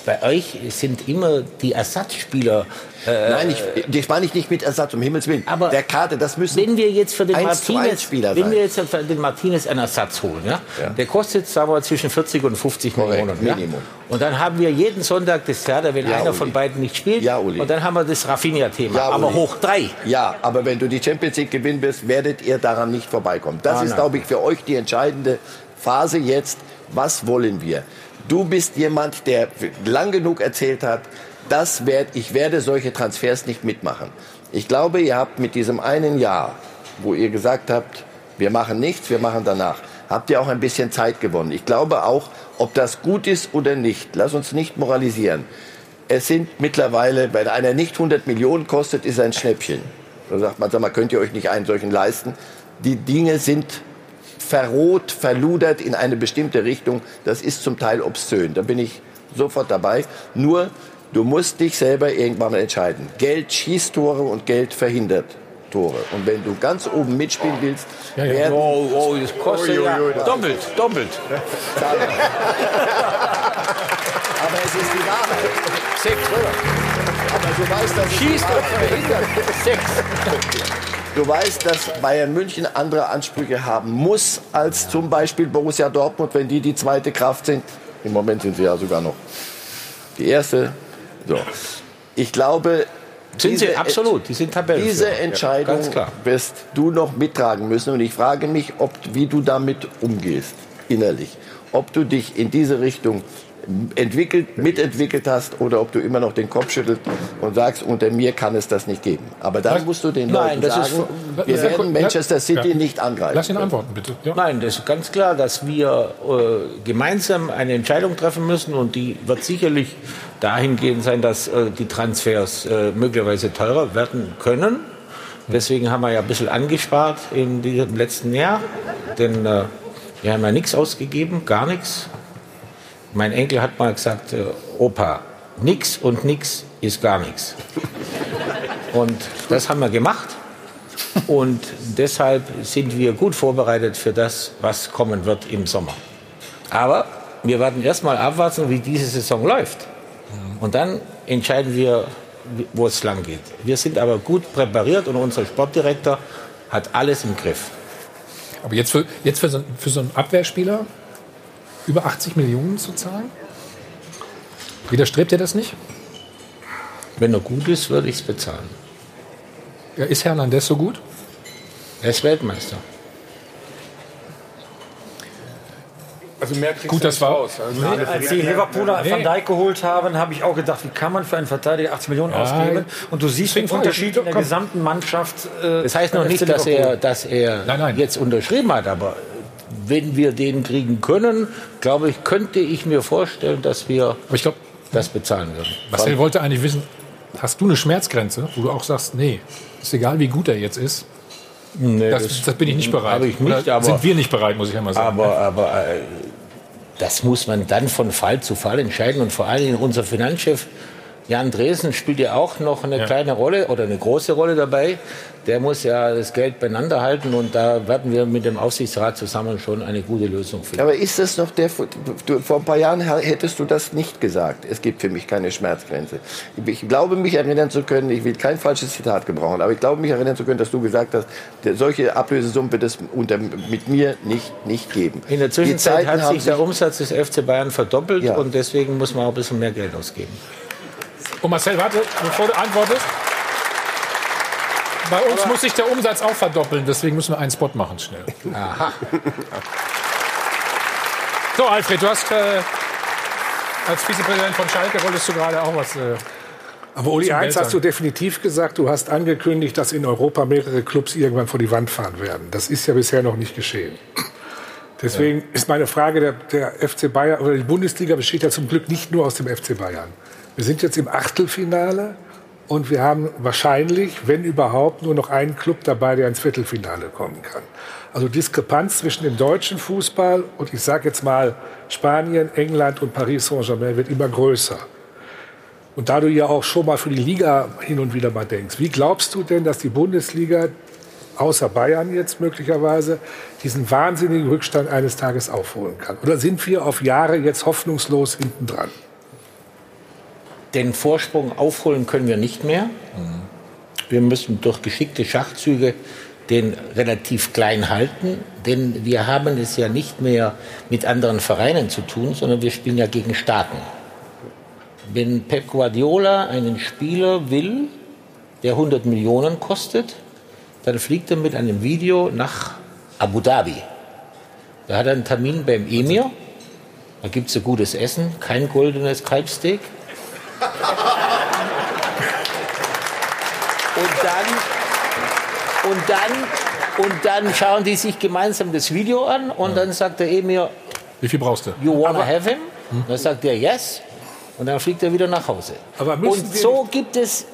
bei euch sind immer die Ersatzspieler. Äh, Nein, ich, das meine ich nicht mit Ersatz, um Himmels Willen. Aber der Karte, das müssen wenn wir jetzt für den Martinez, Spieler wenn sein. wir jetzt für den Martinez einen Ersatz holen, ja, der kostet sagen wir zwischen 40 und 50 Millionen, ja? Minimum. Und dann haben wir jeden Sonntag das Theater, wenn Ja, einer Uli. von beiden nicht spielt, Ja, Uli. und dann haben wir das Rafinha-Thema, Ja, aber Uli. hoch drei. Ja, aber wenn du die Champions League gewinnen wirst, werdet ihr daran nicht vorbeikommen. Das Ah, ist, nein. glaube ich, für euch die entscheidende Phase jetzt. Was wollen wir? Du bist jemand, der lang genug erzählt hat, das werd, ich werde solche Transfers nicht mitmachen. Ich glaube, ihr habt mit diesem einen Jahr, wo ihr gesagt habt, wir machen nichts, wir machen danach, habt ihr auch ein bisschen Zeit gewonnen. Ich glaube auch, ob das gut ist oder nicht, lass uns nicht moralisieren. Es sind mittlerweile, wenn einer nicht 100 Millionen kostet, ist ein Schnäppchen. Da sagt man, sag mal, könnt ihr euch nicht einen solchen leisten? Die Dinge sind verroht, verludert in eine bestimmte Richtung. Das ist zum Teil obszön. Da bin ich sofort dabei. Nur, du musst dich selber irgendwann mal entscheiden. Geld schießt Tore und Geld verhindert Tore. Und wenn du ganz oben mitspielen willst, Ja, ja. werden... Oh, oh, das kostet ja doppelt, doppelt. Aber es ist die Wahrheit. Sechs, Aber du weißt, dass es die Schießt und Wahrheit verhindert. Sechs. Du weißt, dass Bayern München andere Ansprüche haben muss als zum Beispiel Borussia Dortmund, wenn die die zweite Kraft sind. Im Moment sind sie ja sogar noch die erste. So. Ich glaube, Sind sie diese- absolut, die sind Tabellenführer. Diese Ja, Entscheidung klar. wirst du noch mittragen müssen. Und ich frage mich, ob, wie du damit umgehst, innerlich. Ob du dich in diese Richtung entwickelt, mitentwickelt hast oder ob du immer noch den Kopf schüttelst und sagst, unter mir kann es das nicht geben. Aber dann musst du den Nein, Leuten das ist- sagen, Lass- wir werden Manchester City Ja. nicht angreifen. Lass ihn antworten, bitte. Ja. Nein, das ist ganz klar, dass wir äh, gemeinsam eine Entscheidung treffen müssen und die wird sicherlich dahingehend sein, dass äh, die Transfers äh, möglicherweise teurer werden können. Deswegen haben wir ja ein bisschen angespart in diesem letzten Jahr, denn äh, wir haben ja nichts ausgegeben, gar nichts. Mein Enkel hat mal gesagt, äh, Opa, nix und nix ist gar nichts. Und das haben wir gemacht. Und deshalb sind wir gut vorbereitet für das, was kommen wird im Sommer. Aber wir werden erstmal abwarten, wie diese Saison läuft. Und dann entscheiden wir, wo es lang geht. Wir sind aber gut präpariert und unser Sportdirektor hat alles im Griff. Aber jetzt für, jetzt für, so, für so einen Abwehrspieler über 80 Millionen zu zahlen? Widerstrebt ihr das nicht? Wenn er gut ist, würde ich es bezahlen. Ja, ist Hernandez so gut? Er ist Weltmeister. Also mehr kriegst Gut, du das nicht war- raus. Also Als die Liverpooler Nee. Van Dijk geholt haben, habe ich auch gedacht, wie kann man für einen Verteidiger 80 Millionen Ja, ausgeben? Und du siehst den Unterschied in der gesamten Mannschaft. Äh, Das heißt noch nicht, dass er, dass er jetzt unterschrieben hat, aber wenn wir den kriegen können, glaube ich, könnte ich mir vorstellen, dass wir das bezahlen würden. Marcel wollte eigentlich wissen, hast du eine Schmerzgrenze, wo du auch sagst, nee, ist egal, wie gut er jetzt ist? Nee, das, das, bin ich nicht bereit. ich nicht, aber- sind wir nicht bereit, muss ich einmal sagen. Aber, aber äh, das muss man dann von Fall zu Fall entscheiden. Und vor allen Dingen unser Finanzchef Jan Dresen spielt ja auch noch eine Ja. kleine Rolle oder eine große Rolle dabei. Der muss ja das Geld beieinander halten und da werden wir mit dem Aufsichtsrat zusammen schon eine gute Lösung finden. Aber ist das noch der, du, vor ein paar Jahren hättest du das nicht gesagt. Es gibt für mich keine Schmerzgrenze. Ich glaube, mich erinnern zu können, ich will kein falsches Zitat gebrauchen, aber ich glaube, mich erinnern zu können, dass du gesagt hast, der, solche Ablösesummen wird es unter, mit mir nicht, nicht geben. In der Zwischenzeit hat sich der Umsatz des FC Bayern verdoppelt Ja. und deswegen muss man auch ein bisschen mehr Geld ausgeben. Und Marcel, warte, bevor du antwortest. Bei uns muss sich der Umsatz auch verdoppeln, deswegen müssen wir einen Spot machen schnell. Aha. So, Alfred, du hast äh, als Vizepräsident von Schalke wolltest du gerade auch was. Äh, Aber Uli, eins hast du definitiv gesagt. Du hast angekündigt, dass in Europa mehrere Clubs irgendwann vor die Wand fahren werden. Das ist ja bisher noch nicht geschehen. Deswegen ist meine Frage, der, der FC Bayern oder die Bundesliga besteht ja zum Glück nicht nur aus dem FC Bayern. Wir sind jetzt im Achtelfinale und wir haben wahrscheinlich, wenn überhaupt, nur noch einen Club dabei, der ins Viertelfinale kommen kann. Also Diskrepanz zwischen dem deutschen Fußball und ich sage jetzt mal Spanien, England und Paris Saint-Germain wird immer größer. Und da du ja auch schon mal für die Liga hin und wieder mal denkst, wie glaubst du denn, dass die Bundesliga, außer Bayern jetzt möglicherweise, diesen wahnsinnigen Rückstand eines Tages aufholen kann? Oder sind wir auf Jahre jetzt hoffnungslos hinten dran? Den Vorsprung aufholen können wir nicht mehr. Wir müssen durch geschickte Schachzüge den relativ klein halten, denn wir haben es ja nicht mehr mit anderen Vereinen zu tun, sondern wir spielen ja gegen Staaten. Wenn Pep Guardiola einen Spieler will, der 100 Millionen kostet, dann fliegt er mit einem Video nach Abu Dhabi. Da hat er einen Termin beim Emir, da gibt es ein gutes Essen, kein goldenes Kalbsteak. Und dann, und dann, und dann schauen die sich gemeinsam das Video an und dann sagt der Emir, wie viel brauchst du? You wanna have him? Dann sagt er yes. Und dann fliegt er wieder nach Hause. Aber und so gibt es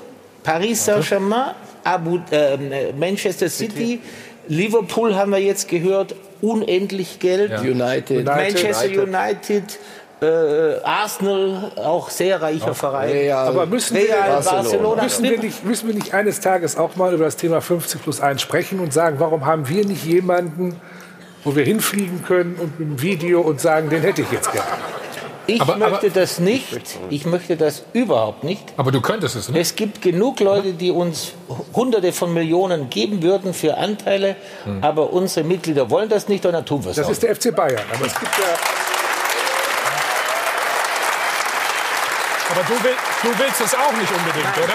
Paris Saint-Germain, Abu, äh, Manchester City, Liverpool haben wir jetzt gehört, unendlich Geld. Ja. United. Manchester United. Äh, Arsenal, auch sehr reicher Verein. Real. Aber müssen wir, Real, Barcelona. müssen, wir nicht, müssen wir nicht eines Tages auch mal über das Thema 50 plus 1 sprechen und sagen, warum haben wir nicht jemanden, wo wir hinfliegen können und mit einem Video und sagen, den hätte ich jetzt gerne. Ich Aber- möchte aber- das nicht. Ich möchte das überhaupt nicht. Aber du könntest es, ne? Es gibt genug Leute, die uns Hunderte von Millionen geben würden für Anteile, aber unsere Mitglieder wollen das nicht und dann tun wir es Das auch. ist der FC Bayern. Aber es gibt ja Aber du, will, du willst es auch nicht unbedingt, oder?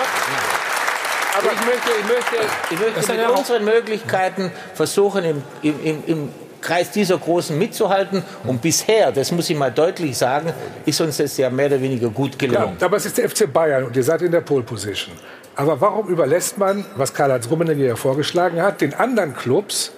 Aber ich möchte, ich möchte, ich möchte mit ja unseren Möglichkeiten versuchen, im, im, im, im Kreis dieser Großen mitzuhalten. Und bisher, das muss ich mal deutlich sagen, ist uns das ja mehr oder weniger gut Ja, gelungen. aber es ist der FC Bayern und ihr seid in der Pole Position. Aber warum überlässt man, was Karl-Heinz Rummenigge ja vorgeschlagen hat, den anderen Clubs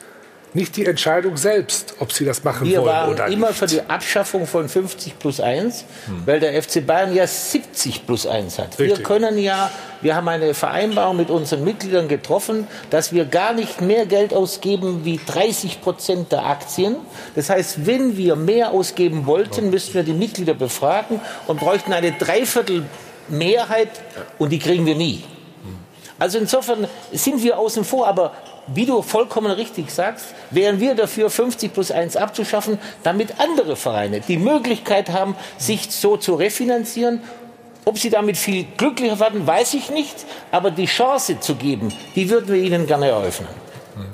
nicht die Entscheidung selbst, ob sie das machen Wir wollen waren oder immer nicht? für die Abschaffung von 50 plus 1, weil der FC Bayern ja 70 plus 1 hat. Wir Richtig. können ja, wir haben eine Vereinbarung mit unseren Mitgliedern getroffen, dass wir gar nicht mehr Geld ausgeben wie 30 Prozent der Aktien. Das heißt, wenn wir mehr ausgeben wollten, müssten wir die Mitglieder befragen und bräuchten eine Dreiviertelmehrheit und die kriegen wir nie. Also insofern sind wir außen vor, aber wie du vollkommen richtig sagst, wären wir dafür, 50 plus 1 abzuschaffen, damit andere Vereine die Möglichkeit haben, sich so zu refinanzieren. Ob sie damit viel glücklicher werden, weiß ich nicht, aber die Chance zu geben, die würden wir ihnen gerne eröffnen.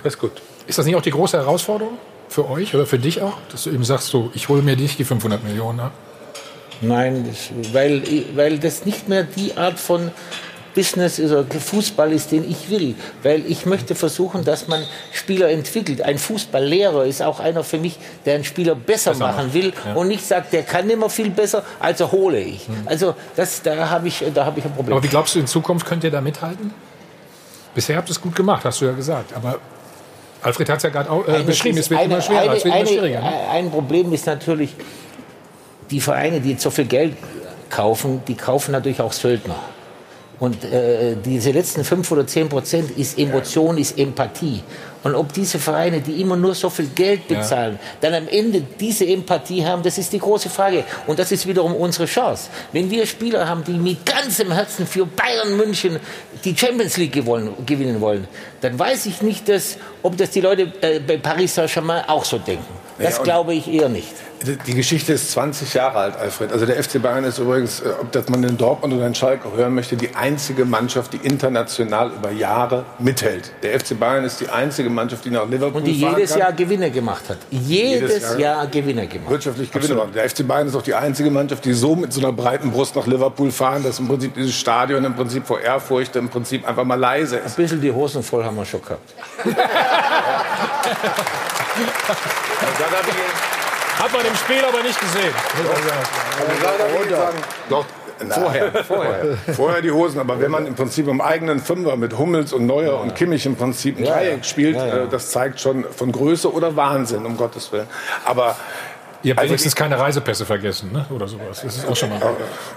Das ist gut. Ist das nicht auch die große Herausforderung für euch oder für dich auch? Dass du eben sagst, so, ich hole mir nicht die 500 Millionen ab? Nein, das, weil, weil das nicht mehr die Art von Business oder Fußball ist, den ich will. Weil ich möchte versuchen, dass man Spieler entwickelt. Ein Fußballlehrer ist auch einer für mich, der einen Spieler besser, Besser machen macht, will ja. und nicht sagt, der kann immer viel besser, also hole ich. Also das, da habe ich, da habe ich ein Problem. Aber wie glaubst du, in Zukunft könnt ihr da mithalten? Bisher habt ihr es gut gemacht, hast du ja gesagt. Aber Alfred hat es ja gerade auch äh, beschrieben, es wird eine- immer schwerer, eine- es wird immer eine- schwieriger. Ne? Ein Problem ist natürlich, die Vereine, die jetzt so viel Geld kaufen, die kaufen natürlich auch Söldner. Und äh, diese letzten fünf oder zehn Prozent ist Emotion, ist Empathie. Und ob diese Vereine, die immer nur so viel Geld bezahlen, dann am Ende diese Empathie haben, das ist die große Frage. Und das ist wiederum unsere Chance. Wenn wir Spieler haben, die mit ganzem Herzen für Bayern München die Champions League gewollen, gewinnen wollen, dann weiß ich nicht, dass, ob das die Leute äh, bei Paris Saint-Germain auch so denken. Das Ja, glaube ich eher nicht. Die Geschichte ist 20 Jahre alt, Alfred. Also der FC Bayern ist übrigens, äh, ob das man in Dortmund oder in Schalke hören möchte, die einzige Mannschaft, die international über Jahre mithält. Der FC Bayern ist die einzige Mannschaft, die nach Liverpool Und die jedes kann. Jahr Gewinne gemacht hat. Jedes, Jahr- Jahr, Gewinne gemacht. wirtschaftlich Gewinne machen. Der FC Bayern ist auch die einzige Mannschaft, die so mit so einer breiten Brust nach Liverpool fahren, dass im Prinzip dieses Stadion im Prinzip vor Ehrfurcht im Prinzip einfach mal leise ist. Ein bisschen die Hosen voll haben wir schon gehabt. Hat man im Spiel aber nicht gesehen. Doch, vorher, vorher. Vorher die Hosen, aber wenn man im Prinzip im eigenen Fünfer mit Hummels und Neuer und Kimmich im Prinzip ein Ja, Dreieck ja. spielt, Ja, ja. äh, das zeigt schon von Größe oder Wahnsinn, um Gottes Willen. Aber Ihr habt Also wenigstens keine Reisepässe vergessen, ne? oder sowas. Das ist auch schon mal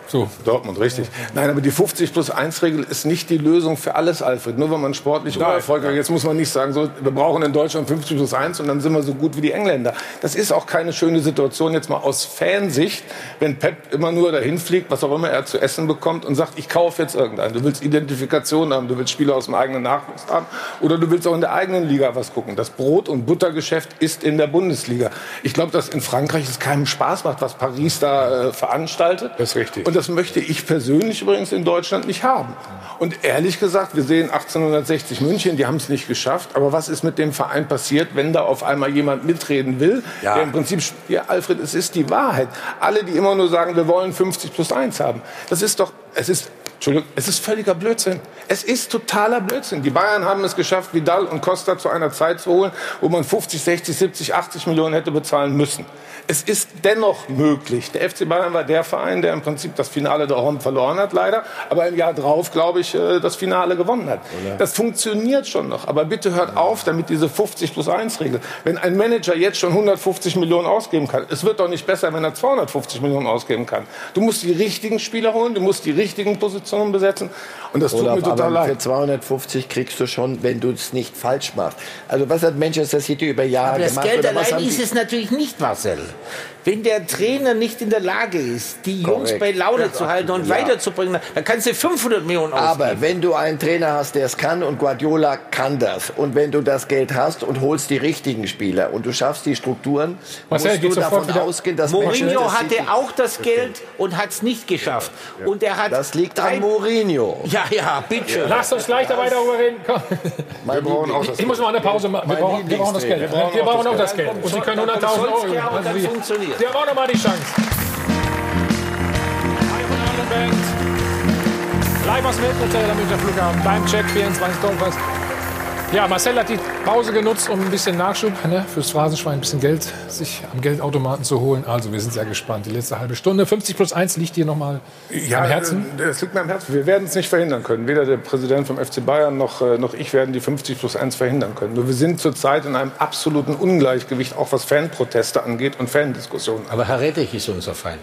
so. Dortmund, richtig. Nein, aber die 50 plus 1 Regel ist nicht die Lösung für alles, Alfred. Nur wenn man sportlich oder erfolgreich Jetzt muss man nicht sagen, so, wir brauchen in Deutschland 50 plus 1 und dann sind wir so gut wie die Engländer. Das ist auch keine schöne Situation jetzt mal aus Fansicht, wenn Pep immer nur dahin fliegt, was auch immer er zu essen bekommt und sagt, ich kaufe jetzt irgendeinen. Du willst Identifikation haben, du willst Spieler aus dem eigenen Nachwuchs haben oder du willst auch in der eigenen Liga was gucken. Das Brot- und Buttergeschäft ist in der Bundesliga. Ich glaube, dass in Frankreich es keinem Spaß macht, was Paris da äh, veranstaltet. Das ist richtig. Und das möchte ich persönlich übrigens in Deutschland nicht haben. Und ehrlich gesagt, wir sehen 1860 München, die haben es nicht geschafft. Aber was ist mit dem Verein passiert, wenn da auf einmal jemand mitreden will? Ja. Der im Prinzip, ja, Alfred, es ist die Wahrheit. Alle, die immer nur sagen, wir wollen 50 plus 1 haben. Das ist doch, es ist, Entschuldigung, es ist völliger Blödsinn. Es ist totaler Blödsinn. Die Bayern haben es geschafft, Vidal und Costa zu einer Zeit zu holen, wo man 50, 60, 70, 80 Millionen hätte bezahlen müssen. Es ist dennoch möglich. Der FC Bayern war der Verein, der im Prinzip das Finale der Horn verloren hat, leider, aber im Jahr drauf, glaube ich, äh, das Finale gewonnen hat. Das funktioniert schon noch. Aber bitte hört auf damit diese 50 plus 1 Regel. Wenn ein Manager jetzt schon 150 Millionen ausgeben kann, es wird doch nicht besser, wenn er 250 Millionen ausgeben kann. Du musst die richtigen Spieler holen, du musst die richtigen Positionen besetzen. Und das tut mir total aber leid. für 250 kriegst du schon, wenn du es nicht falsch machst. Also was hat Manchester City über Jahre Aber das gemacht? Geld oder was allein ist es natürlich nicht, Marcel. Wenn der Trainer nicht in der Lage ist, die Jungs Korrekt. bei Laune zu halten und Ja. weiterzubringen, dann kannst du 500 Millionen ausgeben. Aber wenn du einen Trainer hast, der es kann und Guardiola kann das und wenn du das Geld hast und holst die richtigen Spieler und du schaffst die Strukturen, Marcel, musst du davon ausgehen, dass Mourinho City- hatte auch das Geld und hat es nicht geschafft. Und er hat Das liegt an Mourinho. Ja, ja, bitte. Lasst uns gleich dabei darüber reden. Komm. Wir brauchen auch das Ich muss mal eine Pause machen. Wir brauchen, wir brauchen das Geld. Wir brauchen auch das Geld. Und Sie können 100.000 Euro. Also dann Sie, haben auch noch mal die Chance. Live von Iron Band. Live aus Welthotel am Münchner Flughafen beim Check 24 Dollars. Ja, Marcel hat die Pause genutzt, um ein bisschen Nachschub ne, fürs Phrasenschwein, ein bisschen Geld sich am Geldautomaten zu holen. Also wir sind sehr gespannt. Die letzte halbe Stunde. 50 plus 1 liegt hier noch mal am Herzen. äh, Das liegt mir am Herzen. Wir werden es nicht verhindern können. Weder der Präsident vom FC Bayern noch, äh, noch ich werden die 50 plus 1 verhindern können. Nur wir sind zurzeit in einem absoluten Ungleichgewicht, auch was Fanproteste angeht und Fandiskussionen. Aber Herr Rettich ist unser Feind.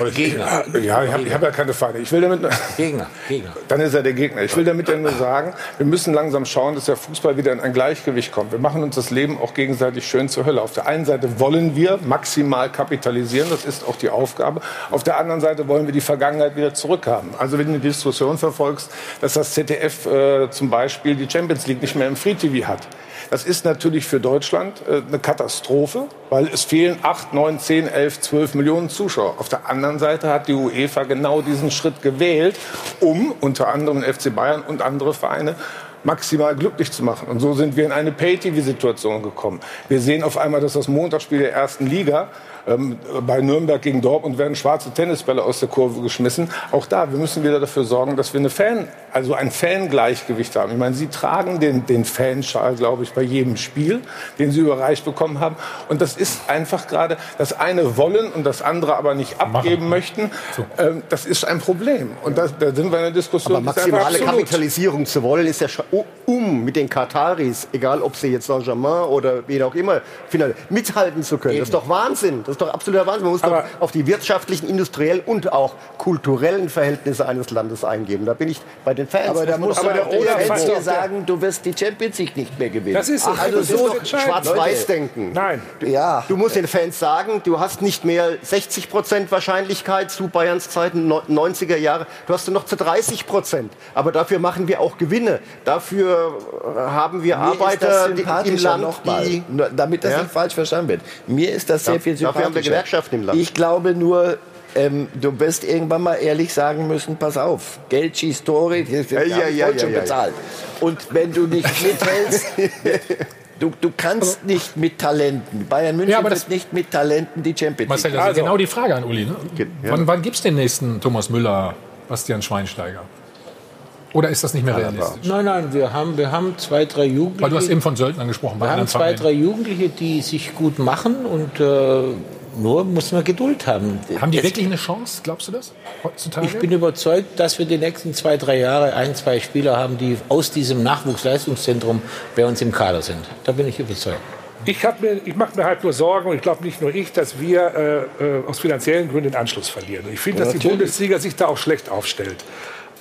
Oder Gegner. Ja, ich habe hab ja keine Feinde. Ich will damit. Gegner, Gegner. Dann ist er der Gegner. Ich will damit ja nur sagen, wir müssen langsam schauen, dass der Fußball wieder in ein Gleichgewicht kommt. Wir machen uns das Leben auch gegenseitig schön zur Hölle. Auf der einen Seite wollen wir maximal kapitalisieren, das ist auch die Aufgabe. Auf der anderen Seite wollen wir die Vergangenheit wieder zurückhaben. Also wenn du die Diskussion verfolgst, dass das ZDF äh, zum Beispiel die Champions League nicht mehr im Free TV hat. Das ist natürlich für Deutschland äh, eine Katastrophe, weil es fehlen 8, 9, 10, 11, 12 Millionen Zuschauer. Auf der anderen Seite hat die UEFA genau diesen Schritt gewählt, um unter anderem FC Bayern und andere Vereine maximal glücklich zu machen. Und so sind wir in eine Pay-TV-Situation gekommen. Wir sehen auf einmal, dass das Montagsspiel der ersten Liga ähm, bei Nürnberg gegen Dortmund werden schwarze Tennisbälle aus der Kurve geschmissen. Auch da, wir müssen wieder dafür sorgen, dass wir eine Fan, also ein Fangleichgewicht haben. Ich meine, Sie tragen den, den Fanschal, glaube ich, bei jedem Spiel, den Sie überreicht bekommen haben. Und das ist einfach gerade, das eine wollen und das andere aber nicht abgeben möchten. Ähm, das ist ein Problem. Und das, da sind wir in der Diskussion. Aber maximale. Kapitalisierung zu wollen, ist ja schon, um mit den Kataris, egal ob sie jetzt Saint-Germain oder wen auch immer, final, mithalten zu können. Das ist doch Wahnsinn. Das ist doch absoluter Wahnsinn. Man muss doch auf die wirtschaftlichen, industriellen und auch kulturellen Verhältnisse eines Landes eingehen. Da bin ich bei den Fans. Aber da muss aber aber der Fans dir sagen, du wirst die Champions League nicht mehr gewinnen. Das ist es. also Das so doch Schwarz-Weiß-Denken. Nein. Ja. Du musst den Fans sagen, du hast nicht mehr 60 Prozent Wahrscheinlichkeit zu Bayerns Zeiten, no- 90er Jahre. Du hast nur noch zu 30 Prozent. Aber dafür machen wir auch Gewinne. Dafür äh, haben wir Mir Arbeiter im Land, die... damit das Ja? nicht falsch verstanden wird. Mir ist das sehr Ja, viel sympathischer. Haben wir Gewerkschaften im Land. Ich glaube nur, ähm, du wirst irgendwann mal ehrlich sagen müssen, pass auf, Geld schießt Tore, die Ja, ja, haben ja, ja, schon ja, ja. bezahlt. Und wenn du nicht mithältst, du, du kannst nicht mit Talenten, Bayern München Ja, aber wird das- nicht mit Talenten die Champions Marcel, League das ist gewinnen. genau die Frage an Uli. Ne? ja. Wann, wann gibt es den nächsten Thomas Müller, Bastian Schweinsteiger? Oder ist das nicht mehr realistisch? Nein, nein, wir haben, wir haben zwei, drei Jugendliche. Weil du hast eben von Söldnern gesprochen. bei Wir haben zwei, drei Jugendliche, die sich gut machen und äh, nur muss man Geduld haben. Haben die Es- wirklich eine Chance, glaubst du das, heutzutage? Ich bin überzeugt, dass wir die nächsten zwei, drei Jahre ein, zwei Spieler haben, die aus diesem Nachwuchsleistungszentrum bei uns im Kader sind. Da bin ich überzeugt. Ich, mir- ich mache mir halt nur Sorgen, und ich glaube nicht nur ich, dass wir äh, äh, aus finanziellen Gründen den Anschluss verlieren. Und ich finde, Ja, dass die natürlich. Bundesliga sich da auch schlecht aufstellt.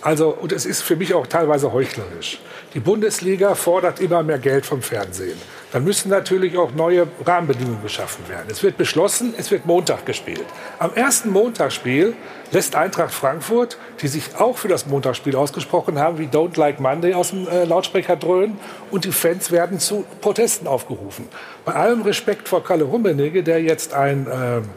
Also, und es ist für mich auch teilweise heuchlerisch. Die Bundesliga fordert immer mehr Geld vom Fernsehen. Dann müssen natürlich auch neue Rahmenbedingungen geschaffen werden. Es wird beschlossen, es wird Montag gespielt. Am ersten Montagsspiel lässt Eintracht Frankfurt, die sich auch für das Montagsspiel ausgesprochen haben, wie Don't Like Monday aus dem äh, Lautsprecher dröhnen und die Fans werden zu Protesten aufgerufen. Bei allem Respekt vor Kalle Rummenigge, der jetzt ein ähm,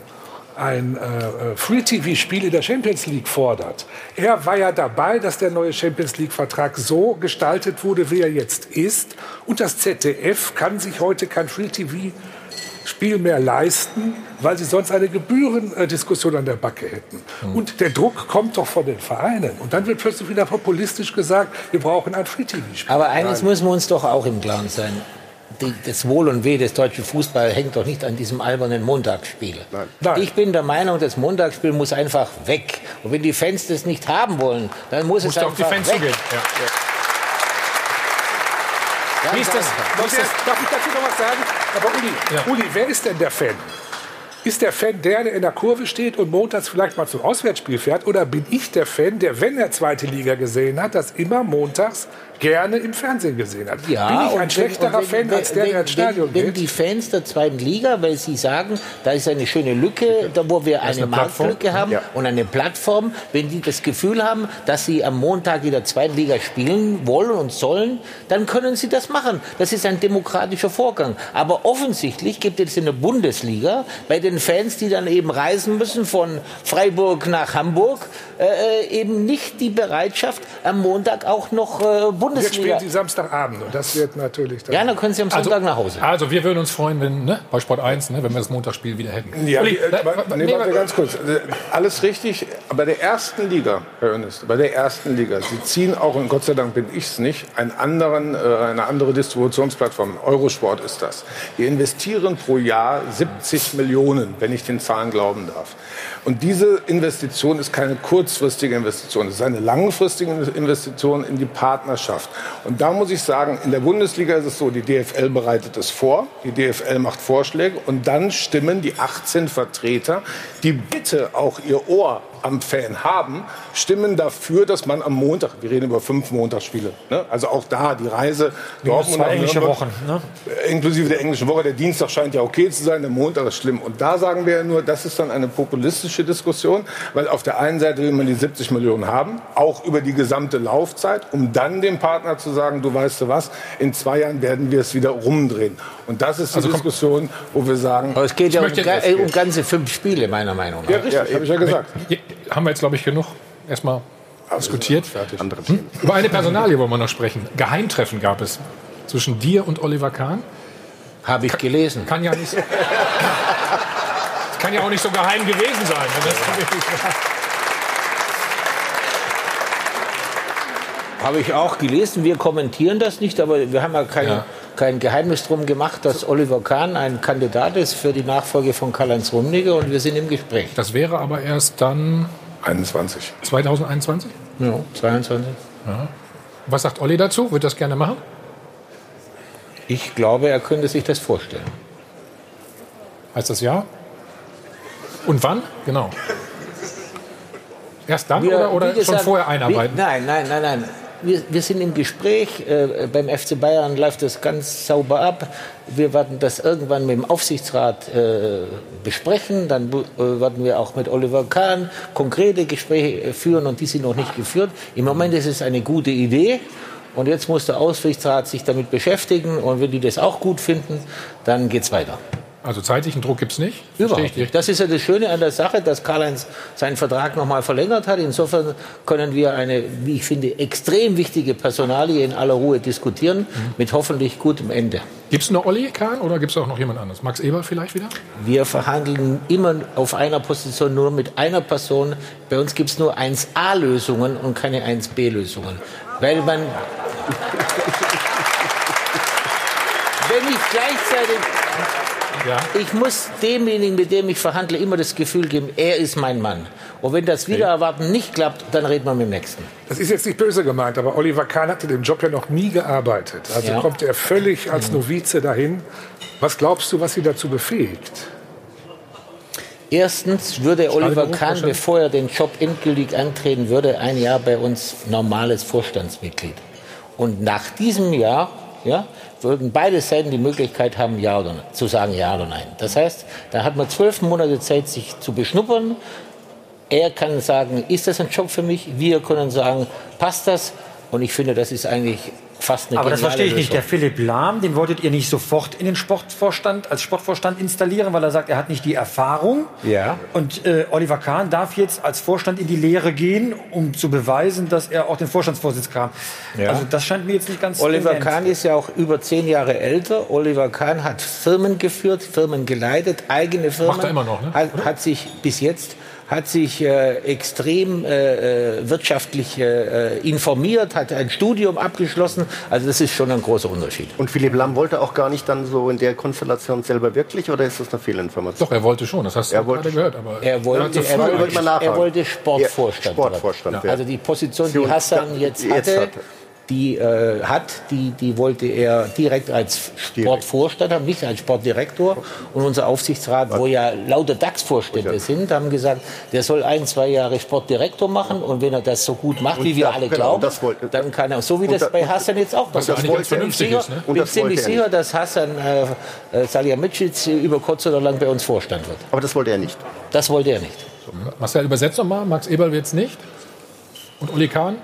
ein äh, Free-TV-Spiel in der Champions League fordert. Er war ja dabei, dass der neue Champions League-Vertrag so gestaltet wurde, wie er jetzt ist. Und das ZDF kann sich heute kein Free-TV-Spiel mehr leisten, weil sie sonst eine Gebührendiskussion an der Backe hätten. Und der Druck kommt doch von den Vereinen. Und dann wird plötzlich wieder populistisch gesagt, wir brauchen ein Free-TV-Spiel. Aber eines müssen wir uns doch auch im Klaren sein. Die, das Wohl und Weh des deutschen Fußballs hängt doch nicht an diesem albernen Montagsspiel. Ich bin der Meinung, das Montagsspiel muss einfach weg. Und wenn die Fans das nicht haben wollen, dann muss Musst es du auf die einfach Fans weg. zugehen. Ja. Wie ist das? Darf ich, darf ich dazu noch was sagen? Aber Uli, Uli, wer ist denn der Fan? Ist der Fan der, der in der Kurve steht und montags vielleicht mal zum Auswärtsspiel fährt? Oder bin ich der Fan, der, wenn er zweite Liga gesehen hat, das immer montags gerne im Fernsehen gesehen hat? bin ich ein und schlechterer wenn- Fan, wenn- als der, wenn, der ins Stadion wenn, wenn geht? die Fans der zweiten Liga, weil sie sagen, da ist eine schöne Lücke, da wo wir eine, eine. Marktlücke haben Ja. und eine Plattform, wenn die das Gefühl haben, dass sie am Montag in der zweiten Liga spielen wollen und sollen, dann können sie das machen. Das ist ein demokratischer Vorgang. Aber offensichtlich gibt es in der Bundesliga bei den Fans, die dann eben reisen müssen von Freiburg nach Hamburg, äh, eben nicht die Bereitschaft, am Montag auch noch äh, Jetzt Bundesliga. spielen sie Samstagabend und das wird natürlich dann... Ja, dann können Sie am Sonntag also, nach Hause. Also wir würden uns freuen, wenn ne, bei Sport 1, ne, wenn wir das Montagsspiel wieder hätten. Ja, Uli, äh, äh, aber- nee, nee, warte ganz kurz. Äh, Alles richtig. Bei der ersten Liga, Herr Ernest, bei der ersten Liga, Sie ziehen auch, und Gott sei Dank bin ich es nicht, einen anderen, äh, eine andere Distributionsplattform. Eurosport ist das. Wir investieren pro Jahr 70 Millionen, wenn ich den Zahlen glauben darf. Und diese Investition ist keine kurzfristige Investition, es ist eine langfristige Investition in die Partnerschaft. Und da muss ich sagen, in der Bundesliga ist es so, die DFL bereitet es vor, die DFL macht Vorschläge und dann stimmen die 18 Vertreter, die bitte auch ihr Ohr am Fan haben, stimmen dafür, dass man am Montag, wir reden über fünf Montagsspiele, ne? also auch da die Reise Minus zwei nach englische Wochen, ne? äh, inklusive der englischen Woche. Der Dienstag scheint ja okay zu sein, der Montag ist schlimm. Und da sagen wir ja nur, das ist dann eine populistische Diskussion, weil auf der einen Seite will man die 70 Millionen haben, auch über die gesamte Laufzeit, um dann dem Partner zu sagen, du weißt du was, in zwei Jahren werden wir es wieder rumdrehen. Und das ist die Also Diskussion, wo wir sagen, Aber es geht ja um, möchte- ga- äh, um ganze fünf Spiele, meiner Meinung nach. ja, richtig, habe ich ja gesagt. Haben wir jetzt, glaube ich, genug erstmal diskutiert. Hm? Über eine Personalie wollen wir noch sprechen. Geheimtreffen gab es zwischen dir und Oliver Kahn. Habe ich gelesen. Kann ja nicht. kann ja auch nicht so geheim gewesen sein. Habe ich auch gelesen. Wir kommentieren das nicht, aber wir haben ja kein, Ja. Kein Geheimnis drum gemacht, dass Oliver Kahn ein Kandidat ist für die Nachfolge von Karl-Heinz Rummenigge und wir sind im Gespräch. Das wäre aber erst dann 21. 2021. Ja, 22. Was sagt Olli dazu? Wird das gerne machen? Ich glaube, er könnte sich das vorstellen. Heißt das ja? Und wann? Genau. Erst dann Wir- oder, oder wie gesagt, schon vorher einarbeiten? Wir, nein, nein, nein, nein. Wir, wir sind im Gespräch. Äh, beim FC Bayern läuft das ganz sauber ab. Wir werden das irgendwann mit dem Aufsichtsrat äh, besprechen. Dann äh, werden wir auch mit Oliver Kahn konkrete Gespräche äh, führen und die sind noch nicht geführt. Im Moment ist es eine gute Idee. Und jetzt muss der Aufsichtsrat sich damit beschäftigen. Und wenn die das auch gut finden, dann geht's weiter. Also zeitlichen Druck gibt es nicht? Überhaupt nicht. Das ist ja das Schöne an der Sache, dass Karl-Heinz seinen Vertrag noch mal verlängert hat. Insofern können wir eine, wie ich finde, extrem wichtige Personalie in aller Ruhe diskutieren, mit hoffentlich gutem Ende. Gibt es nur Olli Kahn oder gibt es auch noch jemand anderes? Max Eber vielleicht wieder? Wir verhandeln immer auf einer Position nur mit einer Person. Bei uns gibt es nur 1A-Lösungen und keine 1B-Lösungen. Weil man. Wenn ich gleichzeitig. Ich muss demjenigen, mit dem ich verhandle, immer das Gefühl geben, er ist mein Mann. Und wenn das wieder erwarten nicht klappt, dann reden wir mit dem Nächsten. Das ist jetzt nicht böse gemeint, aber Oliver Kahn hatte den Job ja noch nie gearbeitet. Also Ja. kommt er völlig als Novize dahin. Was glaubst du, was sie dazu befähigt? Erstens würde Oliver Kahn, bevor er den Job endgültig antreten würde, ein Jahr bei uns normales Vorstandsmitglied. Und nach diesem Jahr ja, würden beide Seiten die Möglichkeit haben, ja oder nein, zu sagen ja oder nein. Das heißt, da hat man zwölf Monate Zeit, sich zu beschnuppern. Er kann sagen, ist das ein Job für mich? Wir können sagen, passt das? Und ich finde, das ist eigentlich fast eine Aber das verstehe ich nicht. Der. Philipp Lahm, den wolltet ihr nicht sofort in den Sportvorstand, als Sportvorstand installieren, weil er sagt, er hat nicht die Erfahrung. Ja. Und äh, Oliver Kahn darf jetzt als Vorstand in die Lehre gehen, um zu beweisen, dass er auch den Vorstandsvorsitz kam. Ja. Also das scheint mir jetzt nicht ganz Oliver. Kahn ist ja auch über zehn Jahre älter. Oliver Kahn hat Firmen geführt, Firmen geleitet, eigene Firmen. Macht er immer noch, ne? Hat, hat sich bis jetzt hat sich äh, extrem äh, äh, wirtschaftlich äh, informiert, hat ein Studium abgeschlossen. Also das ist schon ein großer Unterschied. Und Philipp Lamm wollte auch gar nicht dann so in der Konstellation selber wirklich oder ist das eine Fehlinformation? Doch, er wollte schon, das hast du Er wollte gerade gehört. Aber Er wollte, er wollte, er wollte Sportvorstand. Ja, Sportvorstand werden. werden. Also die Position, die Hassan jetzt jetzt hatte, hatte. Die äh, hat, die, die wollte er direkt als Sportvorstand haben, nicht als Sportdirektor. Und unser Aufsichtsrat, wo ja lauter DAX-Vorstände sind, haben gesagt, der soll ein, zwei Jahre Sportdirektor machen. Und wenn er das so gut macht, wie wir alle genau, glauben, wollte- dann kann er, so wie das da- bei Hassan jetzt auch passiert. Ich bin vernünftig sicher- ist, ne? Und bin das ziemlich wollte er sicher, dass Hassan äh, äh, Salihamidzic über kurz oder lang bei uns Vorstand wird. Aber das wollte er nicht. Das wollte er nicht. Marcel, übersetzt nochmal. Max Eberl wird es nicht. Und Uli Kahn?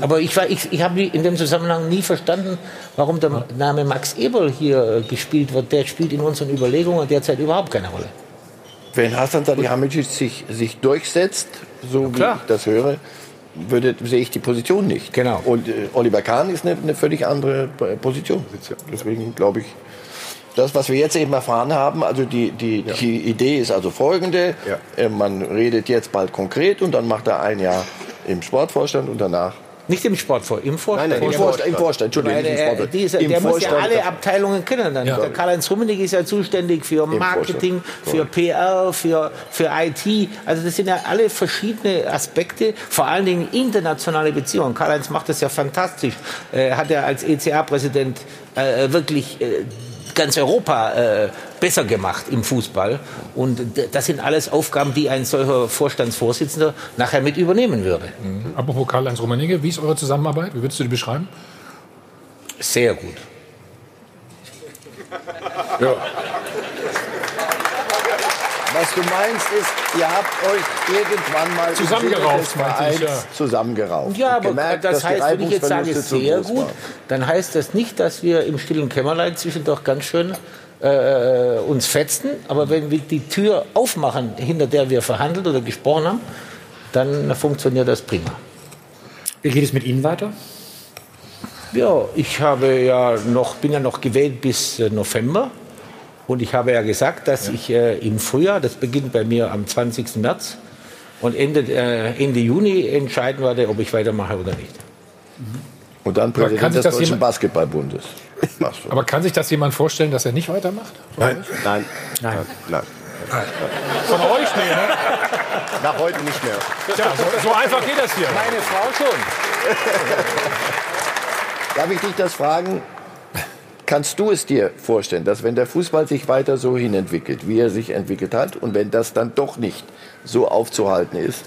Aber ich, war- ich, ich habe in dem Zusammenhang nie verstanden, warum der Name Max Eberl hier äh, gespielt wird. Der spielt in unseren Überlegungen derzeit überhaupt keine Rolle. Wenn Hasan Salihamidzic sich, sich durchsetzt, so wie ich das höre, würde, sehe ich die Position nicht. Genau. Und äh, Oliver Kahn ist eine, eine völlig andere äh, Position. Deswegen glaube ich, das, was wir jetzt eben erfahren haben, also die, die, die Idee ist also folgende. Äh, man redet jetzt bald konkret und dann macht er ein Jahr im Sportvorstand und danach Nicht im Sportvorstand, im Vorstand. Nein, nein, im Vorstand, im Vorstand, Entschuldigung, nicht im der, Vorstand. dieser, Im der muss ja Vorstand. alle Abteilungen kennen. Dann. Ja. Der Karl-Heinz Rummenigge ist ja zuständig für Marketing, für PR, für, für IT. Also das sind ja alle verschiedene Aspekte, vor allen Dingen internationale Beziehungen. Karl-Heinz macht das ja fantastisch. Äh, hat er als ECA-Präsident äh, wirklich äh, ganz Europa äh, besser gemacht im Fußball. Und das sind alles Aufgaben, die ein solcher Vorstandsvorsitzender nachher mit übernehmen würde. Mhm. Apropos Karl-Heinz Rummenigge, wie ist eure Zusammenarbeit? Wie würdest du die beschreiben? Sehr gut. Ja. Was du meinst ist, ihr habt euch irgendwann mal Zusammengerauft, meinte ich, Vereins ja. zusammengerauft. Ja, aber gemerkt, das heißt, wenn ich jetzt sage sehr gut, waren. dann heißt das nicht, dass wir im stillen Kämmerlein zwischendurch ganz schön äh, uns fetzen. Aber wenn wir die Tür aufmachen, hinter der wir verhandelt oder gesprochen haben, dann funktioniert das prima. Wie geht es mit Ihnen weiter? Ja, ich habe ja noch, bin ja noch gewählt bis äh, November. Und ich habe ja gesagt, dass ich äh, im Frühjahr, das beginnt bei mir am 20. März, und Ende, äh, Ende Juni entscheiden werde, ob ich weitermache oder nicht. Und dann kann Präsident sich des das Deutschen Basketballbundes. Aber kann sich das jemand vorstellen, dass er nicht weitermacht? Nein. Nein. Nein. Nein. Von euch? Nee, ne? Nach heute nicht mehr. Tja, so, so einfach geht das hier. Meine Frau schon. Darf ich dich das fragen? Kannst du es dir vorstellen, dass wenn der Fußball sich weiter so hinentwickelt, wie er sich entwickelt hat, und wenn das dann doch nicht so aufzuhalten ist,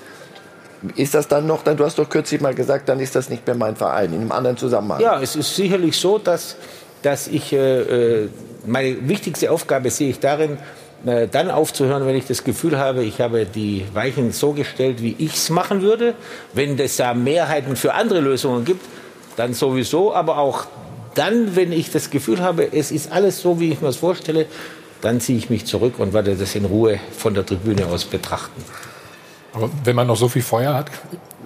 ist das dann noch, du hast doch kürzlich mal gesagt, dann ist das nicht mehr mein Verein, in einem anderen Zusammenhang. Ja, es ist sicherlich so, dass, dass ich, äh, äh meine wichtigste Aufgabe sehe ich darin, äh, dann aufzuhören, wenn ich das Gefühl habe, ich habe die Weichen so gestellt, wie ich es machen würde. Wenn es da Mehrheiten für andere Lösungen gibt, dann sowieso, aber auch dann, wenn ich das Gefühl habe, es ist alles so, wie ich mir das vorstelle, dann ziehe ich mich zurück und werde das in Ruhe von der Tribüne aus betrachten. Aber wenn man noch so viel Feuer hat,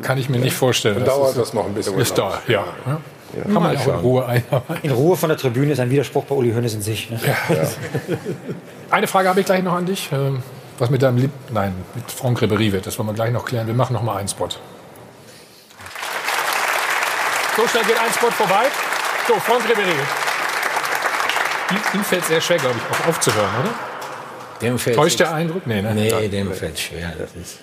kann ich mir nicht vorstellen. Dann dauert das noch ein bisschen. Ist dauert, ja. ja. Ja. Kann man auch in Ruhe einarbeiten. In Ruhe von der Tribüne ist ein Widerspruch bei Uli Hoeneß in sich. Ne? Ja. Ja. Eine Frage habe ich gleich noch an dich. Ähm, was mit deinem Lieb Nein, mit Franck Ribéry wird, das wollen wir gleich noch klären. Wir machen noch mal einen Spot. So schnell geht ein Spot vorbei. So, Franck Ribéry. Ihm fällt es sehr schwer, glaube ich, auch aufzuhören, oder? Dem fällt Täuscht der Eindruck? Nee, ne? Nee, dem fällt es schwer. Das ist,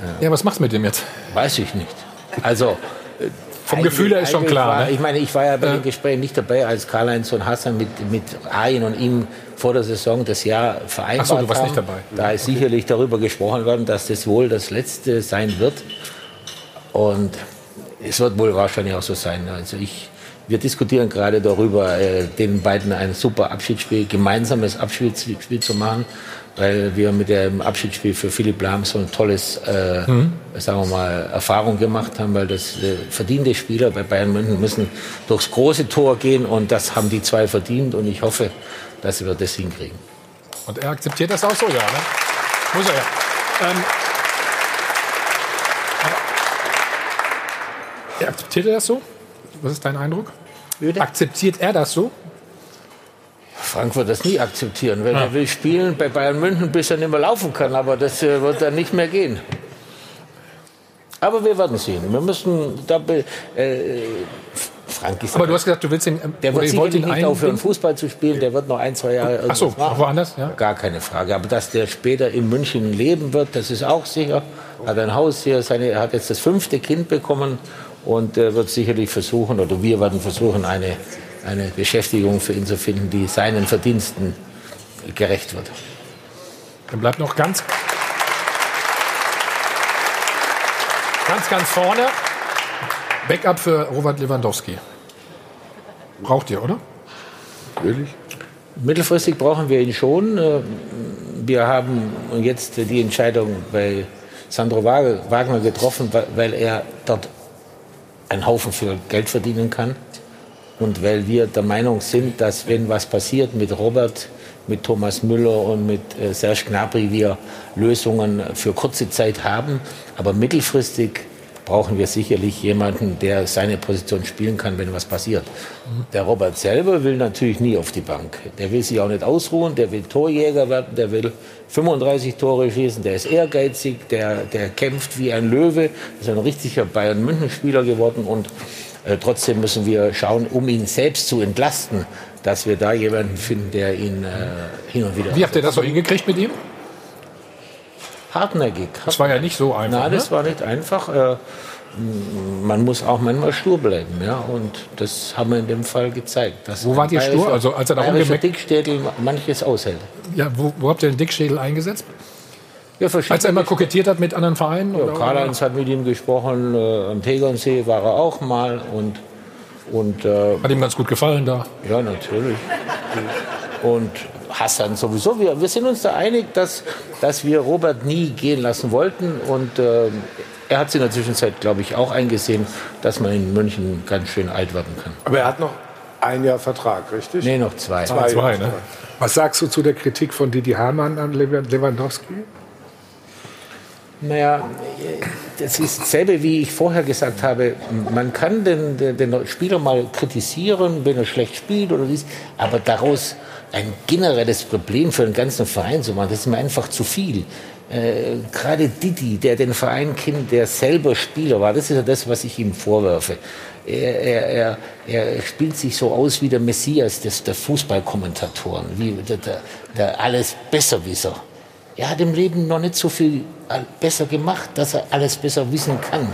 ja. ja, was machst du mit dem jetzt? Weiß ich nicht. Also, vom Gefühl her ist schon klar. War, ne? Ich meine, ich war ja bei ja. den Gesprächen nicht dabei, als Karl-Heinz und Hassan mit, mit Ayen und ihm vor der Saison das Jahr vereinbart Ach so, du warst haben. nicht dabei. Da ist sicherlich darüber gesprochen worden, dass das wohl das letzte sein wird. Und es wird wohl wahrscheinlich auch so sein. Also ich, wir diskutieren gerade darüber, äh, den beiden ein super Abschiedsspiel, gemeinsames Abschiedsspiel zu machen weil wir mit dem Abschiedsspiel für Philipp Lahm so ein tolles, äh, mhm. sagen wir mal, Erfahrung gemacht haben, weil das äh, verdiente Spieler bei Bayern München müssen durchs große Tor gehen und das haben die zwei verdient und ich hoffe, dass wir das hinkriegen. Und er akzeptiert das auch so, ja, ne? Muss er ja. Ähm, er akzeptiert er das so? Was ist dein Eindruck? Würde? Akzeptiert er das so? Frank wird das nie akzeptieren. Wenn ja. er will spielen bei Bayern München, bis er nicht mehr laufen kann. Aber das äh, wird dann nicht mehr gehen. Aber wir werden sehen. Wir müssen da. Äh, Frank ist Aber du hast gesagt, du willst ihn. Ähm, der wird sicherlich nicht aufhören, Fußball zu spielen. Der wird noch ein, zwei Jahre Ach so, machen. woanders? Ja. Gar keine Frage. Aber dass der später in München leben wird, das ist auch sicher. Hat ein Haus hier, seine, hat jetzt das fünfte Kind bekommen und äh, wird sicherlich versuchen, oder wir werden versuchen, eine eine Beschäftigung für ihn zu finden, die seinen Verdiensten gerecht wird. Dann bleibt noch ganz, ganz, ganz vorne Backup für Robert Lewandowski. Braucht ihr, oder? Natürlich. Mittelfristig brauchen wir ihn schon. Äh, wir haben jetzt die Entscheidung bei Sandro Wagner getroffen, weil er dort einen Haufen für Geld verdienen kann. Und weil wir der Meinung sind, dass wenn was passiert mit Robert, mit Thomas Müller und mit äh, Serge Gnabry, wir Lösungen für kurze Zeit haben, aber mittelfristig brauchen wir sicherlich jemanden, der seine Position spielen kann, wenn was passiert. Der Robert selber will natürlich nie auf die Bank. Der will sich auch nicht ausruhen, der will Torjäger werden, der will 35 Tore schießen, der ist ehrgeizig, der, der kämpft wie ein Löwe, ist ein richtiger Bayern-München-Spieler geworden und äh, trotzdem müssen wir schauen, um ihn selbst zu entlasten, dass wir da jemanden finden, der ihn äh, hin und wieder. Wie habt ihr das so hingekriegt mit ihm? Hartnäckig. Das war ja nicht so einfach. Nein, das ne? war nicht einfach. Äh, man muss auch manchmal stur bleiben, ja, und das haben wir in dem Fall gezeigt. wo wart ihr stur? Also als er da rumgemerkt Dickstädel manches aushält. Ja, wo, wo habt ihr den Dickschädel eingesetzt? Ja, Als er immer kokettiert hat mit anderen Vereinen? Ja, Karl-Heinz hat mit ihm gesprochen, äh, am Tegernsee war er auch mal. Und, und, äh, hat ihm ganz gut gefallen da? Ja, natürlich. Und Hassan sowieso. Wir, wir sind uns da einig, dass, dass wir Robert nie gehen lassen wollten. Und äh, er hat es in der Zwischenzeit, glaube ich, auch eingesehen, dass man in München ganz schön alt werden kann. Aber er hat noch ein Jahr Vertrag, richtig? Nee, noch zwei. Zwei, zwei ne? Was sagst du zu der Kritik von Didi Hamann an Lewandowski? Naja, das ist dasselbe, wie ich vorher gesagt habe. Man kann den, den Spieler mal kritisieren, wenn er schlecht spielt oder dies, aber daraus ein generelles Problem für den ganzen Verein zu machen, das ist mir einfach zu viel. Äh, Gerade Didi, der den Verein kennt, der selber Spieler war, das ist ja das, was ich ihm vorwerfe. Er, er, er, er spielt sich so aus wie der Messias des, der Fußballkommentatoren, wie der, der, der alles Besserwisser er hat im Leben noch nicht so viel besser gemacht, dass er alles besser wissen kann.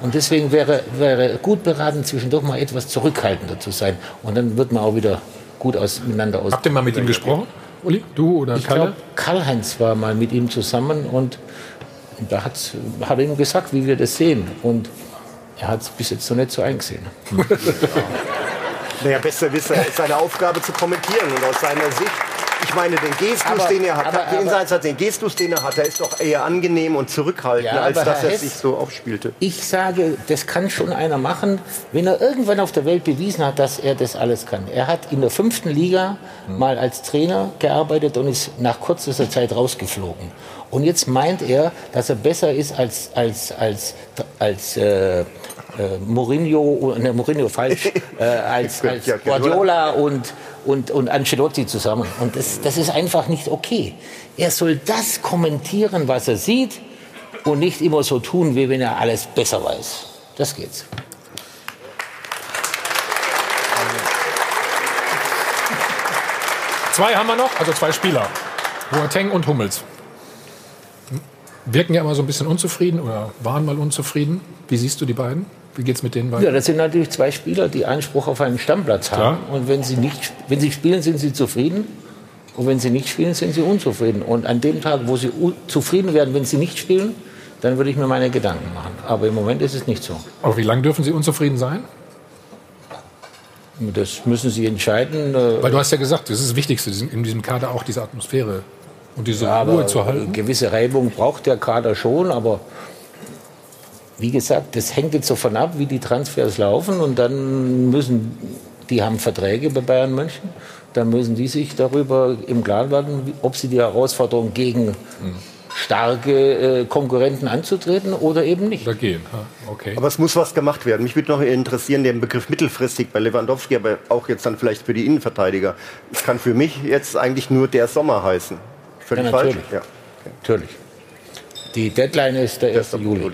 Und deswegen wäre, wäre gut beraten, zwischendurch mal etwas zurückhaltender zu sein. Und dann wird man auch wieder gut aus, miteinander aus. Habt ihr mal mit ihm gesprochen? Uli, du oder Ich Kalle? glaube, Karl-Heinz war mal mit ihm zusammen und da hat's, hat er ihm gesagt, wie wir das sehen. Und er hat es bis jetzt noch nicht so eingesehen. Naja, besser Wisser ist seine Aufgabe zu kommentieren und aus seiner Sicht. Ich meine, den Gestus, Aber- den er hat, aber- den, aber- Satz, den Gestus, den er hat, der ist doch eher angenehm und zurückhaltend, Ja, als dass Herr er sich so aufspielte. Ich sage, das kann schon einer machen, wenn er irgendwann auf der Welt bewiesen hat, dass er das alles kann. Er hat in der fünften Liga mal als Trainer gearbeitet und ist nach kürzester Zeit rausgeflogen. Und jetzt meint er, dass er besser ist als, als, als, als äh, äh, Mourinho, ne, Mourinho falsch, äh, als, als Guardiola und, und, und Ancelotti zusammen. Und das, das ist einfach nicht okay. Er soll das kommentieren, was er sieht und nicht immer so tun, wie wenn er alles besser weiß. Das geht's. Zwei haben wir noch, also zwei Spieler. Boateng und Hummels. Wirken ja immer so ein bisschen unzufrieden oder waren mal unzufrieden. Wie siehst du die beiden? Wie geht's mit denen Ja, weiter? das sind natürlich zwei Spieler, die Anspruch auf einen Stammplatz haben. Klar. Und wenn sie, nicht, wenn sie spielen, sind sie zufrieden. Und wenn sie nicht spielen, sind sie unzufrieden. Und an dem Tag, wo sie zufrieden werden, wenn sie nicht spielen, dann würde ich mir meine Gedanken machen. Aber im Moment ist es nicht so. Aber wie lange dürfen sie unzufrieden sein? Das müssen sie entscheiden. äh, Weil du hast ja gesagt, das ist das Wichtigste, in diesem Kader auch diese Atmosphäre und diese Ja, Ruhe zu halten. Gewisse Reibung braucht der Kader schon, aber wie gesagt, das hängt jetzt davon ab, wie die Transfers laufen und dann müssen, die haben Verträge bei Bayern München, dann müssen die sich darüber im Klaren werden, ob sie die Herausforderung gegen starke äh, Konkurrenten anzutreten oder eben nicht. Dagegen, okay. Aber es muss was gemacht werden. Mich würde noch interessieren, der Begriff mittelfristig bei Lewandowski, aber auch jetzt dann vielleicht für die Innenverteidiger. Es kann für mich jetzt eigentlich nur der Sommer heißen. Völlig Ja, falsch? natürlich. Ja. Natürlich. Die Deadline ist der 1. Juli.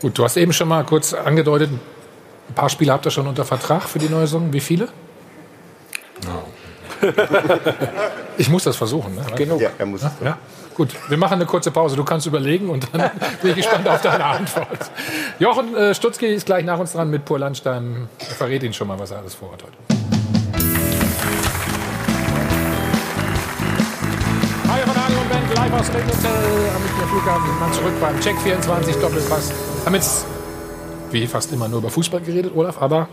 Gut, du hast eben schon mal kurz angedeutet, ein paar Spieler habt ihr schon unter Vertrag für die neue Saison. Wie viele? Ich muss das versuchen. Ne? Genug. Ja, er muss. Ja? ja? Gut, wir machen eine kurze Pause. Du kannst überlegen und dann bin ich gespannt auf deine Antwort. Jochen äh, Stutzki ist gleich nach uns dran mit Pur Landstein. Er verrät Ihnen schon mal, was er alles vorhat heute. Aus Ringhotel am Flughafen. Sind zurück beim Check 24 Doppelpass. Haben jetzt, wie fast immer, nur über Fußball geredet, Olaf, aber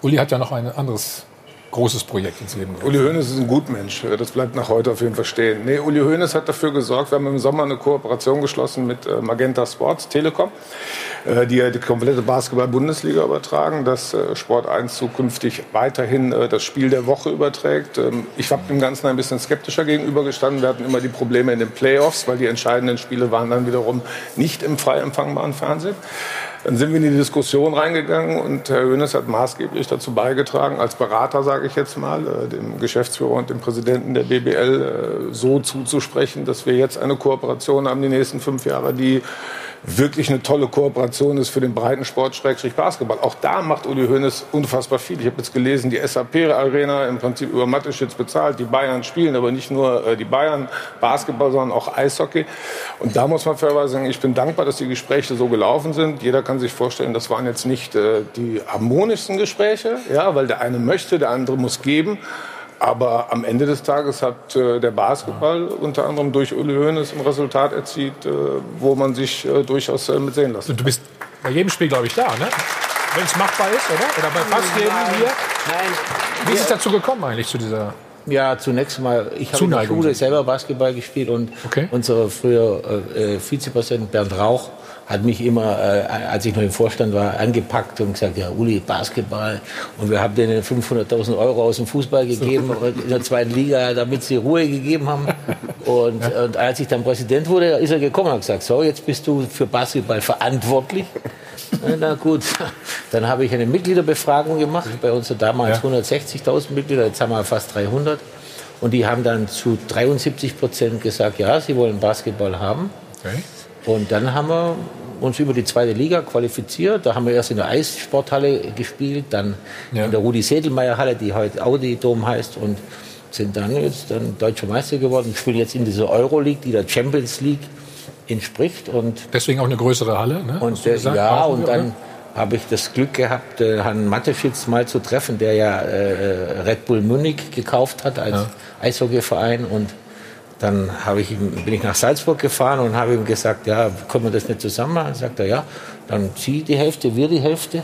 Uli hat ja noch ein anderes großes Projekt ins Leben gerufen. Uli Hoeneß ist ein Gutmensch. Das bleibt nach heute auf jeden Fall stehen. Nee, Uli Hoeneß hat dafür gesorgt, wir haben im Sommer eine Kooperation geschlossen mit äh, Magenta Sports, Telekom, äh, die die komplette Basketball-Bundesliga übertragen, dass äh, Sport 1 zukünftig weiterhin das Spiel der Woche überträgt. Ähm, ich habe dem Ganzen ein bisschen skeptischer gegenübergestanden. Wir hatten immer die Probleme in den Playoffs, weil die entscheidenden Spiele waren dann wiederum nicht im frei empfangbaren Fernsehen. Dann sind wir in die Diskussion reingegangen und Herr Hönes hat maßgeblich dazu beigetragen, als Berater, sage ich jetzt mal, äh, dem Geschäftsführer und dem Präsidenten der BBL äh, so zuzusprechen, dass wir jetzt eine Kooperation haben, die nächsten fünf Jahre, die wirklich eine tolle Kooperation ist für den Breitensport Schrägstrich Basketball. Auch da macht Uli Hoeneß unfassbar viel. Ich habe jetzt gelesen, die SAP Arena im Prinzip über Mateschitz bezahlt. Die Bayern spielen aber nicht nur äh, die Bayern Basketball, sondern auch Eishockey. Und da muss man fairerweise sagen, ich bin dankbar, dass die Gespräche so gelaufen sind. Jeder kann sich vorstellen, das waren jetzt nicht äh, die harmonischsten Gespräche, ja, weil der eine möchte, der andere muss geben. Aber am Ende des Tages hat äh, der Basketball unter anderem durch Uli Hoeneß ein Resultat erzielt, äh, wo man sich äh, durchaus äh, mit sehen lassen. Du bist bei jedem Spiel, glaube ich, da, ne? Wenn es machbar ist, oder? Oder bei fast jedem hier? Nein. Wie ist es dazu gekommen eigentlich zu dieser Ja, zunächst mal, ich habe in der. Schule selber Basketball gespielt und unser früher äh, Vizepräsident Bernd Rauch hat mich immer, äh, als ich noch im Vorstand war, angepackt und gesagt, ja, Uli, Basketball. Und wir haben denen 500.000 Euro aus dem Fußball gegeben in der zweiten Liga, damit sie Ruhe gegeben haben. Und, und als ich dann Präsident wurde, ist er gekommen und hat gesagt, so, jetzt bist du für Basketball verantwortlich. Na gut, dann habe ich eine Mitgliederbefragung gemacht. Bei uns sind damals 160.000 Mitglieder, jetzt haben wir fast 300. Und die haben dann zu 73 Prozent gesagt, ja, sie wollen Basketball haben. Okay. Und dann haben wir uns über die zweite Liga qualifiziert. Da haben wir erst in der Eissporthalle gespielt, dann in der Rudi-Sedelmeier-Halle, die heute Audi-Dom heißt, und sind dann jetzt dann deutscher Meister geworden. Spielen jetzt in dieser Euroleague, die der Champions League entspricht. Und Deswegen auch eine größere Halle, ne? und gesagt? ja, Auch und wieder, dann habe ich das Glück gehabt, äh, Herrn Mateschitz mal zu treffen, der ja äh, Red Bull Munich gekauft hat als ja. Eishockeyverein. Und dann ich ihm, bin ich nach Salzburg gefahren und habe ihm gesagt, ja, können wir das nicht zusammen machen? Dann sagt er, ja, dann Sie die Hälfte, wir die Hälfte.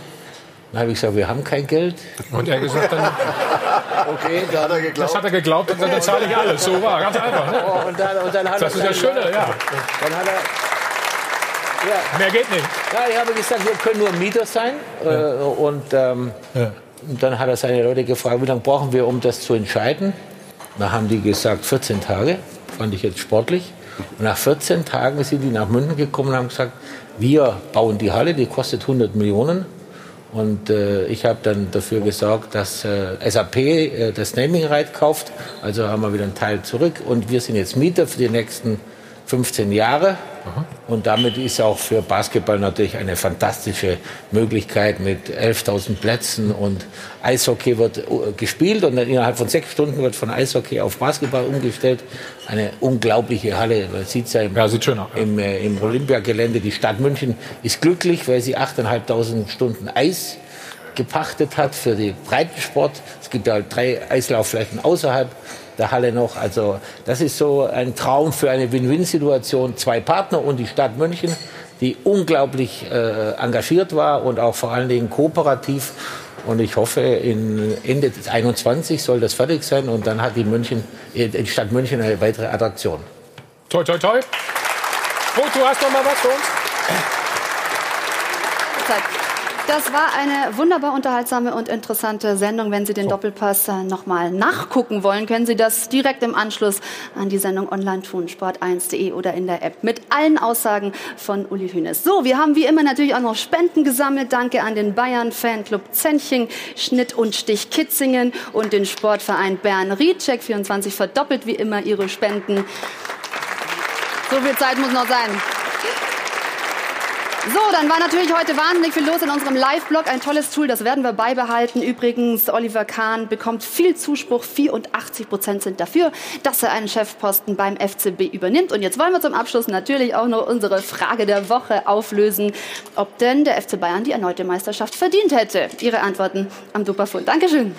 Dann habe ich gesagt, wir haben kein Geld. Und er gesagt dann, okay, dann hat er geglaubt. Das hat er geglaubt und dann zahle ich alles. So war, ganz einfach. Ne? Oh, und dann, und dann hat das ist ja schöner, ja. Dann hat er, ja. Mehr geht nicht. Ja, ich habe gesagt, wir können nur Mieter sein. Ja. Äh, und, ähm, ja. und dann hat er seine Leute gefragt, wie lange brauchen wir, um das zu entscheiden. Da haben die gesagt, 14 Tage. Fand ich jetzt sportlich. Und nach 14 Tagen sind die nach München gekommen und haben gesagt, wir bauen die Halle, die kostet 100 Millionen. Und äh, ich habe dann dafür gesorgt, dass äh, SAP äh, das Naming Right kauft. Also haben wir wieder einen Teil zurück. Und wir sind jetzt Mieter für die nächsten 15 Jahre. Aha. Und damit ist auch für Basketball natürlich eine fantastische Möglichkeit mit 11.000 Plätzen und Eishockey wird äh, gespielt und innerhalb von sechs Stunden wird von Eishockey auf Basketball umgestellt. Eine unglaubliche Halle. Man sieht ja im, ja, sieht schön aus, ja. im, äh, im Olympiagelände. Die Stadt München ist glücklich, weil sie 8.500 Stunden Eis gepachtet hat für den Breitensport. Es gibt ja drei Eislaufflächen außerhalb der Halle noch. Also das ist so ein Traum für eine Win-Win-Situation. Zwei Partner und die Stadt München, die unglaublich äh, engagiert war und auch vor allen Dingen kooperativ. Und ich hoffe, in Ende 2021 soll das fertig sein und dann hat die, München, äh, die Stadt München eine weitere Attraktion. Toi, toi, toi. Oh, du hast noch mal was für uns? Das war eine wunderbar unterhaltsame und interessante Sendung. Wenn Sie den Doppelpass äh, nochmal nachgucken wollen, können Sie das direkt im Anschluss an die Sendung online tun, sport1.de oder in der App mit allen Aussagen von Uli Hünes. So, wir haben wie immer natürlich auch noch Spenden gesammelt. Danke an den Bayern Fanclub Zenching, Schnitt und Stich Kitzingen und den Sportverein Bern Riedcheck 24 verdoppelt wie immer ihre Spenden. So viel Zeit muss noch sein. So, dann war natürlich heute wahnsinnig viel los in unserem Live-Blog. Ein tolles Tool, das werden wir beibehalten. Übrigens, Oliver Kahn bekommt viel Zuspruch. 84 Prozent sind dafür, dass er einen Chefposten beim FCB übernimmt. Und jetzt wollen wir zum Abschluss natürlich auch noch unsere Frage der Woche auflösen, ob denn der FC Bayern die erneute Meisterschaft verdient hätte. Ihre Antworten am Dupafund. Dankeschön.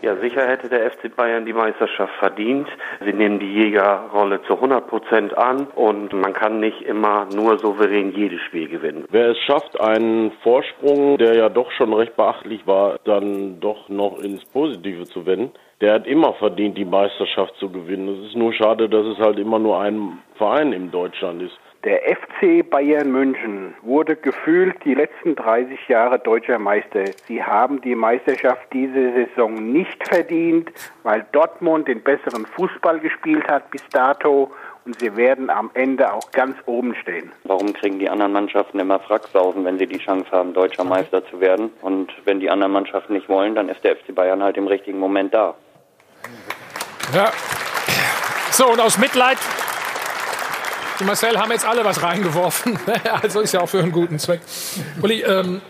Ja, sicher hätte der FC Bayern die Meisterschaft verdient. Sie nehmen die Jägerrolle zu 100 Prozent an und man kann nicht immer nur souverän jedes Spiel gewinnen. Wer es schafft, einen Vorsprung, der ja doch schon recht beachtlich war, dann doch noch ins Positive zu wenden, der hat immer verdient, die Meisterschaft zu gewinnen. Es ist nur schade, dass es halt immer nur ein Verein in Deutschland ist. Der FC Bayern München wurde gefühlt die letzten 30 Jahre deutscher Meister. Sie haben die Meisterschaft diese Saison nicht verdient, weil Dortmund den besseren Fußball gespielt hat bis dato und sie werden am Ende auch ganz oben stehen. Warum kriegen die anderen Mannschaften immer Fracksausen, wenn sie die Chance haben, deutscher Meister zu werden? Und wenn die anderen Mannschaften nicht wollen, dann ist der FC Bayern halt im richtigen Moment da. Ja. So, und aus Mitleid die Marcel haben jetzt alle was reingeworfen. also ist ja auch für einen guten Zweck. Uli, ähm,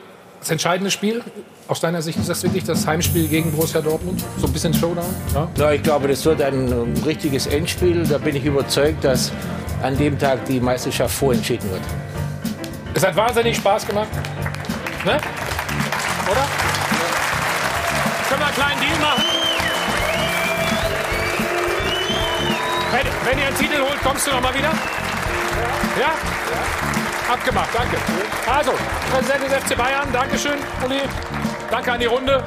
das entscheidende Spiel, aus deiner Sicht ist das wirklich das Heimspiel gegen Borussia Dortmund? So ein bisschen Showdown? Ja, ja ich glaube, das wird ein richtiges Endspiel. Da bin ich überzeugt, dass an dem Tag die Meisterschaft vorentschieden wird. Es hat wahnsinnig Spaß gemacht. Ne? Oder? Können wir einen kleinen Deal machen? Wenn, wenn ihr einen Titel holt, kommst du noch mal wieder? Ja? Abgemacht, danke. Also, Präsident des FC Bayern, Dankeschön, Uli. Danke an die Runde.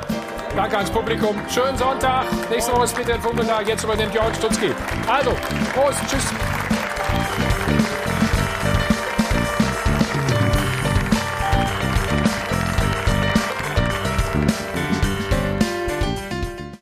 Danke ans Publikum. Schönen Sonntag. Nächste Woche ist Peter Funkeltag. Jetzt übernimmt Jörg Stutzki. Also, Prost, tschüss.